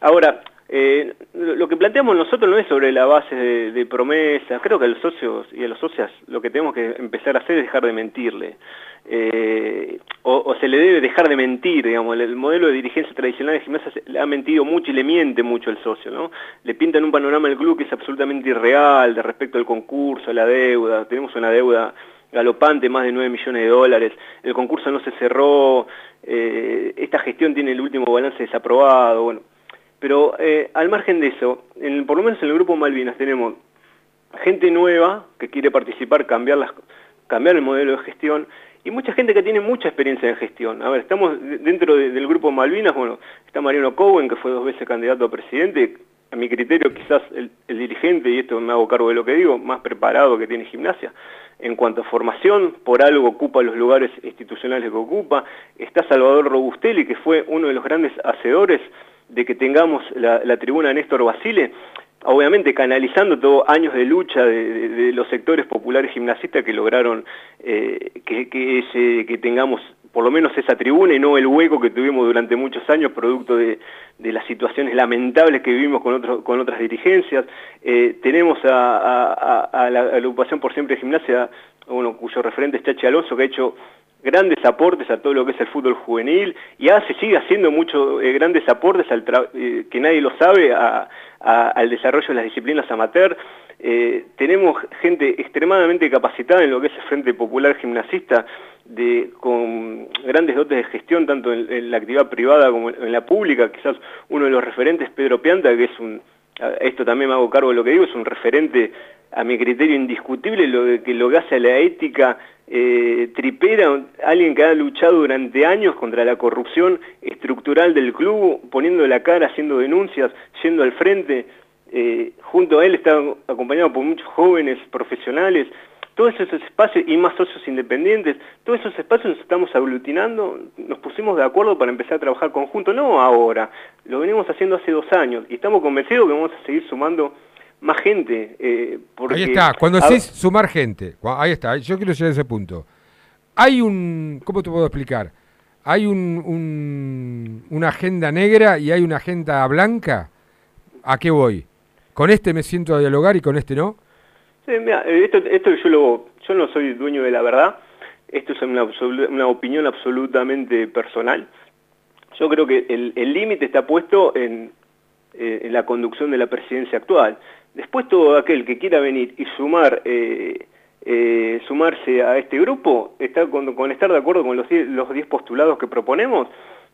Ahora, eh, lo que planteamos nosotros no es sobre la base de, promesas, creo que a los socios y a los socias lo que tenemos que empezar a hacer es dejar de mentirle. Eh, o, se le debe dejar de mentir, digamos, el, el modelo de dirigencia tradicional de gimnasia se- le ha mentido mucho y le miente mucho al socio, ¿no? Le pintan un panorama del club que es absolutamente irreal de respecto al concurso, a la deuda, tenemos una deuda galopante, más de 9 millones de dólares, el concurso no se cerró, eh, esta gestión tiene el último balance desaprobado, bueno. Pero eh, al margen de eso, en, por lo menos en el grupo Malvinas tenemos gente nueva que quiere participar, cambiar, el modelo de gestión y mucha gente que tiene mucha experiencia en gestión. A ver, estamos de- dentro de- del grupo Malvinas, bueno, está Mariano Cowen, que fue dos veces candidato a presidente, a mi criterio quizás el, el dirigente, y esto me hago cargo de lo que digo, más preparado que tiene gimnasia. En cuanto a formación, por algo ocupa los lugares institucionales que ocupa. Está Salvador Robustelli, que fue uno de los grandes hacedores de que tengamos la, la tribuna de Néstor Basile, obviamente canalizando todos años de lucha de, los sectores populares gimnasistas que lograron eh, que tengamos por lo menos esa tribuna y no el hueco que tuvimos durante muchos años producto de, de las situaciones lamentables que vivimos con, otras dirigencias. Eh, tenemos a, la agrupación por siempre gimnasia, bueno, cuyo referente es Chachi Alonso, que ha hecho grandes aportes a todo lo que es el fútbol juvenil y hace, sigue haciendo muchos eh, grandes aportes eh, que nadie lo sabe al desarrollo de las disciplinas amateur. Eh, tenemos gente extremadamente capacitada en lo que es el Frente Popular Gimnasista, de, con grandes dotes de gestión, tanto en, la actividad privada como en, la pública. Quizás uno de los referentes, Pedro Pianta, que es un, esto también me hago cargo de lo que digo, es un referente a mi criterio indiscutible, lo que lo que hace a la ética eh, tripera, alguien que ha luchado durante años contra la corrupción estructural del club, poniendo la cara, haciendo denuncias, yendo al frente. Eh, junto a él está acompañado por muchos jóvenes profesionales. Todos esos espacios y más socios independientes, todos esos espacios nos estamos aglutinando, nos pusimos de acuerdo para empezar a trabajar conjunto, no ahora, lo venimos haciendo hace dos años y estamos convencidos que vamos a seguir sumando más gente. eh, porque, Ahí está, cuando a- decís sumar gente, ahí está, yo quiero llegar a ese punto. Hay un, ¿cómo te puedo explicar? Hay un, un- una agenda negra y hay una agenda blanca. ¿A qué voy? ¿Con este me siento a dialogar y con este no? Eh, esto, yo, lo, yo no soy dueño de la verdad, esto es una, opinión absolutamente personal. Yo creo que el límite está puesto en, eh, en la conducción de la presidencia actual. Después todo aquel que quiera venir y sumar eh, eh, sumarse a este grupo, está con, estar de acuerdo con los 10 los 10 postulados que proponemos,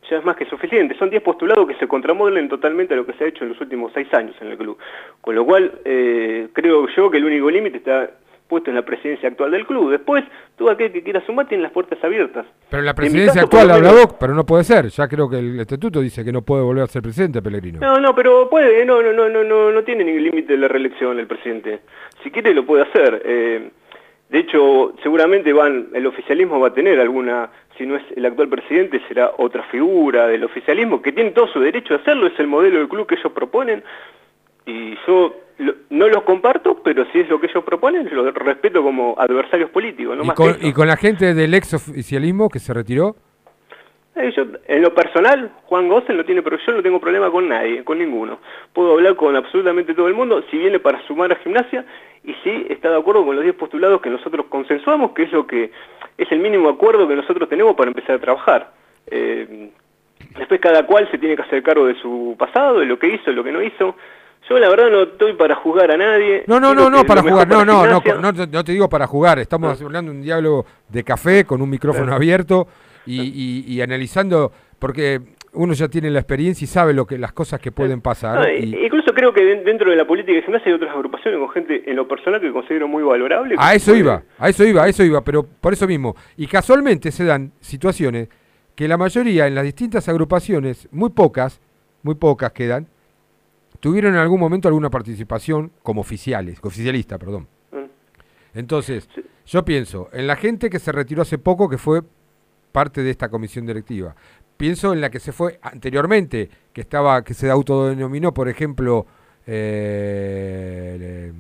ya es más que suficiente. Son 10 postulados que se contramodelan totalmente a lo que se ha hecho en los últimos 6 años en el club. Con lo cual, eh, creo yo que el único límite está puesto en la presidencia actual del club. Después, todo aquel que quiera sumar tiene las puertas abiertas. Pero la presidencia caso, actual habla vos, pero no puede ser. Ya creo que el estatuto dice que no puede volver a ser presidente, Pellegrino. No, no, pero puede, no, no, no, no, no, no tiene ningún límite la reelección el presidente. Si quiere lo puede hacer. Eh, de hecho, seguramente van, el oficialismo va a tener alguna, si no es el actual presidente, será otra figura del oficialismo que tiene todo su derecho a hacerlo, es el modelo del club que ellos proponen. Y yo lo- no los comparto, pero si es lo que ellos proponen, los respeto como adversarios políticos, no y, más con, y con la gente del ex oficialismo que se retiró. Eh, yo, en lo personal, Juan Gossen no tiene, pero yo no tengo problema con nadie, con ninguno. Puedo hablar con absolutamente todo el mundo, si viene para sumar a gimnasia, y sí está de acuerdo con los 10 postulados que nosotros consensuamos, que es lo que es el mínimo acuerdo que nosotros tenemos para empezar a trabajar. Eh, después cada cual se tiene que hacer cargo de su pasado, de lo que hizo, de lo que no hizo. Yo la verdad no estoy para juzgar a nadie. No, no, no, no, para lo jugar. No, no, no, no, te- no te digo para jugar. Estamos hablando de un diálogo de café con un micrófono abierto y, y- y analizando, porque uno ya tiene la experiencia y sabe lo que las cosas que pueden pasar. Y- Incluso creo que den- dentro de la política de gimnasia hay otras agrupaciones con gente en lo personal que considero muy valorable. A eso iba, a eso iba, a eso iba, pero por eso mismo. Y casualmente se dan situaciones que la mayoría en las distintas agrupaciones, muy pocas, muy pocas quedan, tuvieron en algún momento alguna participación como oficiales, oficialista, perdón. Mm. Entonces, yo pienso en la gente que se retiró hace poco, que fue parte de esta comisión directiva. Pienso en la que se fue anteriormente, que estaba, que se autodenominó, por ejemplo, eh,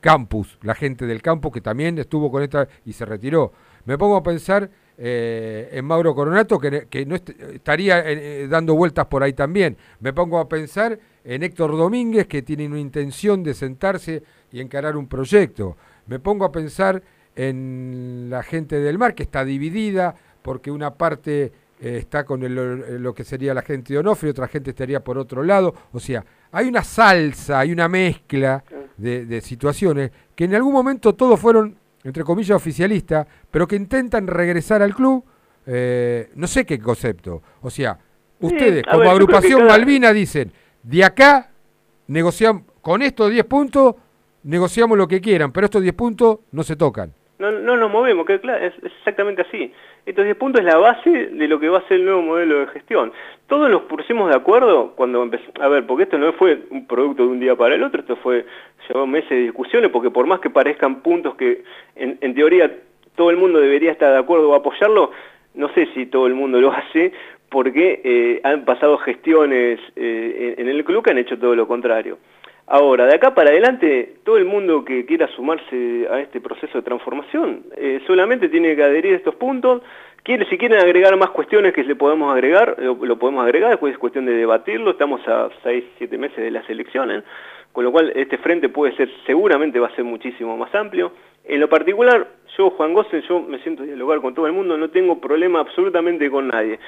Campus, la gente del campus que también estuvo con esta y se retiró. Me pongo a pensar eh, en Mauro Coronato, que, no est- estaría eh, dando vueltas por ahí también. Me pongo a pensar en Héctor Domínguez, que tiene una intención de sentarse y encarar un proyecto. Me pongo a pensar en la gente del mar, que está dividida, porque una parte eh, está con el- lo que sería la gente de Onofre, otra gente estaría por otro lado. O sea, hay una salsa, hay una mezcla de, de situaciones que en algún momento todos fueron, entre comillas, oficialistas, pero que intentan regresar al club, eh, no sé qué concepto. O sea, ustedes como ver, agrupación cada- Malvina dicen, de acá negociamos, con estos 10 puntos negociamos lo que quieran, pero estos 10 puntos no se tocan. No, no nos movemos, que es, exactamente así. Estos 10 puntos es la base de lo que va a ser el nuevo modelo de gestión. Todos nos pusimos de acuerdo cuando empezó, a ver, porque esto no fue un producto de un día para el otro, esto fue, llevó meses de discusiones, porque por más que parezcan puntos que en, en teoría todo el mundo debería estar de acuerdo o apoyarlo, no sé si todo el mundo lo [laughs] hace, porque eh, han pasado gestiones eh, en el club que han hecho todo lo contrario. Ahora, de acá para adelante, todo el mundo que quiera sumarse a este proceso de transformación eh, solamente tiene que adherir a estos puntos. Quiere, si quieren agregar más cuestiones que le podemos agregar, lo, podemos agregar, después es cuestión de debatirlo. Estamos a 6, 7 meses de las elecciones, con lo cual este frente puede ser, seguramente va a ser muchísimo más amplio. En lo particular, yo, Juan Gossen, yo me siento a dialogar con todo el mundo, no tengo problema absolutamente con nadie.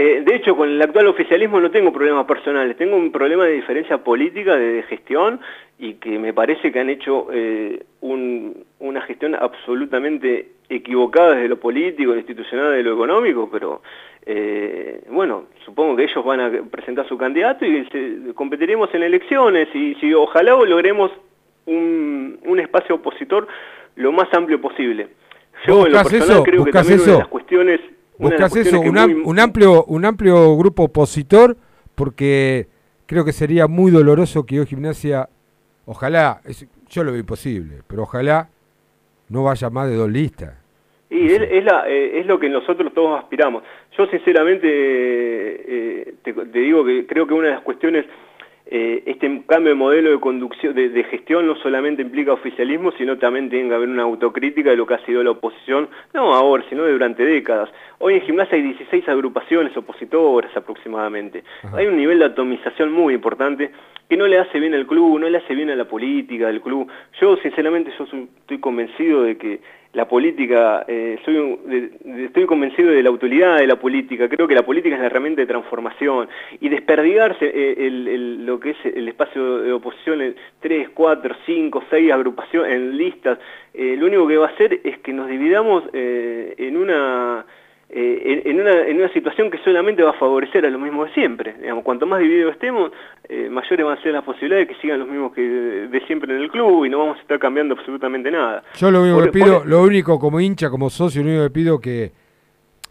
Eh, de hecho, con el actual oficialismo no tengo problemas personales, tengo un problema de diferencia política, de, gestión, y que me parece que han hecho eh, un- una gestión absolutamente equivocada desde lo político, lo institucional, de lo económico, pero eh, bueno, supongo que ellos van a presentar su candidato y se- competiremos en elecciones, y si ojalá logremos un, un espacio opositor lo más amplio posible. Yo en lo ¿Buscas personal eso? creo que ¿Buscas también una de las cuestiones... Buscas eso, un, muy- un amplio, un amplio grupo opositor, porque creo que sería muy doloroso que hoy Gimnasia, ojalá, es- yo lo veo imposible, pero ojalá no vaya más de dos listas. Y es, es la- eh, es lo que nosotros todos aspiramos. Yo sinceramente eh, te, te digo que creo que una de las cuestiones, eh, este cambio de modelo de conducción, de, de gestión no solamente implica oficialismo, sino también tiene que haber una autocrítica de lo que ha sido la oposición, no ahora, sino durante décadas. Hoy en gimnasia hay 16 agrupaciones opositoras aproximadamente. Hay un nivel de atomización muy importante que no le hace bien al club, no le hace bien a la política del club. Yo sinceramente yo estoy convencido de que la política, eh, soy un- estoy convencido de la utilidad de la política, creo que la política es la herramienta de transformación y desperdigarse eh, el- el- lo que es el espacio de oposición en 3, 4, 5, 6 agrupaciones, en listas, eh, lo único que va a hacer es que nos dividamos eh, en una eh, en, una, en una situación que solamente va a favorecer a lo mismo de siempre. Digamos, cuanto más divididos estemos, eh, mayores van a ser las posibilidades de que sigan los mismos que de, siempre en el club y no vamos a estar cambiando absolutamente nada. Yo lo único que pido, lo único como hincha, como socio, lo único que pido que,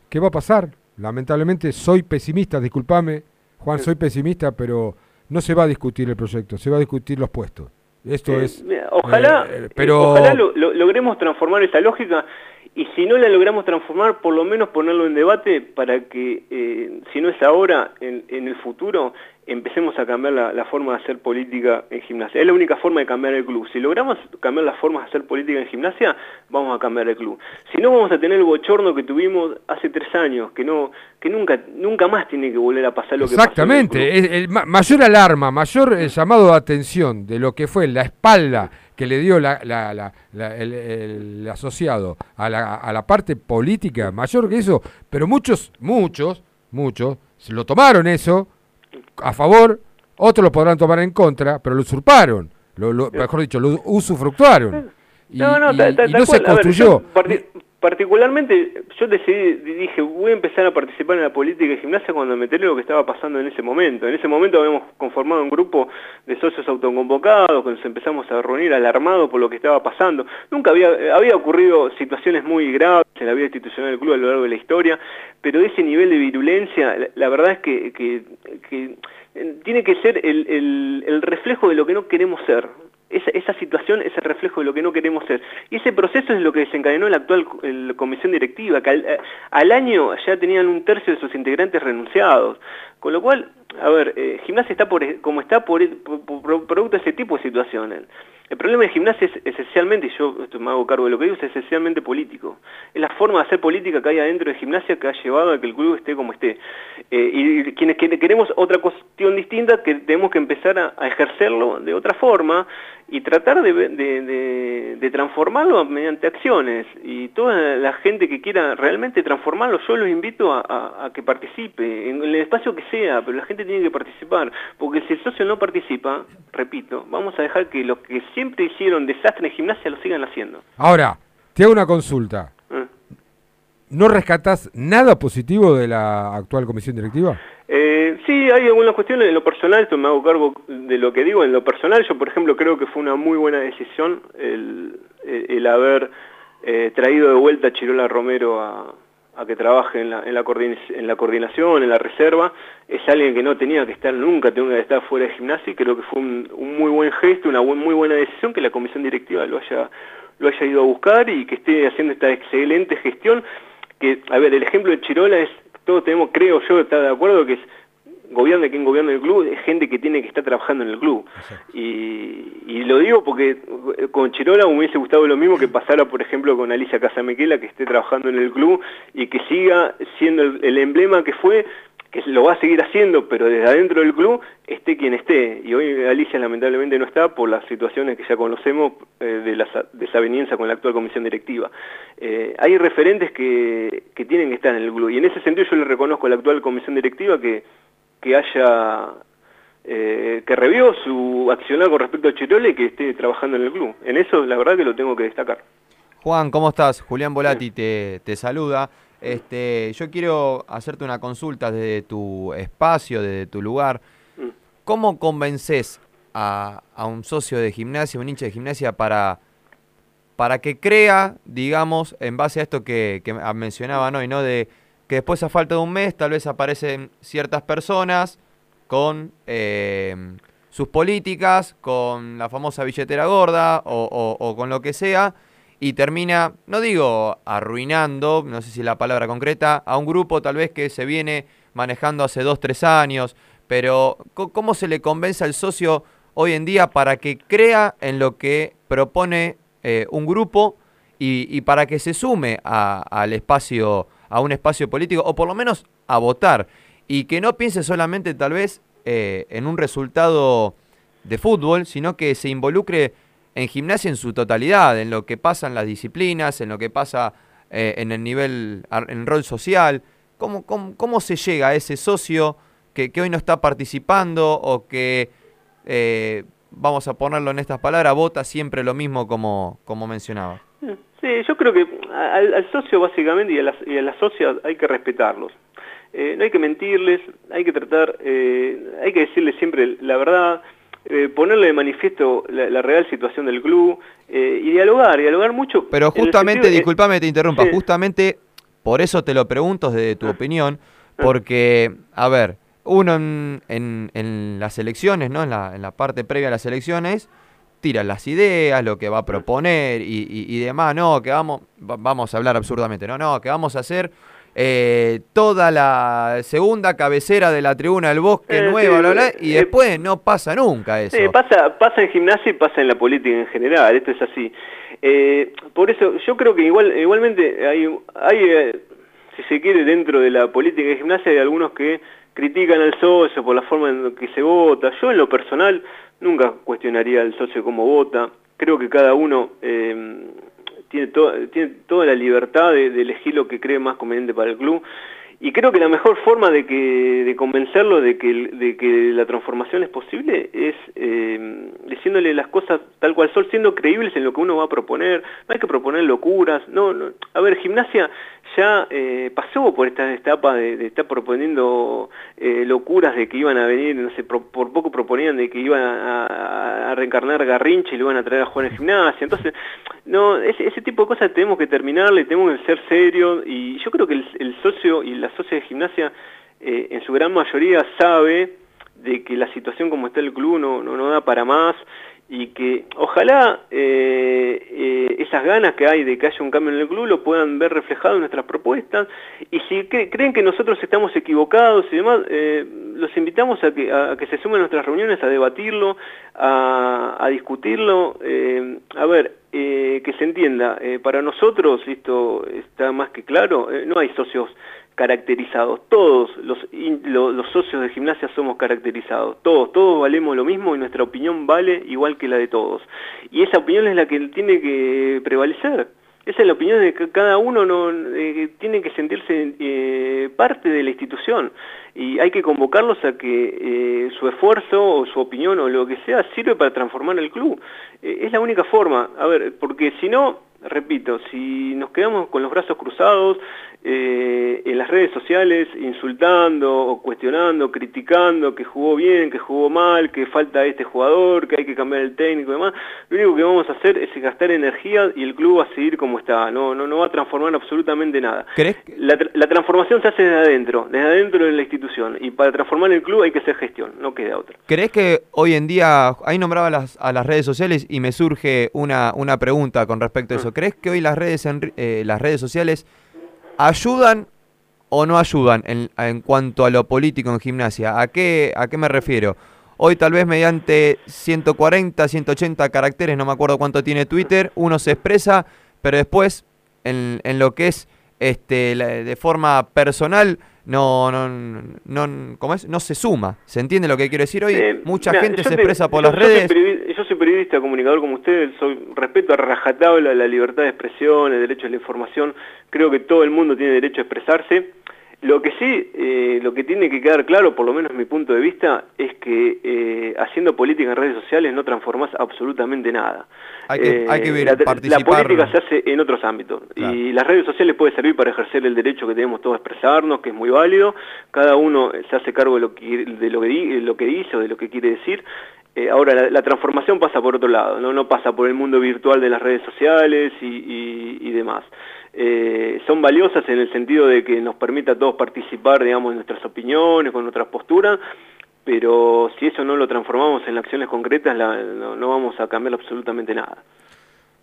¿qué va a pasar? Lamentablemente soy pesimista, discúlpame, Juan, soy pesimista, pero no se va a discutir el proyecto, se va a discutir los puestos. Esto Eh, es. ojalá, eh, eh, pero ojalá lo- lo- logremos transformar esa lógica y si no la logramos transformar, por lo menos ponerlo en debate para que, eh, si no es ahora, en, en el futuro, empecemos a cambiar la, la forma de hacer política en gimnasia. Es la única forma de cambiar el club. Si logramos cambiar las formas de hacer política en gimnasia, vamos a cambiar el club. Si no, vamos a tener el bochorno que tuvimos hace tres años, que no que nunca nunca más tiene que volver a pasar lo que pasó. el. Exactamente, el ma- mayor alarma, mayor eh, llamado de atención de lo que fue la espalda que le dio la- la- la- la- el, el asociado a la, a la parte política, mayor que eso, pero muchos, muchos, muchos, se lo tomaron eso a favor, otros lo podrán tomar en contra, pero lo usurparon, lo, lo- mejor dicho, lo usufructuaron. Y, No, no, y- ta- ta- y no se ver, construyó. Particularmente, yo decidí, dije, voy a empezar a participar en la política de gimnasia cuando me enteré lo que estaba pasando en ese momento. En ese momento habíamos conformado un grupo de socios autoconvocados, que nos empezamos a reunir alarmados por lo que estaba pasando. Nunca había, había ocurrido situaciones muy graves en la vida institucional del club a lo largo de la historia, pero ese nivel de virulencia, la, la verdad es que, que- que, eh, tiene que ser el, el- el reflejo de lo que no queremos ser. Esa, esa situación es el reflejo de lo que no queremos ser. Y ese proceso es lo que desencadenó la actual comisión directiva, que al, eh, al año ya tenían un tercio de sus integrantes renunciados. Con lo cual, a ver, eh, gimnasia está por, como está por, por- producto de ese tipo de situaciones. El problema de gimnasia es esencialmente, y yo me hago cargo de lo que digo, es esencialmente político. Es la forma de hacer política que hay adentro de gimnasia que ha llevado a que el club esté como esté. Eh, y quienes que- queremos otra cuestión distinta, que tenemos que empezar a ejercerlo de otra forma y tratar de, de- de- transformarlo mediante acciones. Y toda la gente que quiera realmente transformarlo, yo los invito a, a- a que participe, en el espacio que sea, pero la gente tiene que participar. Porque si el socio no participa, repito, vamos a dejar que los que siempre hicieron desastre en gimnasia lo sigan haciendo. Ahora, te hago una consulta. ¿No rescatas nada positivo de la actual comisión directiva? Eh, sí, hay algunas cuestiones. En lo personal, esto me hago cargo de lo que digo, en lo personal yo por ejemplo creo que fue una muy buena decisión el, el- haber eh, traído de vuelta a Chirola Romero a, a que trabaje en la, en, la en la coordinación, en la reserva, es alguien que no tenía que estar nunca, tenía que estar fuera de gimnasia y creo que fue un, un muy buen gesto, una buen- muy buena decisión que la comisión directiva lo haya, lo haya ido a buscar y que esté haciendo esta excelente gestión que, a ver, el ejemplo de Chirola es, todos tenemos, creo yo, estar de acuerdo que es gobierne quien gobierna el club, es gente que tiene que estar trabajando en el club. Y, y lo digo porque eh, con Chirola me hubiese gustado lo mismo que pasara, por ejemplo, con Alicia Casamequela, que esté trabajando en el club y que siga siendo el, el emblema que fue, que lo va a seguir haciendo, pero desde adentro del club esté quien esté. Y hoy Alicia lamentablemente no está por las situaciones que ya conocemos eh, de la sa- desaveniencia con la actual comisión directiva. Eh, hay referentes que, que tienen que estar en el club. Y en ese sentido yo le reconozco a la actual comisión directiva que, que haya eh, que revió su accionar con respecto a Chirola y que esté trabajando en el club. En eso la verdad que lo tengo que destacar. Juan, ¿cómo estás? Julián Volati te, te saluda. Este, yo quiero hacerte una consulta desde tu espacio, desde tu lugar. Mm. ¿Cómo convences a, a un socio de gimnasia, un hincha de gimnasia, para, para que crea, digamos, en base a esto que, que mencionaban hoy, ¿no? De que después a falta de un mes tal vez aparecen ciertas personas con eh, sus políticas, con la famosa billetera gorda o, o- o con lo que sea, y termina, no digo arruinando, no sé si la palabra concreta, a un grupo tal vez que se viene manejando hace dos, tres años, pero ¿cómo se le convence al socio hoy en día para que crea en lo que propone eh, un grupo y, y para que se sume a- al espacio, a un espacio político, o por lo menos a votar, y que no piense solamente tal vez eh, en un resultado de fútbol, sino que se involucre en gimnasia en su totalidad, en lo que pasa en las disciplinas, en lo que pasa eh, en el nivel, en el rol social. ¿Cómo, cómo, cómo se llega a ese socio que, que hoy no está participando o que, eh, vamos a ponerlo en estas palabras, vota siempre lo mismo como, como mencionaba? Sí, yo creo que al, al socio básicamente y a, las, y a las socias hay que respetarlos. Eh, no hay que mentirles, hay que tratar, eh, hay que decirles siempre la verdad, eh, ponerle de manifiesto la, la real situación del club eh, y dialogar, dialogar mucho. Pero justamente, disculpame, te interrumpa, Sí. justamente por eso te lo pregunto desde tu opinión, porque, a ver, uno en, en- en las elecciones, ¿no? En la, en la parte previa a las elecciones, tira las ideas, lo que va a proponer y, y- y demás, no, que vamos, va- vamos a hablar absurdamente, no, no, que vamos a hacer eh, toda la segunda cabecera de la tribuna del bosque Eh, nueva, sí, bla, bla, y eh, después no pasa nunca eso. Pasa, pasa en gimnasia y pasa en la política en general, esto es así. Eh, por eso yo creo que igual igualmente hay, hay eh, si se quiere, dentro de la política de gimnasia hay algunos que critican al socio por la forma en que se vota. Yo en lo personal nunca cuestionaría al socio cómo vota. Creo que cada uno eh, tiene, to- tiene toda la libertad de, elegir lo que cree más conveniente para el club. Y creo que la mejor forma de que de convencerlo de que, de que la transformación es posible es eh, diciéndole las cosas tal cual son, siendo creíbles en lo que uno va a proponer. No hay que proponer locuras. No, no. A ver, gimnasia ya eh, pasó por esta etapa de, estar proponiendo eh, locuras de que iban a venir, no sé, por poco proponían de que iban a, a- reencarnar Garrincha y lo iban a traer a jugar en gimnasia. Entonces, no, ese, tipo de cosas tenemos que terminarle, tenemos que ser serios y yo creo que el, el socio y la socia de gimnasia eh, en su gran mayoría sabe de que la situación como está el club no, no, no da para más y que ojalá eh, eh, esas ganas que hay de que haya un cambio en el club lo puedan ver reflejado en nuestras propuestas. Y si cre- creen que nosotros estamos equivocados y demás, eh, los invitamos a que, a, que se sumen a nuestras reuniones a debatirlo, a, a discutirlo, a ver, que se entienda, para nosotros, esto está más que claro, no hay socios caracterizados, todos los, in- lo- los socios de gimnasia somos caracterizados, todos, todos valemos lo mismo y nuestra opinión vale igual que la de todos. Y esa opinión es la que tiene que prevalecer. Esa es la opinión de que cada uno no, eh, tiene que sentirse eh, parte de la institución y hay que convocarlos a que eh, su esfuerzo o su opinión o lo que sea sirve para transformar el club. Es la única forma, a ver, porque si no, repito, si nos quedamos con los brazos cruzados eh, en las redes sociales insultando o cuestionando, criticando que jugó bien, que jugó mal, que falta este jugador, que hay que cambiar el técnico y demás, lo único que vamos a hacer es gastar energía y el club va a seguir como está, no, no, no va a transformar absolutamente nada. ¿Crees La, tra- la transformación se hace desde adentro, desde adentro de la institución y para transformar el club hay que hacer gestión, no queda otra. ¿Crees que hoy en día, ahí nombraba las, a las redes sociales y me surge una, una pregunta con respecto a eso, ¿crees que hoy las redes, en- eh, las redes sociales ayudan o no ayudan en, en cuanto a lo político en gimnasia? ¿A qué, ¿A qué me refiero? Hoy tal vez mediante 140, 180 caracteres, no me acuerdo cuánto tiene Twitter, uno se expresa, pero después en, en lo que es este, la- de forma personal no, no, no, ¿cómo es? no se suma. ¿Se entiende lo que quiero decir? Hoy Eh, mucha mira, gente se te- expresa por las redes. yo periodista, comunicador como ustedes, soy, respeto a rajatabla la libertad de expresión, el derecho a la información, creo que todo el mundo tiene derecho a expresarse. Lo que sí, eh, lo que tiene que quedar claro, por lo menos mi punto de vista, es que eh, haciendo política en redes sociales no transformás absolutamente nada. Hay que- hay que ver- la, la política se hace en otros ámbitos y las redes sociales pueden servir para ejercer el derecho que tenemos todos a expresarnos, que es muy válido. Cada uno se hace cargo de lo que, de lo que, di- lo que dice o de lo que quiere decir. Eh, ahora, la, la transformación pasa por otro lado, ¿no? pasa por el mundo virtual de las redes sociales y, demás. Eh, son valiosas en el sentido de que nos permite a todos participar, digamos, en nuestras opiniones, con nuestras posturas, pero si eso no lo transformamos en acciones concretas, no vamos a cambiar absolutamente nada.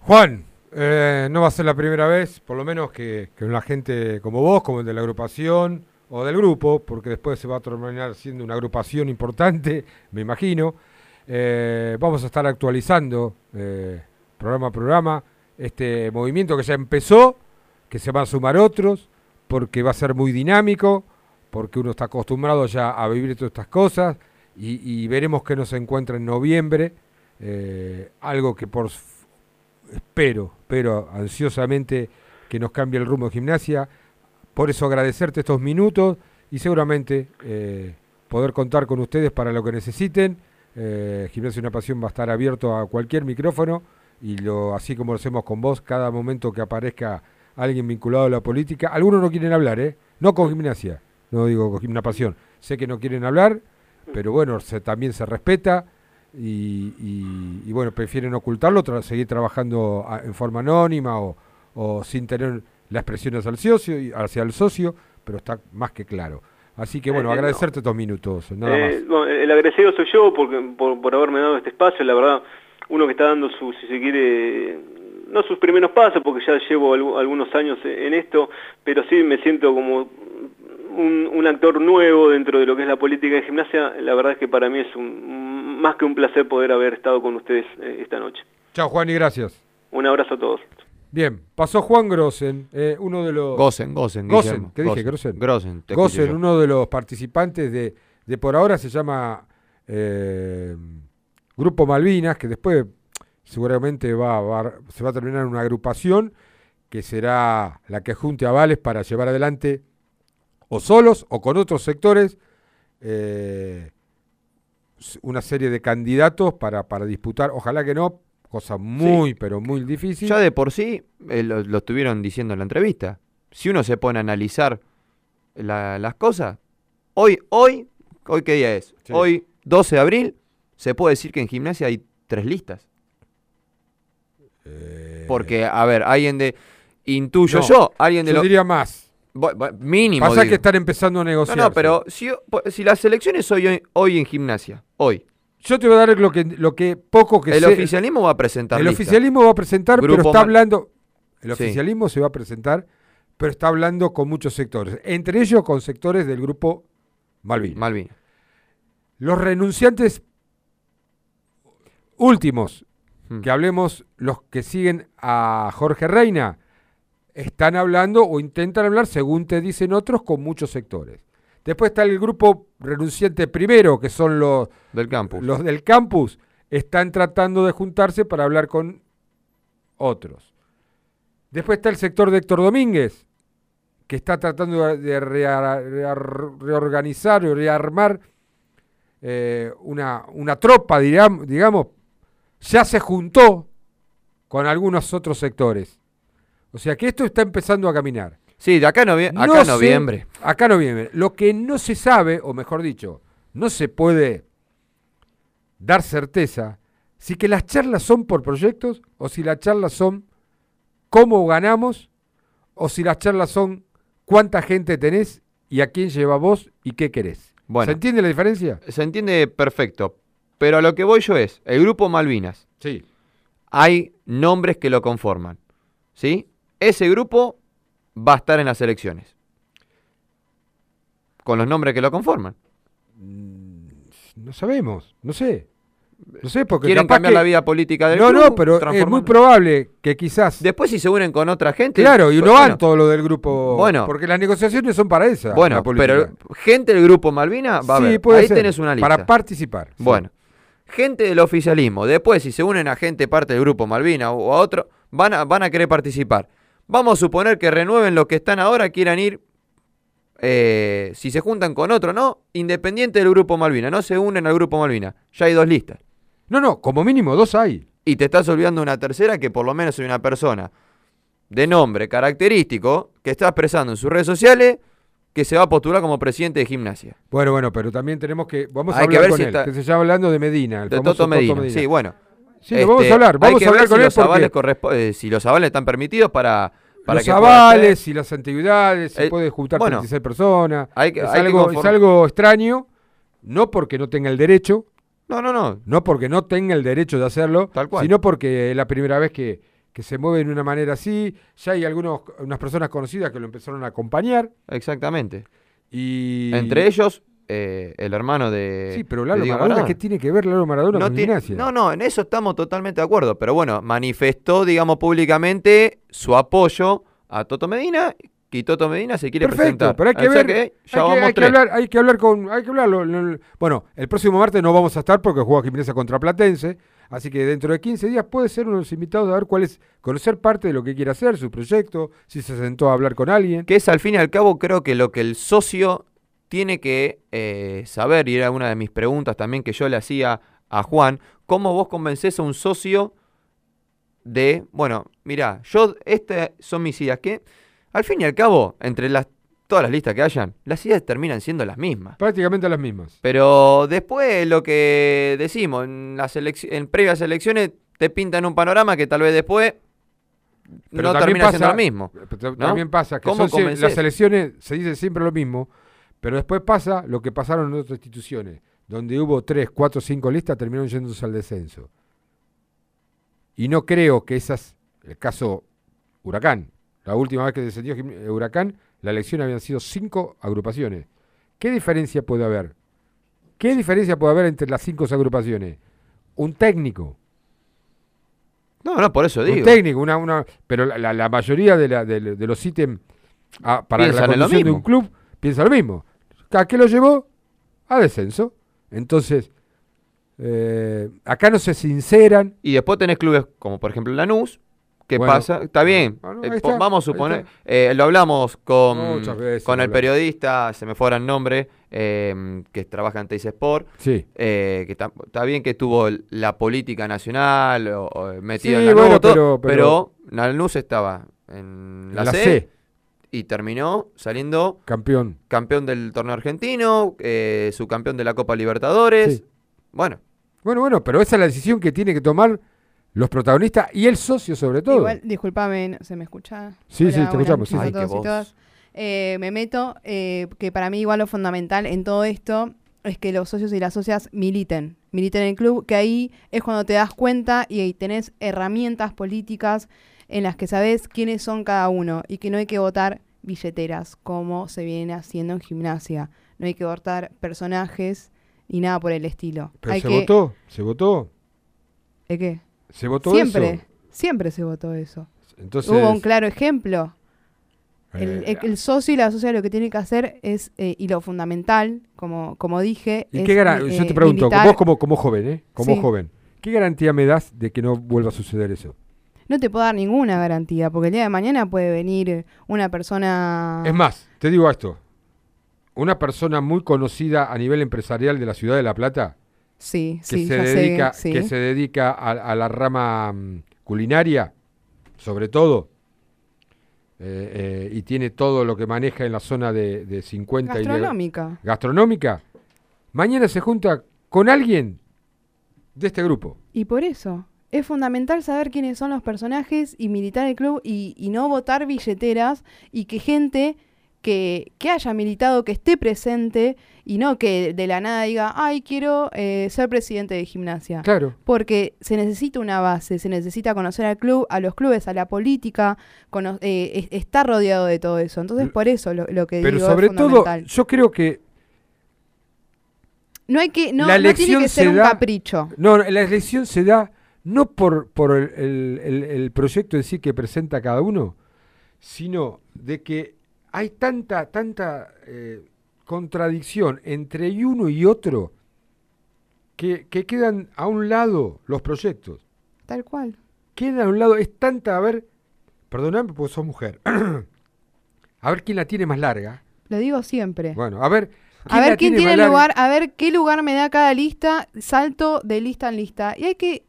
Juan, eh, no va a ser la primera vez, por lo menos que, que una gente como vos, como el de la agrupación o del grupo, porque después se va a terminar siendo una agrupación importante, [laughs] me imagino. Eh, vamos a estar actualizando eh, programa a programa este movimiento que ya empezó, que se van a sumar otros, porque va a ser muy dinámico, porque uno está acostumbrado ya a vivir todas estas cosas y, veremos qué nos encuentra en noviembre, eh, algo que por espero, pero ansiosamente que nos cambie el rumbo de gimnasia. Por eso agradecerte estos minutos y seguramente poder contar con ustedes para lo que necesiten. Eh, Gimnasia Una Pasión va a estar abierto a cualquier micrófono y lo así como lo hacemos con vos, cada momento que aparezca alguien vinculado a la política, algunos no quieren hablar, ¿eh? No con gimnasia, no digo con una pasión. Sé que no quieren hablar, pero bueno, se, también se respeta y, y- y, bueno, prefieren ocultarlo, tra- seguir trabajando a- en forma anónima o, o sin tener las expresiones al socio, hacia el socio, pero está más que claro. Así que bueno, Eh, agradecerte estos minutos, nada Eh, más. bueno, el agradecido soy yo porque, por, por haberme dado este espacio, la verdad, uno que está dando su, si se quiere, no sus primeros pasos, porque ya llevo algu- algunos años en esto, pero sí me siento como un, un actor nuevo dentro de lo que es la política de gimnasia. La verdad es que para mí es un, más que un placer poder haber estado con ustedes eh, esta noche. Chao Juan y gracias. Un abrazo a todos. Bien, pasó Juan Grossen, eh, uno de los... Gosen, Gosen, Gosen, Guillermo, ¿qué dije? Grossen. Te Gossen, uno de los participantes de, de por ahora se llama eh, Grupo Malvinas, que después seguramente va, va- se va a terminar en una agrupación que será la que junte avales para llevar adelante o solos o con otros sectores eh, una serie de candidatos para, para disputar, ojalá que no, cosa muy, pero muy difícil. Ya de por sí, eh, lo, lo estuvieron diciendo en la entrevista. Si uno se pone a analizar la- las cosas, hoy, hoy, hoy qué día es? Sí. Hoy, 12 de abril, se puede decir que en gimnasia hay tres listas. Porque, a ver, alguien de. Intuyo Eh, No, yo, alguien de yo lo- diría más. Mínimo. Pasa que están empezando a negociar. No, no, pero si, si las elecciones hoy, hoy en gimnasia, hoy. Yo te voy a dar lo que, lo que poco que el sé. oficialismo va a presentar El lista. oficialismo va a presentar, pero está hablando. El Sí. oficialismo se va a presentar, pero está hablando con muchos sectores. Entre ellos con sectores del grupo Malvinas. Malvinas. Los renunciantes últimos, Hmm. que hablemos los que siguen a Jorge Reina, están hablando o intentan hablar, según te dicen otros, con muchos sectores. Después está el grupo renunciante primero, que son los del campus. Los del campus están tratando de juntarse para hablar con otros. Después está el sector de Héctor Domínguez, que está tratando de- reorganizar o rearmar eh, una, una tropa, digamos, ya se juntó con algunos otros sectores. O sea que esto está empezando a caminar. Sí, de acá, a novie- acá No noviembre. acá noviembre. Lo que no se sabe, o mejor dicho, no se puede dar certeza si que las charlas son por proyectos o si las charlas son cómo ganamos o si las charlas son cuánta gente tenés y a quién lleva vos y qué querés. Bueno. ¿Se entiende la diferencia? Se entiende perfecto. Pero a lo que voy yo es, el grupo Malvinas. Sí. Hay nombres que lo conforman. ¿Sí? Ese grupo va a estar en las elecciones. Con los nombres que lo conforman. No sabemos, no sé. No sé, porque Quieren cambiar que- la vida política del No, club, no, pero es muy probable que quizás... Después si se unen con otra gente... Claro, y pues, no van bueno, todo lo del grupo. Bueno. Porque las negociaciones son para esa. Bueno, pero gente del grupo Malvina va Sí, a ver. puede Ahí ser, tenés una lista. para participar, sí. Bueno, gente del oficialismo. Después, si se unen a gente parte del grupo Malvina o a otro, van a, van a querer participar. Vamos a suponer que renueven los que están ahora, quieran ir. eh, si se juntan con otro, no, independiente del grupo Malvina, no se unen al grupo Malvina. Ya hay dos listas. No, no, como mínimo dos hay. Y te estás olvidando una tercera que por lo menos hay una persona de nombre característico que está expresando en sus redes sociales que se va a postular como presidente de gimnasia. Bueno, bueno, pero también tenemos que. Vamos a Hay que ver con si él. está- Que se está hablando de Medina. El De famoso Toto Medina. Sí, bueno. Sí, lo vamos Este, a hablar. hay Vamos que a hablar ver con si él los porque avales correspo- eh, si los avales están permitidos para, para los que avales y las antigüedades, se Eh, puede juntar bueno, 36 personas. hay que- es, hay algo, es algo extraño, no porque no tenga el derecho. No, no, no. No porque no tenga el derecho de hacerlo, Tal cual. sino porque es la primera vez que, que se mueve de una manera así. Ya hay algunos, unas personas conocidas que lo empezaron a acompañar. Exactamente. Y... Entre ellos, eh, el hermano de. Sí, pero Lalo Maradona, ¿qué tiene que ver Lalo Maradona no, con ti- gimnasia? no, no, en eso estamos totalmente de acuerdo. Pero bueno, manifestó, digamos, públicamente su apoyo a Toto Medina. Y Toto Medina se quiere Perfecto, presentar. pero hay que O sea ver, que hay, que, vamos hay que tres. hablar, hay que hablar con, hay que hablarlo. lo- lo- Bueno, el próximo martes no vamos a estar porque juega Gimnasia contra Platense, así que dentro de 15 días puede ser uno de los invitados a ver cuál es, conocer parte de lo que quiere hacer, su proyecto, si se sentó a hablar con alguien. Que es al fin y al cabo, creo que lo que el socio tiene que eh, saber, y era una de mis preguntas también que yo le hacía a Juan, ¿cómo vos convencés a un socio de, bueno, mira, yo, estas son mis ideas, que al fin y al cabo, entre las todas las listas que hayan, las ideas terminan siendo las mismas. Prácticamente las mismas. Pero después lo que decimos, en, las en previas elecciones te pintan un panorama que tal vez después Pero no también termina siendo pasa- lo mismo. ¿no? También pasa que ¿Cómo son las elecciones se dice siempre lo mismo, pero después pasa lo que pasaron en otras instituciones, donde hubo tres, cuatro, cinco listas, terminaron yéndose al descenso. Y no creo que esas, el caso Huracán, la última vez que descendió eh, Huracán, la elección habían sido cinco agrupaciones. ¿Qué diferencia puede haber? ¿Qué diferencia puede haber entre las cinco agrupaciones? Un técnico. No, no, por eso Un digo. técnico, una, una, pero la, la- la mayoría de, la- de- de los ítems ah, para la lo conducción de un club piensa lo mismo. ¿A qué lo llevó? A descenso. Entonces, eh, acá no se sinceran. Y después tenés clubes como por ejemplo Lanús, que Bueno, pasa, está bien, bueno, eh, está, vamos a suponer, eh, lo hablamos con, veces con el periodista, se me fuera el nombre, eh, que trabaja en Teis Sport, Sí. eh, que está, está bien que estuvo el- la política nacional o, Sí, en la bueno, pero, pero- pero Lanús estaba en la, En la C, C. y terminó saliendo Campeón. campeón del torneo argentino, eh, subcampeón de la Copa Libertadores, Sí. bueno, Bueno, bueno, pero esa es la decisión que tiene que tomar los protagonistas y el socio sobre todo. Igual, disculpame, ¿no- ¿se me escucha? Sí, sí, te escuchamos, sí, noches a sí. todos Ay, y qué voz. todas. Eh, me meto, eh, que para mí igual lo fundamental en todo esto es que los socios y las socias militen, militen en el club, que ahí es cuando te das cuenta y ahí tenés herramientas políticas en las que sabes quiénes son cada uno y que no hay que votar billeteras como se viene haciendo en gimnasia. No hay que votar personajes ni nada por el estilo. Pero hay se que... votó, se votó. ¿De qué? Se votó siempre, eso. siempre se votó eso. Entonces- Hubo un claro ejemplo. El, Eh, el- el socio y la socia lo que tiene que hacer es, eh, y lo fundamental, como, como dije, ¿Y es qué mi- Yo te eh, pregunto, militar. vos como, como joven, ¿eh? Como Sí. joven, ¿qué garantía me das de que no vuelva a suceder eso? No te puedo dar ninguna garantía, porque el día de mañana puede venir una persona... Es más, te digo esto. Una persona muy conocida a nivel empresarial de la ciudad de La Plata, Sí, que sí, se sé, dedica, sí. que se dedica a, a la rama mm, culinaria, sobre todo, eh, eh, y tiene todo lo que maneja en la zona de, de 50 y de- Gastronómica. gastronómica, mañana se junta con alguien de este grupo. Y por eso, es fundamental saber quiénes son los personajes y militar el club y, y no votar billeteras y que gente que, que haya militado, que esté presente y no que de la nada diga, ay, quiero eh, ser presidente de gimnasia. Claro. Porque se necesita una base, se necesita conocer al club, a los clubes, a la política, cono- eh, es- estar rodeado de todo eso. Entonces, por eso lo, lo que Pero digo sobre es todo, yo creo que no hay que, no, la no tiene que ser se un da- capricho. No, la elección se da no por, por el, el- el- proyecto en sí que presenta cada uno, sino de que hay tanta, tanta eh, contradicción entre uno y otro que, que quedan a un lado los proyectos. Tal cual. Quedan a un lado, es tanta, a ver, perdoname porque sos mujer, [clears throat] a ver quién la tiene más larga. Lo digo siempre. Bueno, a ver. A ver quién tiene larga? lugar, a ver qué lugar me da cada lista, salto de lista en lista. Y hay que,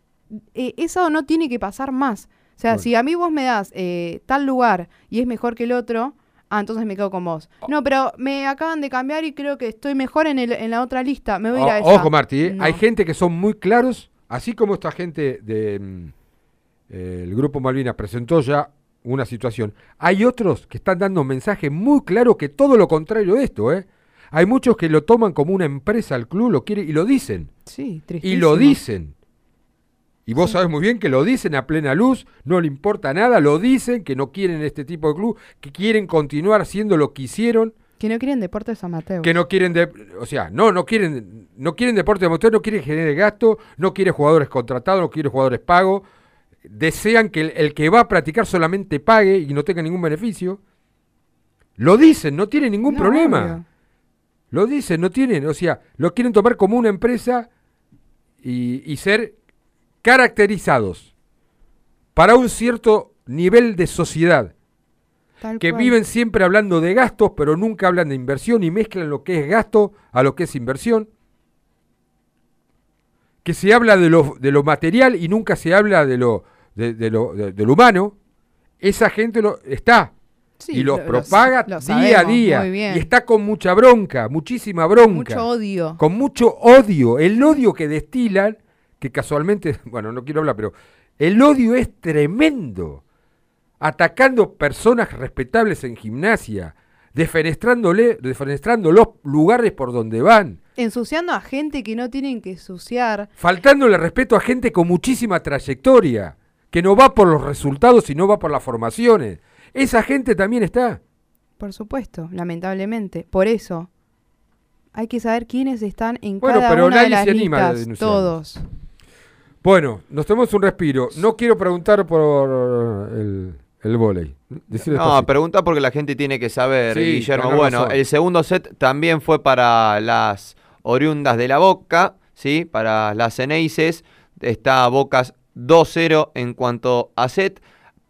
eh, eso no tiene que pasar más. O sea, Bueno. si a mí vos me das eh, tal lugar y es mejor que el otro, ah, entonces me quedo con vos. Oh. No, pero me acaban de cambiar y creo que estoy mejor en, el, en la otra lista, me voy a ir a esa. Ojo, Marti, ¿eh? No. hay gente que son muy claros, así como esta gente del Grupo Malvinas presentó ya una situación. Hay otros que están dando un mensaje muy claro que todo lo contrario de esto, ¿eh? Hay muchos que lo toman como una empresa al club, lo quiere y lo dicen. Sí, Y lo dicen. Y vos sabés muy bien que lo dicen a plena luz, no le importa nada, lo dicen, que no quieren este tipo de club, que quieren continuar haciendo lo que hicieron. Que no quieren deportes amateur. Que no quieren, de, o sea, no, no quieren, no quieren deporte amateur, no quieren generar gasto, no quieren jugadores contratados, no quieren jugadores pagos. Desean que el, el que va a practicar solamente pague y no tenga ningún beneficio. Lo dicen, no tienen ningún No, problema. obvio. Lo dicen, no tienen, o sea, lo quieren tomar como una empresa y, y ser caracterizados para un cierto nivel de sociedad Tal que cual. viven siempre hablando de gastos, pero nunca hablan de inversión y mezclan lo que es gasto a lo que es inversión. Que se habla de lo, de lo material y nunca se habla de lo, de, de lo, de- del humano, esa gente lo, está. Sí, y los lo- lo- propaga lo día a día. Y está con mucha bronca, muchísima bronca. Mucho odio. Con mucho odio. El odio que destilan, que casualmente, [laughs] bueno, no quiero hablar, pero el odio es tremendo. Atacando personas respetables en gimnasia, defenestrándole, defenestrando los lugares por donde van, Ensuciando a gente que no tienen que ensuciar. faltándole respeto a gente con muchísima trayectoria, que no va por los resultados y no va por las formaciones. Esa gente también está. Por supuesto, lamentablemente. Por eso. Hay que saber quiénes están en Bueno, cada pero una de nadie las se anima listas. Todos. Bueno, nos tomamos un respiro. No quiero preguntar por el, el. Decilo No, pregunta porque la gente tiene que saber, Sí, Guillermo. Bueno, razón. el segundo set también fue para las oriundas de la Boca, ¿sí? Para las Ceneices. Está Bocas 2-0 en cuanto a set.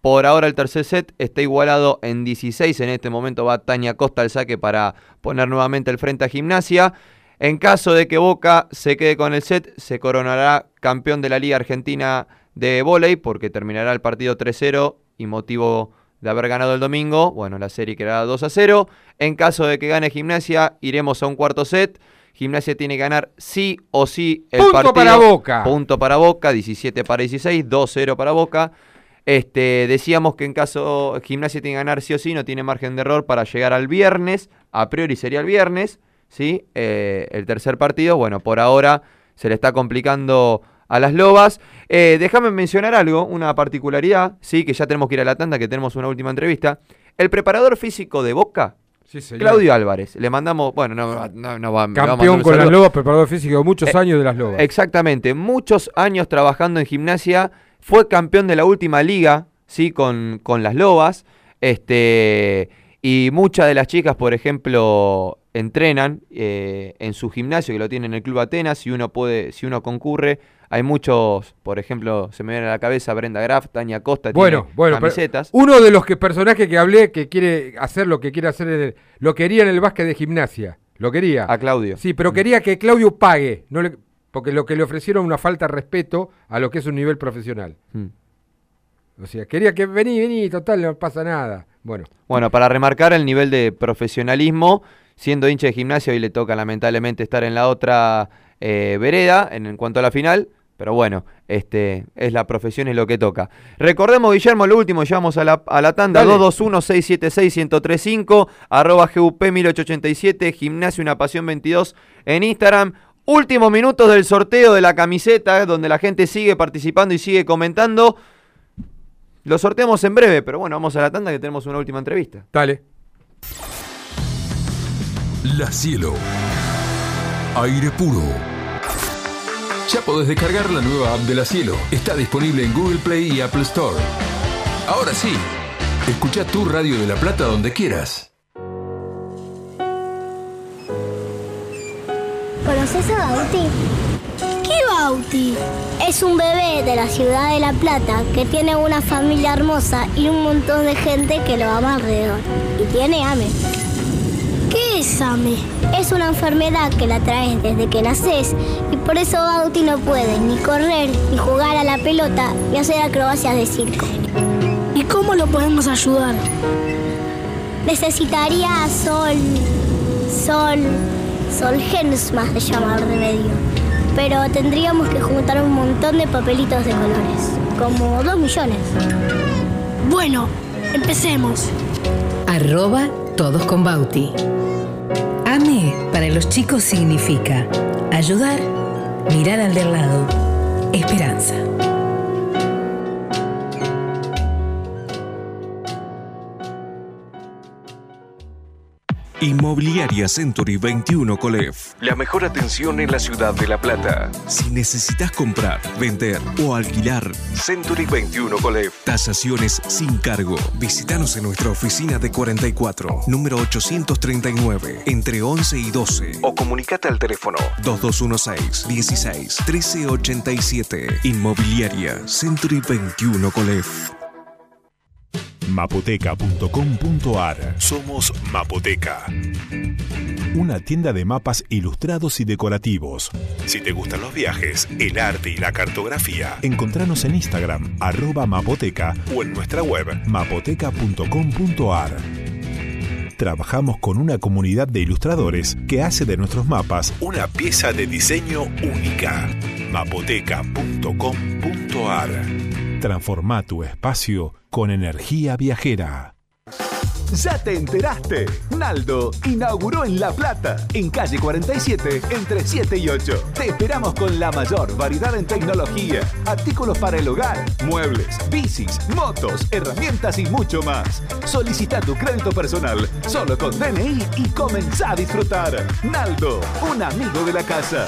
Por ahora el tercer set está igualado en 16. En este momento va Tania Costa al saque para poner nuevamente el frente a Gimnasia. En caso de que Boca se quede con el set, se coronará campeón de la Liga Argentina de Voley porque terminará el partido 3-0 y motivo de haber ganado el domingo, bueno, la serie quedará 2 a 0. En caso de que gane Gimnasia, iremos a un cuarto set. Gimnasia tiene que ganar sí o sí el Punto partido. para Boca. Punto para Boca, 17 para 16, 2-0 para Boca. Este, decíamos que en caso Gimnasia tiene que ganar sí o sí, no tiene margen de error para llegar al viernes. A priori sería el viernes, ¿sí? Eh, el tercer partido, bueno, por ahora se le está complicando a las Lobas. Eh, déjame mencionar algo, una particularidad, sí, que ya tenemos que ir a la tanda, que tenemos una última entrevista. El preparador físico de Boca, Sí. Claudio Álvarez, le mandamos, bueno, no, no, no va- Campeón con las lobas, preparador físico, muchos Eh, años de las lobas. Exactamente, muchos años trabajando en gimnasia, fue campeón de la última liga, ¿sí? Con, con las lobas, este, y muchas de las chicas, por ejemplo, entrenan eh, en su gimnasio, que lo tienen en el Club Atenas, si uno puede, si uno concurre, hay muchos, por ejemplo, se me viene a la cabeza Brenda Graf, Tania Costa, Bueno, tiene bueno, camisetas. uno de los que personajes que hablé que quiere hacer lo que quiere hacer, en el- lo quería en el básquet de gimnasia. Lo quería. A Claudio. Sí, pero quería que Claudio pague, no le- porque lo que le ofrecieron una falta de respeto a lo que es un nivel profesional. Mm. O sea, quería que vení, vení, total, no pasa nada. Bueno, Bueno, para remarcar el nivel de profesionalismo, siendo hincha de gimnasio, hoy le toca lamentablemente estar en la otra eh, vereda en, en cuanto a la final. Pero bueno, este es la profesión, es lo que toca. Recordemos, Guillermo, lo último, llevamos a la, a la tanda Dale. 221-676-1035, arroba GUP1887, Gimnasio Una Pasión 22 en Instagram. Últimos minutos del sorteo de la camiseta, donde la gente sigue participando y sigue comentando. Lo sorteamos en breve, pero bueno, vamos a la tanda que tenemos una última entrevista. dale. La Cielo. Aire puro. Ya podés descargar la nueva app de La Cielo. Está disponible en Google Play y Apple Store. Ahora sí, escucha tu radio de La Plata donde quieras. ¿Conoces a Bauti? ¿Qué Bauti? Es un bebé de la ciudad de La Plata que tiene una familia hermosa y un montón de gente que lo ama alrededor. Y tiene AME. ¿Qué es AME? Es una enfermedad que la traes desde que naces y por eso Bauti no puede ni correr, ni jugar a la pelota, ni hacer acrobacias de circo. ¿Y cómo lo podemos ayudar? Necesitaría sol, sol, Solgensma se llama el remedio. Pero tendríamos que juntar un montón de papelitos de colores, como dos millones. Bueno, empecemos. Arroba todos con Bauti. AME para los chicos significa ayudar, mirar al del lado, esperanza. Inmobiliaria Century 21 Colef. La mejor atención en la ciudad de La Plata. Si necesitas comprar, vender o alquilar, Century 21 Colef. Tasaciones sin cargo. Visítanos en nuestra oficina de 44, número 839, entre 11 y 12. O comunicate al teléfono 2216 16 1387. Inmobiliaria Century 21 Colef. mapoteca.com.ar. Somos Mapoteca. Una tienda de mapas ilustrados y decorativos. Si te gustan los viajes, el arte y la cartografía, encontranos en Instagram, arroba mapoteca o en nuestra web mapoteca.com.ar. Trabajamos con una comunidad de ilustradores que hace de nuestros mapas una pieza de diseño única. mapoteca.com.ar. Transforma tu espacio con energía viajera. ¿Ya te enteraste? Naldo inauguró en La Plata, en calle 47, entre 7 y 8. Te esperamos con la mayor variedad en tecnología, artículos para el hogar, muebles, bicis, motos, herramientas y mucho más. Solicita tu crédito personal solo con DNI y comenzá a disfrutar. Naldo, un amigo de la casa.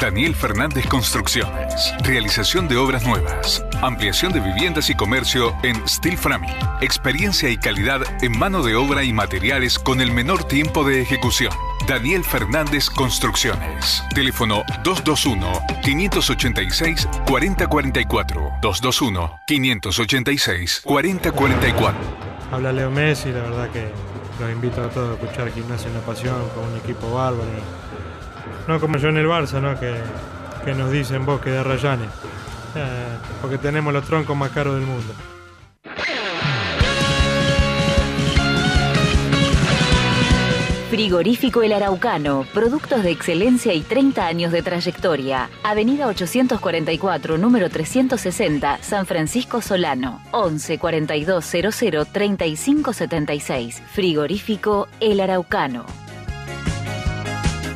Daniel Fernández Construcciones. Realización de obras nuevas. Ampliación de viviendas y comercio en Steel Framing. Experiencia y calidad en mano de obra y materiales con el menor tiempo de ejecución. Daniel Fernández Construcciones. Teléfono 221-586-4044. 221-586-4044. Habla Leo Messi, la verdad que los invito a todos a escuchar Gimnasia Una Pasión con un equipo bárbaro. No como yo en el Barça, ¿no? Que, que nos dicen bosque de Rayanes. Eh, porque tenemos los troncos más caros del mundo. Frigorífico El Araucano, productos de excelencia y 30 años de trayectoria. Avenida 844, número 360, San Francisco Solano. 11 42 00 35 76. Frigorífico El Araucano.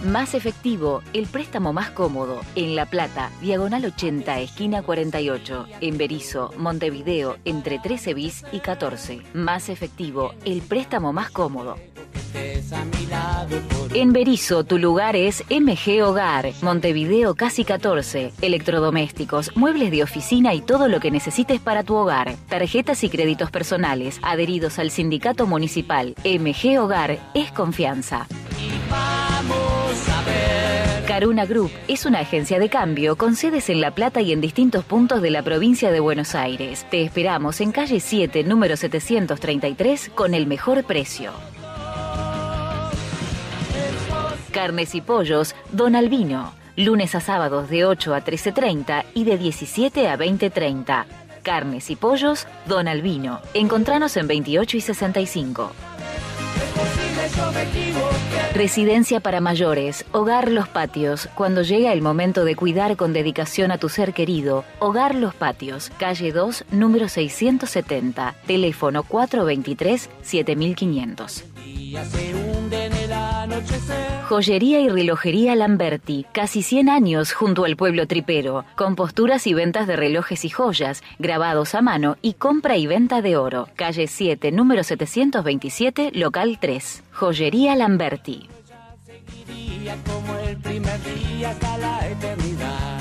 Más efectivo, el préstamo más cómodo. En La Plata, diagonal 80, esquina 48. En Berizo, Montevideo, entre 13 bis y 14. Más efectivo, el préstamo más cómodo. En Berizo, tu lugar es MG Hogar, Montevideo casi 14. Electrodomésticos, muebles de oficina y todo lo que necesites para tu hogar. Tarjetas y créditos personales, adheridos al sindicato municipal. MG Hogar es confianza. Caruna Group es una agencia de cambio con sedes en La Plata y en distintos puntos de la provincia de Buenos Aires. Te esperamos en calle 7, número 733, con el mejor precio. Carnes y pollos, Don Albino. Lunes a sábados de 8 a 13.30 y de 17 a 20.30. Carnes y pollos, Don Albino. Encontranos en 28 y 65. Residencia para mayores, Hogar Los Patios. Cuando llega el momento de cuidar con dedicación a tu ser querido, Hogar Los Patios, calle 2, número 670, teléfono 423-7500. Joyería y relojería Lamberti, casi 100 años junto al pueblo tripero, con posturas y ventas de relojes y joyas, grabados a mano y compra y venta de oro. Calle 7, número 727, local 3. Joyería Lamberti. como el primer día hasta la eternidad.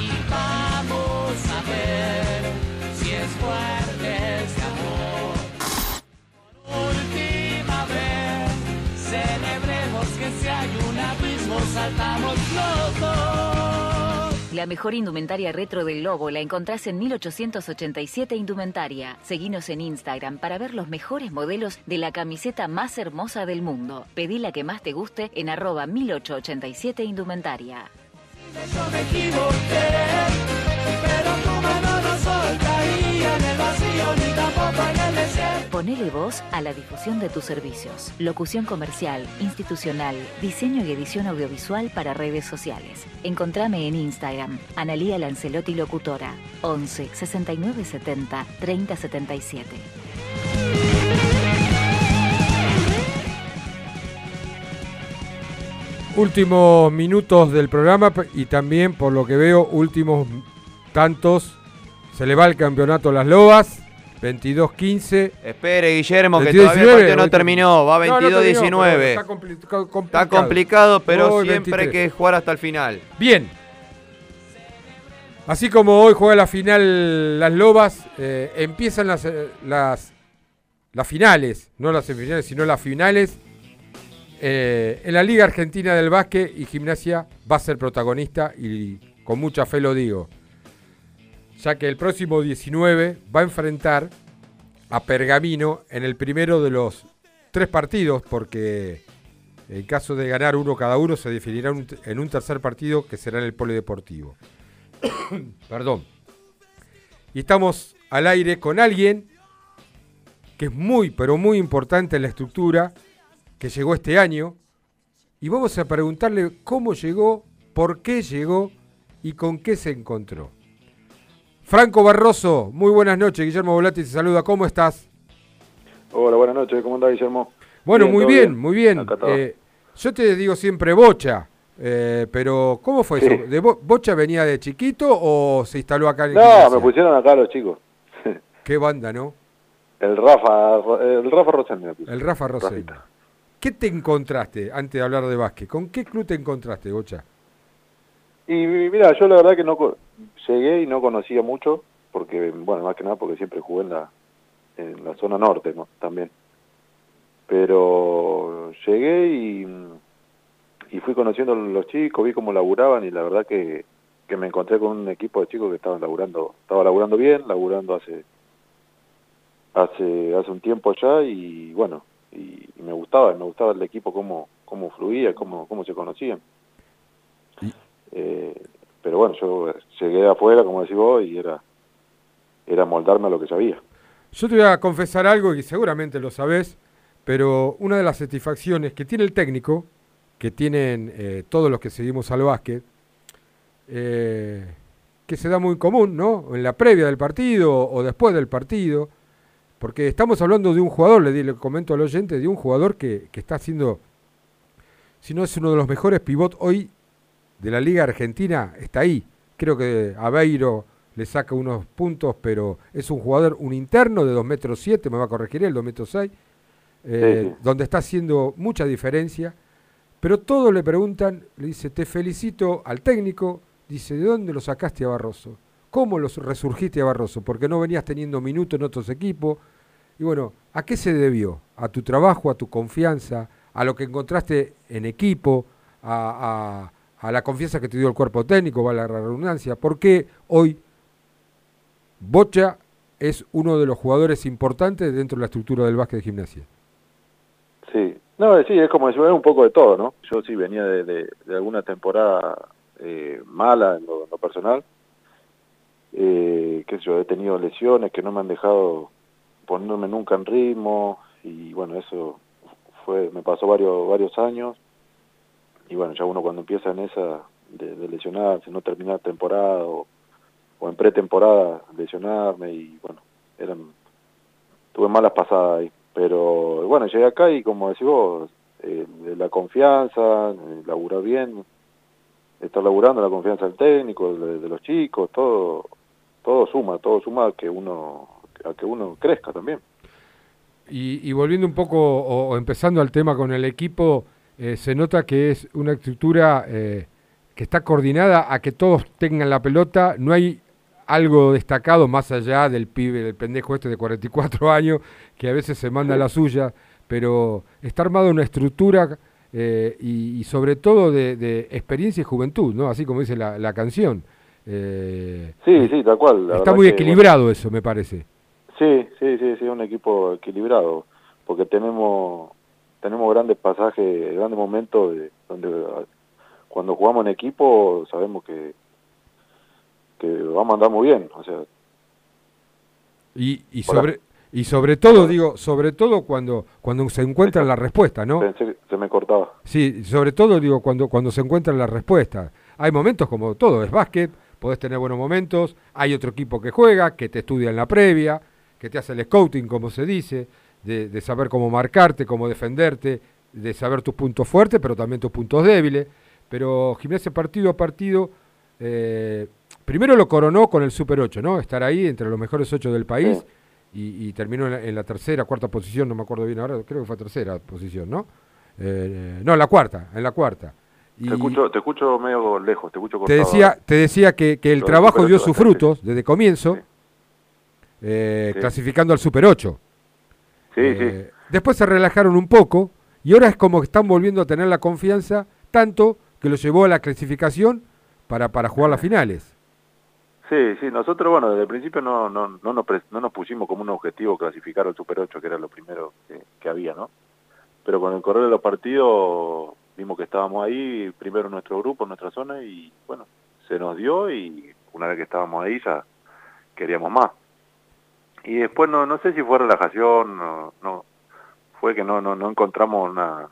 Y vamos a ver si es fuerte que si hay un abismo saltamos los dos. La mejor indumentaria retro del Lobo la encontrás en 1887 Indumentaria. Seguinos en Instagram para ver los mejores modelos de la camiseta más hermosa del mundo. Pedí la que más te guste en arroba 1887 Indumentaria. Yo me equivoqué, pero en el vacío ni tampoco en el desierto. Ponele voz a la difusión de tus servicios. Locución comercial, institucional, diseño y edición audiovisual para redes sociales. Encontrame en Instagram, Analía Lancelotti Locutora, 11 69 70 30 77. Últimos minutos del programa y también, por lo que veo, últimos tantos Se le va el campeonato a las Lobas. 22-15. Espere, Guillermo, que 22, todavía el partido no 19. terminó. Va No, no terminó, 22-19. pero está compli- complicado. Está complicado, pero Hoy siempre hay 23. que jugar hasta el final. Bien. Así como hoy juega la final las Lobas, eh, empiezan las, eh, las, las finales, no las semifinales, sino las finales. Eh, en la Liga Argentina del Básquet y Gimnasia va a ser protagonista y con mucha fe lo digo. Ya que el próximo 19 va a enfrentar a Pergamino en el primero de los tres partidos, porque en caso de ganar uno cada uno se definirá en un tercer partido que será en el Polideportivo. [coughs] Perdón. Y estamos al aire con alguien que es muy, pero muy importante en la estructura, que llegó este año. Y vamos a preguntarle cómo llegó, por qué llegó y con qué se encontró. Franco Barroso, muy buenas noches. Guillermo Volati te saluda. ¿Cómo estás? Hola, buenas noches. ¿Cómo andás, Guillermo? Bueno, Bien, muy bien, muy bien. Eh, yo te digo siempre bocha, eh, pero ¿cómo fue Sí. eso? ¿De Bo- ¿Bocha venía de chiquito o se instaló acá en No, Gimnasia? me pusieron acá los chicos. [laughs] Qué banda, ¿no? El Rafa, el Rafa Rosendo. El Rafa Rosell. Rafita. ¿Qué te encontraste antes de hablar de básquet? ¿Con qué club te encontraste, Bocha? Y mira, yo la verdad que no llegué y no conocía mucho, porque, bueno, más que nada porque siempre jugué en la, en la zona norte, ¿no? También. Pero llegué y, y fui conociendo a los chicos, vi cómo laburaban y la verdad que, que me encontré con un equipo de chicos que estaban laburando, estaba laburando bien, laburando hace hace hace un tiempo ya y bueno, y, y me gustaba, me gustaba el equipo cómo cómo fluía, cómo cómo se conocían. Eh, pero bueno, yo llegué afuera, como decís vos, y era, era moldarme a lo que sabía. Yo te voy a confesar algo y seguramente lo sabés, pero una de las satisfacciones que tiene el técnico, que tienen eh, todos los que seguimos al básquet, eh, que se da muy común, ¿no? En la previa del partido o después del partido, porque estamos hablando de un jugador, le, le comento al oyente, de un jugador que, que está haciendo, si no es uno de los mejores pivot hoy de la Liga Argentina, está ahí. Creo que Aveiro le saca unos puntos, pero es un jugador, un interno de 2 metros 7, me va a corregir él, 2 metros 6, eh, Sí, sí. donde está haciendo mucha diferencia. Pero todos le preguntan, le dice, te felicito al técnico, dice, ¿de dónde lo sacaste a Barroso? ¿Cómo lo resurgiste a Barroso? Porque no venías teniendo minutos en otros equipos. Y bueno, ¿a qué se debió? ¿A tu trabajo, a tu confianza, a lo que encontraste en equipo, a, a- la confianza que te dio el cuerpo técnico, va la redundancia? ¿Por qué hoy Bocha es uno de los jugadores importantes dentro de la estructura del básquet de gimnasia? Sí, no, sí, es como decir, un poco de todo, ¿no? Yo sí venía de, de, de alguna temporada eh, mala en lo, en lo personal, eh, yo, he tenido lesiones que no me han dejado ponerme nunca en ritmo y bueno, eso fue me pasó varios varios años y bueno, ya uno cuando empieza en esa de, de lesionarse, no terminar temporada o, en pretemporada lesionarme y bueno, eran tuve malas pasadas ahí, pero bueno, llegué acá y como decís vos, eh, la confianza, laburar bien, estar laburando, la confianza del técnico, de, los chicos, todo todo suma, todo suma a que uno a que uno crezca también. Y, y volviendo un poco, o empezando al tema con el equipo, eh, se nota que es una estructura eh, que está coordinada a que todos tengan la pelota, no hay algo destacado más allá del pibe, del pendejo este de 44 [laughs] años, que a veces se manda la suya, pero está armada una estructura eh, y, y sobre todo de, de experiencia y juventud, ¿no? Así como dice la, la canción. Eh, Sí, sí, tal cual. la está muy que, equilibrado eso, me parece. Sí, sí, sí, sí, un equipo equilibrado, porque tenemos tenemos grandes pasajes, grandes momentos de, donde cuando jugamos en equipo sabemos que que vamos a andar muy bien, o sea, Y, y sobre y sobre todo digo, sobre todo cuando cuando se encuentra la respuesta, ¿no? pensé que se me cortaba. Sí, sobre todo digo cuando cuando se encuentra la respuesta. Hay momentos como todo, es básquet, podés tener buenos momentos, hay otro equipo que juega, que te estudia en la previa, que te hace el scouting, como se dice, de, de saber cómo marcarte, cómo defenderte, de saber tus puntos fuertes, pero también tus puntos débiles. Pero gimnasia partido a partido, eh, primero lo coronó con el Super 8, ¿no? Estar ahí entre los mejores 8 del país y, y terminó en la, en la tercera, cuarta posición, no me acuerdo bien ahora, creo que fue tercera posición, ¿no? Eh, no, en la cuarta, en la cuarta. Y Te escucho, te escucho medio lejos, te escucho te cortado. decía, te decía que, que el trabajo dio 8 sus frutos desde comienzo, eh, Sí. clasificando al Super 8. Sí, Eh, Después se relajaron un poco y ahora es como que están volviendo a tener la confianza tanto que lo llevó a la clasificación para, para jugar las finales. Sí, sí, nosotros, bueno, desde el principio no, no, no, nos, no nos pusimos como un objetivo clasificar al Super 8, que era lo primero que, que había, ¿no? Pero con el correr de los partidos vimos que estábamos ahí, primero nuestro grupo, en nuestra zona, y bueno, se nos dio y una vez que estábamos ahí ya queríamos más. Y después no, no sé si fue relajación, no, no fue que no, no, no encontramos una,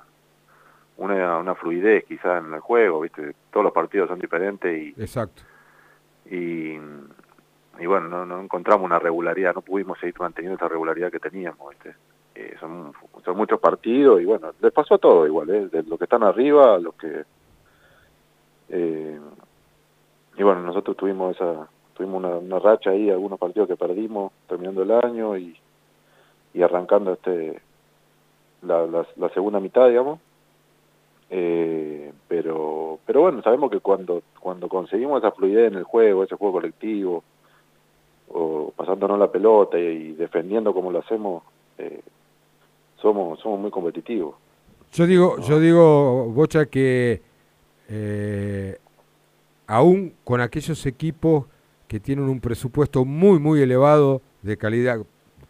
una, una fluidez quizá en el juego, ¿viste? Todos los partidos son diferentes y Exacto. y, y bueno, no, no encontramos una regularidad, no pudimos seguir manteniendo esa regularidad que teníamos. ¿viste? Eh, son, son muchos partidos y bueno, les pasó a todo igual, ¿eh? de los que están arriba a los que... eh, y bueno, nosotros tuvimos esa tuvimos una, una racha ahí, algunos partidos que perdimos terminando el año y, y arrancando este la, la, la segunda mitad, digamos. Eh, pero pero bueno, sabemos que cuando cuando conseguimos esa fluidez en el juego, ese juego colectivo, o pasándonos la pelota y, y defendiendo como lo hacemos, eh, somos somos muy competitivos. Yo digo, yo digo, Bocha, que eh, aún con aquellos equipos que tienen un presupuesto muy, muy elevado de calidad,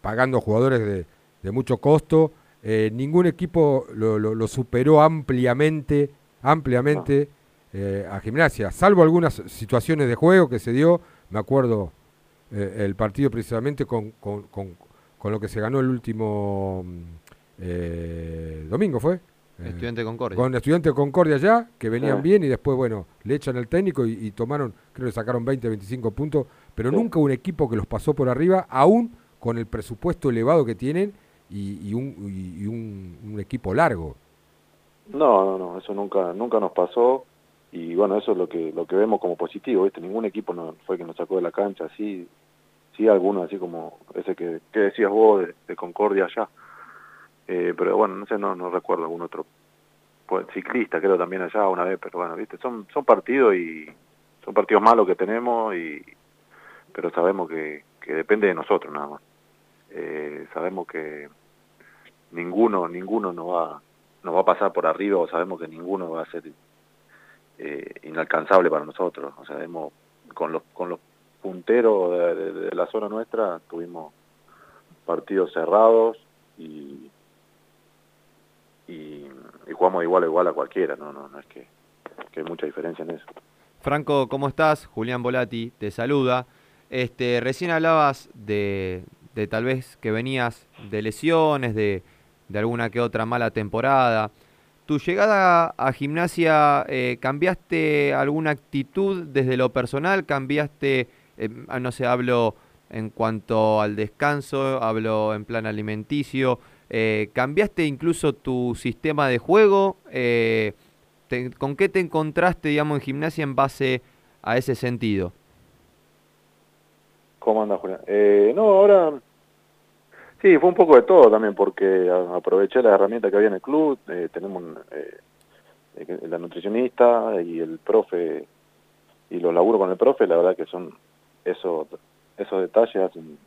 pagando jugadores de, de mucho costo, eh, ningún equipo lo, lo- lo superó ampliamente, ampliamente eh, a Gimnasia, salvo algunas situaciones de juego que se dio, me acuerdo eh, el partido precisamente con, con, con- con lo que se ganó el último domingo, ¿fue? Eh, Estudiante de Concordia. Con Estudiante de Concordia ya, que venían Sí. bien y después, bueno, le echan el técnico y, y tomaron, creo que sacaron 20, 25 puntos, pero nunca un equipo que los pasó por arriba, aún con el presupuesto elevado que tienen y, y un, y- y un, un equipo largo. No, no, no, eso nunca nunca nos pasó y bueno, eso es lo que lo que vemos como positivo, ¿viste? Ningún equipo no, fue que nos sacó de la cancha, sí, sí algunos así como ese que, que decías vos de, de Concordia allá. Eh, pero bueno, no sé, no, no recuerdo algún otro pues, ciclista, creo también allá una vez, pero bueno, ¿viste? Son son partidos y son partidos malos que tenemos y pero sabemos que, que depende de nosotros nada más. Eh, sabemos que ninguno ninguno nos va nos va a pasar por arriba o sabemos que ninguno va a ser eh, inalcanzable para nosotros. O sea, hemos, con los con los punteros de, la zona nuestra tuvimos partidos cerrados y, y, jugamos igual a igual a cualquiera, no, no, no es que, que hay mucha diferencia en eso. Franco, ¿cómo estás? Julián Volati te saluda. Este, recién hablabas de, de tal vez que venías de lesiones, de, de alguna que otra mala temporada. ¿Tu llegada a gimnasia eh, cambiaste alguna actitud desde lo personal? ¿Cambiaste, eh, no sé, hablo en cuanto al descanso, hablo en plan alimenticio? Eh, ¿Cambiaste incluso tu sistema de juego? Eh, te- ¿Con qué te encontraste, digamos, en gimnasia en base a ese sentido? ¿Cómo anda, Julián? Eh, no, ahora sí, fue un poco de todo también, porque aproveché las herramientas que había en el club. eh, tenemos un, eh, eh, la nutricionista y el profe, y los laburo con el profe, la verdad que son esos, esos detalles hacen,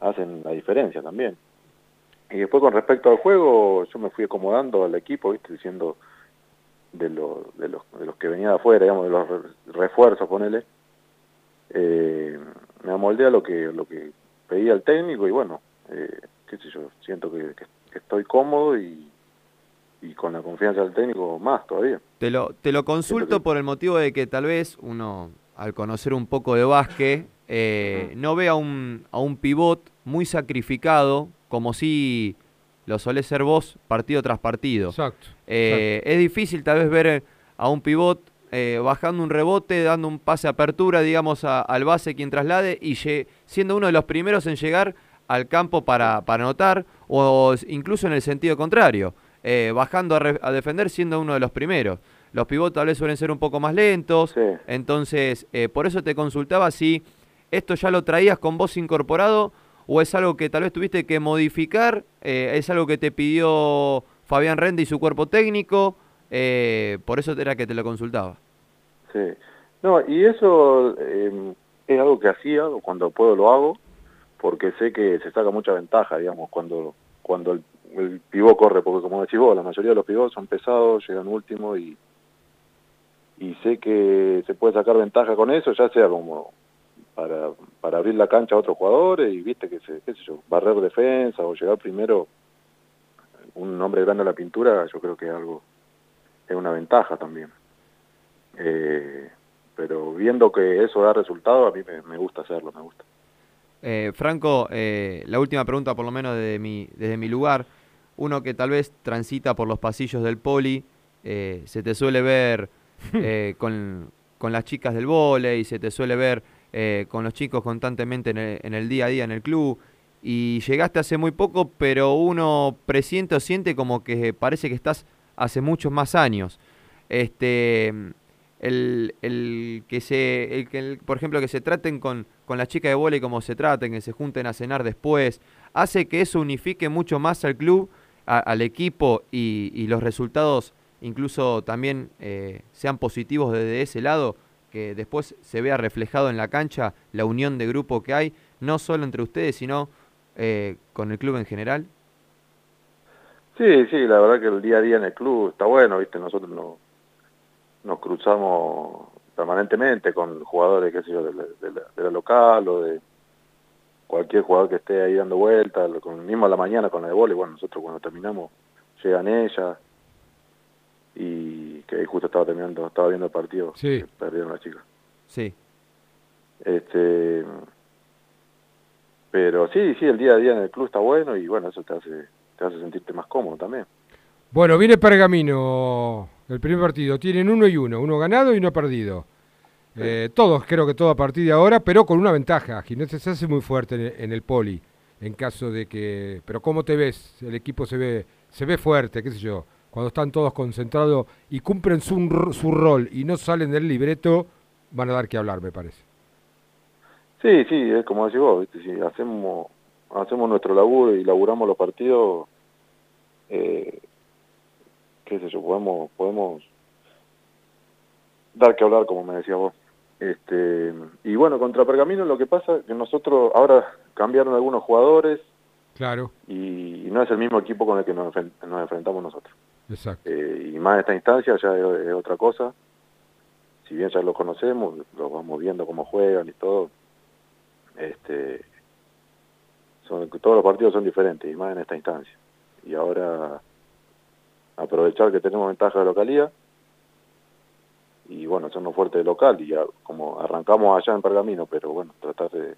hacen la diferencia también. Y después con respecto al juego, yo me fui acomodando al equipo, ¿viste? diciendo de, lo- de, los, de los que venía de afuera, digamos, de los re- refuerzos, ponele, eh, me amoldé a lo que, lo que pedía el técnico y bueno, eh, qué sé yo, siento que, que- que estoy cómodo y, y con la confianza del técnico más todavía. Te lo, te lo consulto por el motivo de que tal vez uno, al conocer un poco de básquet, eh, no ve a un, a un pivot muy sacrificado, como si lo solés ser vos partido tras partido. Exacto. Eh, es difícil tal vez ver a un pivot eh, bajando un rebote, dando un pase a apertura, digamos, a- al base quien traslade y siendo uno de los primeros en llegar al campo para, para anotar, o incluso en el sentido contrario, eh, bajando a, re- a defender siendo uno de los primeros. los pivots tal vez suelen ser un poco más lentos. Entonces, eh, por eso te consultaba si esto ya lo traías con vos incorporado o es algo que tal vez tuviste que modificar, eh, es algo que te pidió Fabián Rende y su cuerpo técnico, eh, por eso era que te lo consultaba. Sí. No, y eso eh, es algo que hacía, cuando puedo lo hago, porque sé que se saca mucha ventaja, digamos, cuando, cuando el, el pivot corre, porque como decís vos, la mayoría de los pivots son pesados, llegan último y, y sé que se puede sacar ventaja con eso, ya sea como para, para abrir la cancha a otros jugadores y viste que se, qué sé yo, barrer defensa o llegar primero un hombre grande a la pintura, yo creo que es algo, es una ventaja también. Eh, pero viendo que eso da resultado, a mí me, me gusta hacerlo, me gusta. Eh, Franco, eh, la última pregunta, por lo menos desde mi, desde mi lugar. Uno que tal vez transita por los pasillos del poli, eh, se te suele ver [laughs] eh, con, con las chicas del vóley, se te suele ver eh, con los chicos constantemente en el, en el día a día en el club. Y llegaste hace muy poco, pero uno presiente o siente como que parece que estás hace muchos más años. Este, el, el que se, el que, por ejemplo, que se traten con, con las chicas de vóley como se traten, que se junten a cenar después, hace que eso unifique mucho más al club, al equipo y, y los resultados incluso también eh, sean positivos desde ese lado, que después se vea reflejado en la cancha la unión de grupo que hay, no solo entre ustedes, sino eh, con el club en general. Sí, sí, la verdad que el día a día en el club está bueno, viste, nosotros no, nos cruzamos permanentemente con jugadores, qué sé yo, de la, local o de cualquier jugador que esté ahí dando vueltas, con, mismo a la mañana con la de vóley, bueno, nosotros cuando terminamos llegan ellas y que justo estaba terminando, estaba viendo el partido, Sí. que perdieron las chicas. Sí. Este, pero sí, sí, el día a día en el club está bueno y bueno, eso te hace, te hace sentirte más cómodo también. Bueno, viene Pergamino, el primer partido. Tienen uno y uno, uno ganado y uno perdido. Eh, todos, creo que todo a partir de ahora, pero con una ventaja. Gimnasia se hace muy fuerte en el, en el poli, en caso de que... Pero ¿cómo te ves? El equipo se ve, se ve fuerte, qué sé yo. Cuando están todos concentrados y cumplen su, su rol y no salen del libreto, van a dar que hablar, me parece. Sí, sí, es como decís vos, ¿viste? si hacemos, hacemos nuestro laburo y laburamos los partidos, eh, qué sé yo, podemos, podemos dar que hablar, como me decía vos. Este, y bueno, contra Pergamino lo que pasa es que nosotros ahora cambiaron algunos jugadores Claro, y, no es el mismo equipo con el que nos, nos enfrentamos nosotros. Exacto. Eh, y más en esta instancia ya es, es otra cosa. Si bien ya los conocemos, los vamos viendo cómo juegan y todo. Este, son, todos los partidos son diferentes y más en esta instancia. Y ahora aprovechar que tenemos ventaja de localidad y bueno, hacernos fuerte de local y ya, como arrancamos allá en Pergamino, pero bueno, tratar de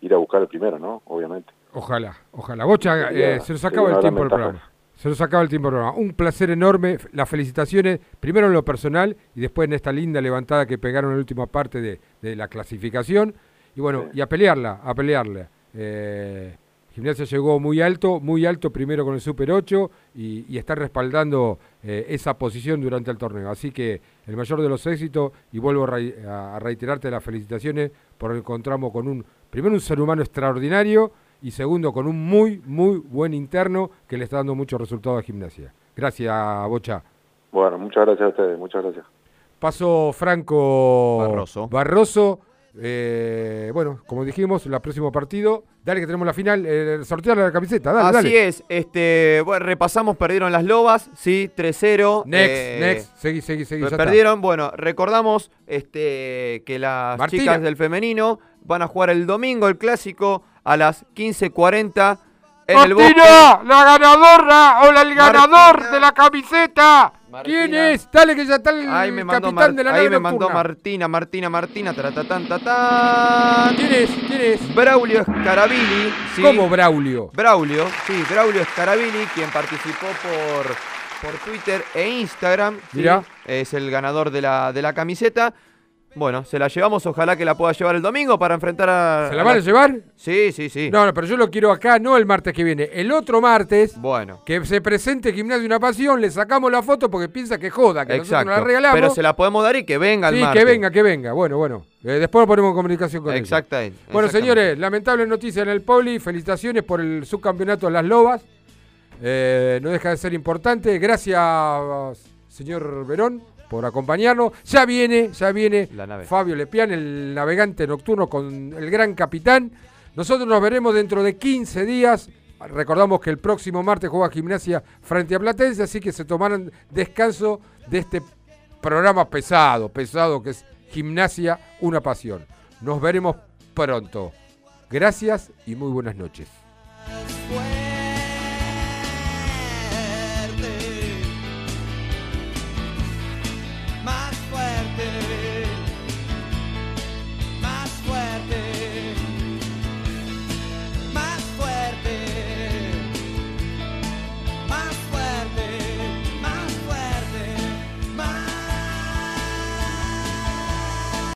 ir a buscar el primero, ¿no? Obviamente. Ojalá, ojalá. Bocha, eh, se nos acaba el tiempo del programa. Se nos acaba el tiempo del programa. Un placer enorme. Las felicitaciones, primero en lo personal y después en esta linda levantada que pegaron en la última parte de, de la clasificación. Y bueno, y a pelearla, a pelearla. Eh, Gimnasia llegó muy alto, muy alto primero con el Super 8 y, y está respaldando eh, esa posición durante el torneo. Así que el mayor de los éxitos y vuelvo a reiterarte las felicitaciones por encontramos con un, primero un ser humano extraordinario y segundo con un muy, muy buen interno que le está dando muchos resultados a Gimnasia. Gracias, Bocha. Bueno, muchas gracias a ustedes, muchas gracias. Paso Franco Barroso. Barroso. Eh, bueno, como dijimos, el próximo partido. Dale que tenemos la final. Eh, sortear la camiseta. Dale, Así dale. es, este, bueno, repasamos, perdieron las lobas, sí, 3-0. Next, eh, next. Seguí, seguí, seguí. ya está. Perdieron, bueno, recordamos este, que las Martina. chicas del femenino van a jugar el domingo el clásico a las 15.40 en el bosque. ¡Martina! ¡La ganadora! ¡O la- el ganador de la camiseta! ¿Quién es? Dale que ya está el Ahí me mandó, capitán Mar- de la ahí me mandó. Martina, Martina, Martina. ¿Quién es? ¿Quién es? Braulio Scarabini. ¿sí? ¿Cómo Braulio? Braulio, sí, Braulio Scarabini, quien participó por, por Twitter e Instagram. ¿sí? Mirá. Es el ganador de la, de la camiseta. Bueno, se la llevamos, ojalá que la pueda llevar el domingo para enfrentar a... ¿Se la van a llevar? Sí, sí, sí. No, no, pero yo lo quiero acá, no el martes que viene. El otro martes, Bueno, que se presente Gimnasio Una Pasión, le sacamos la foto porque piensa que joda, que nosotros exacto. nos la regalamos. Pero se la podemos dar y que venga el sí, martes. que venga, que venga. Bueno, bueno. Eh, después nos ponemos en comunicación con ellos. Exactamente. Bueno, señores, lamentable noticia en el Poli. Felicitaciones por el subcampeonato de las Lobas. Eh, no deja de ser importante. Gracias, señor Verón, por acompañarnos. Ya viene, ya viene La nave. Fabio Lepián, el navegante nocturno con el gran capitán. Nosotros nos veremos dentro de 15 días. Recordamos que el próximo martes juega gimnasia frente a Platense, así que se tomaron descanso de este programa pesado, pesado que es Gimnasia, una pasión. Nos veremos pronto. Gracias y muy buenas noches.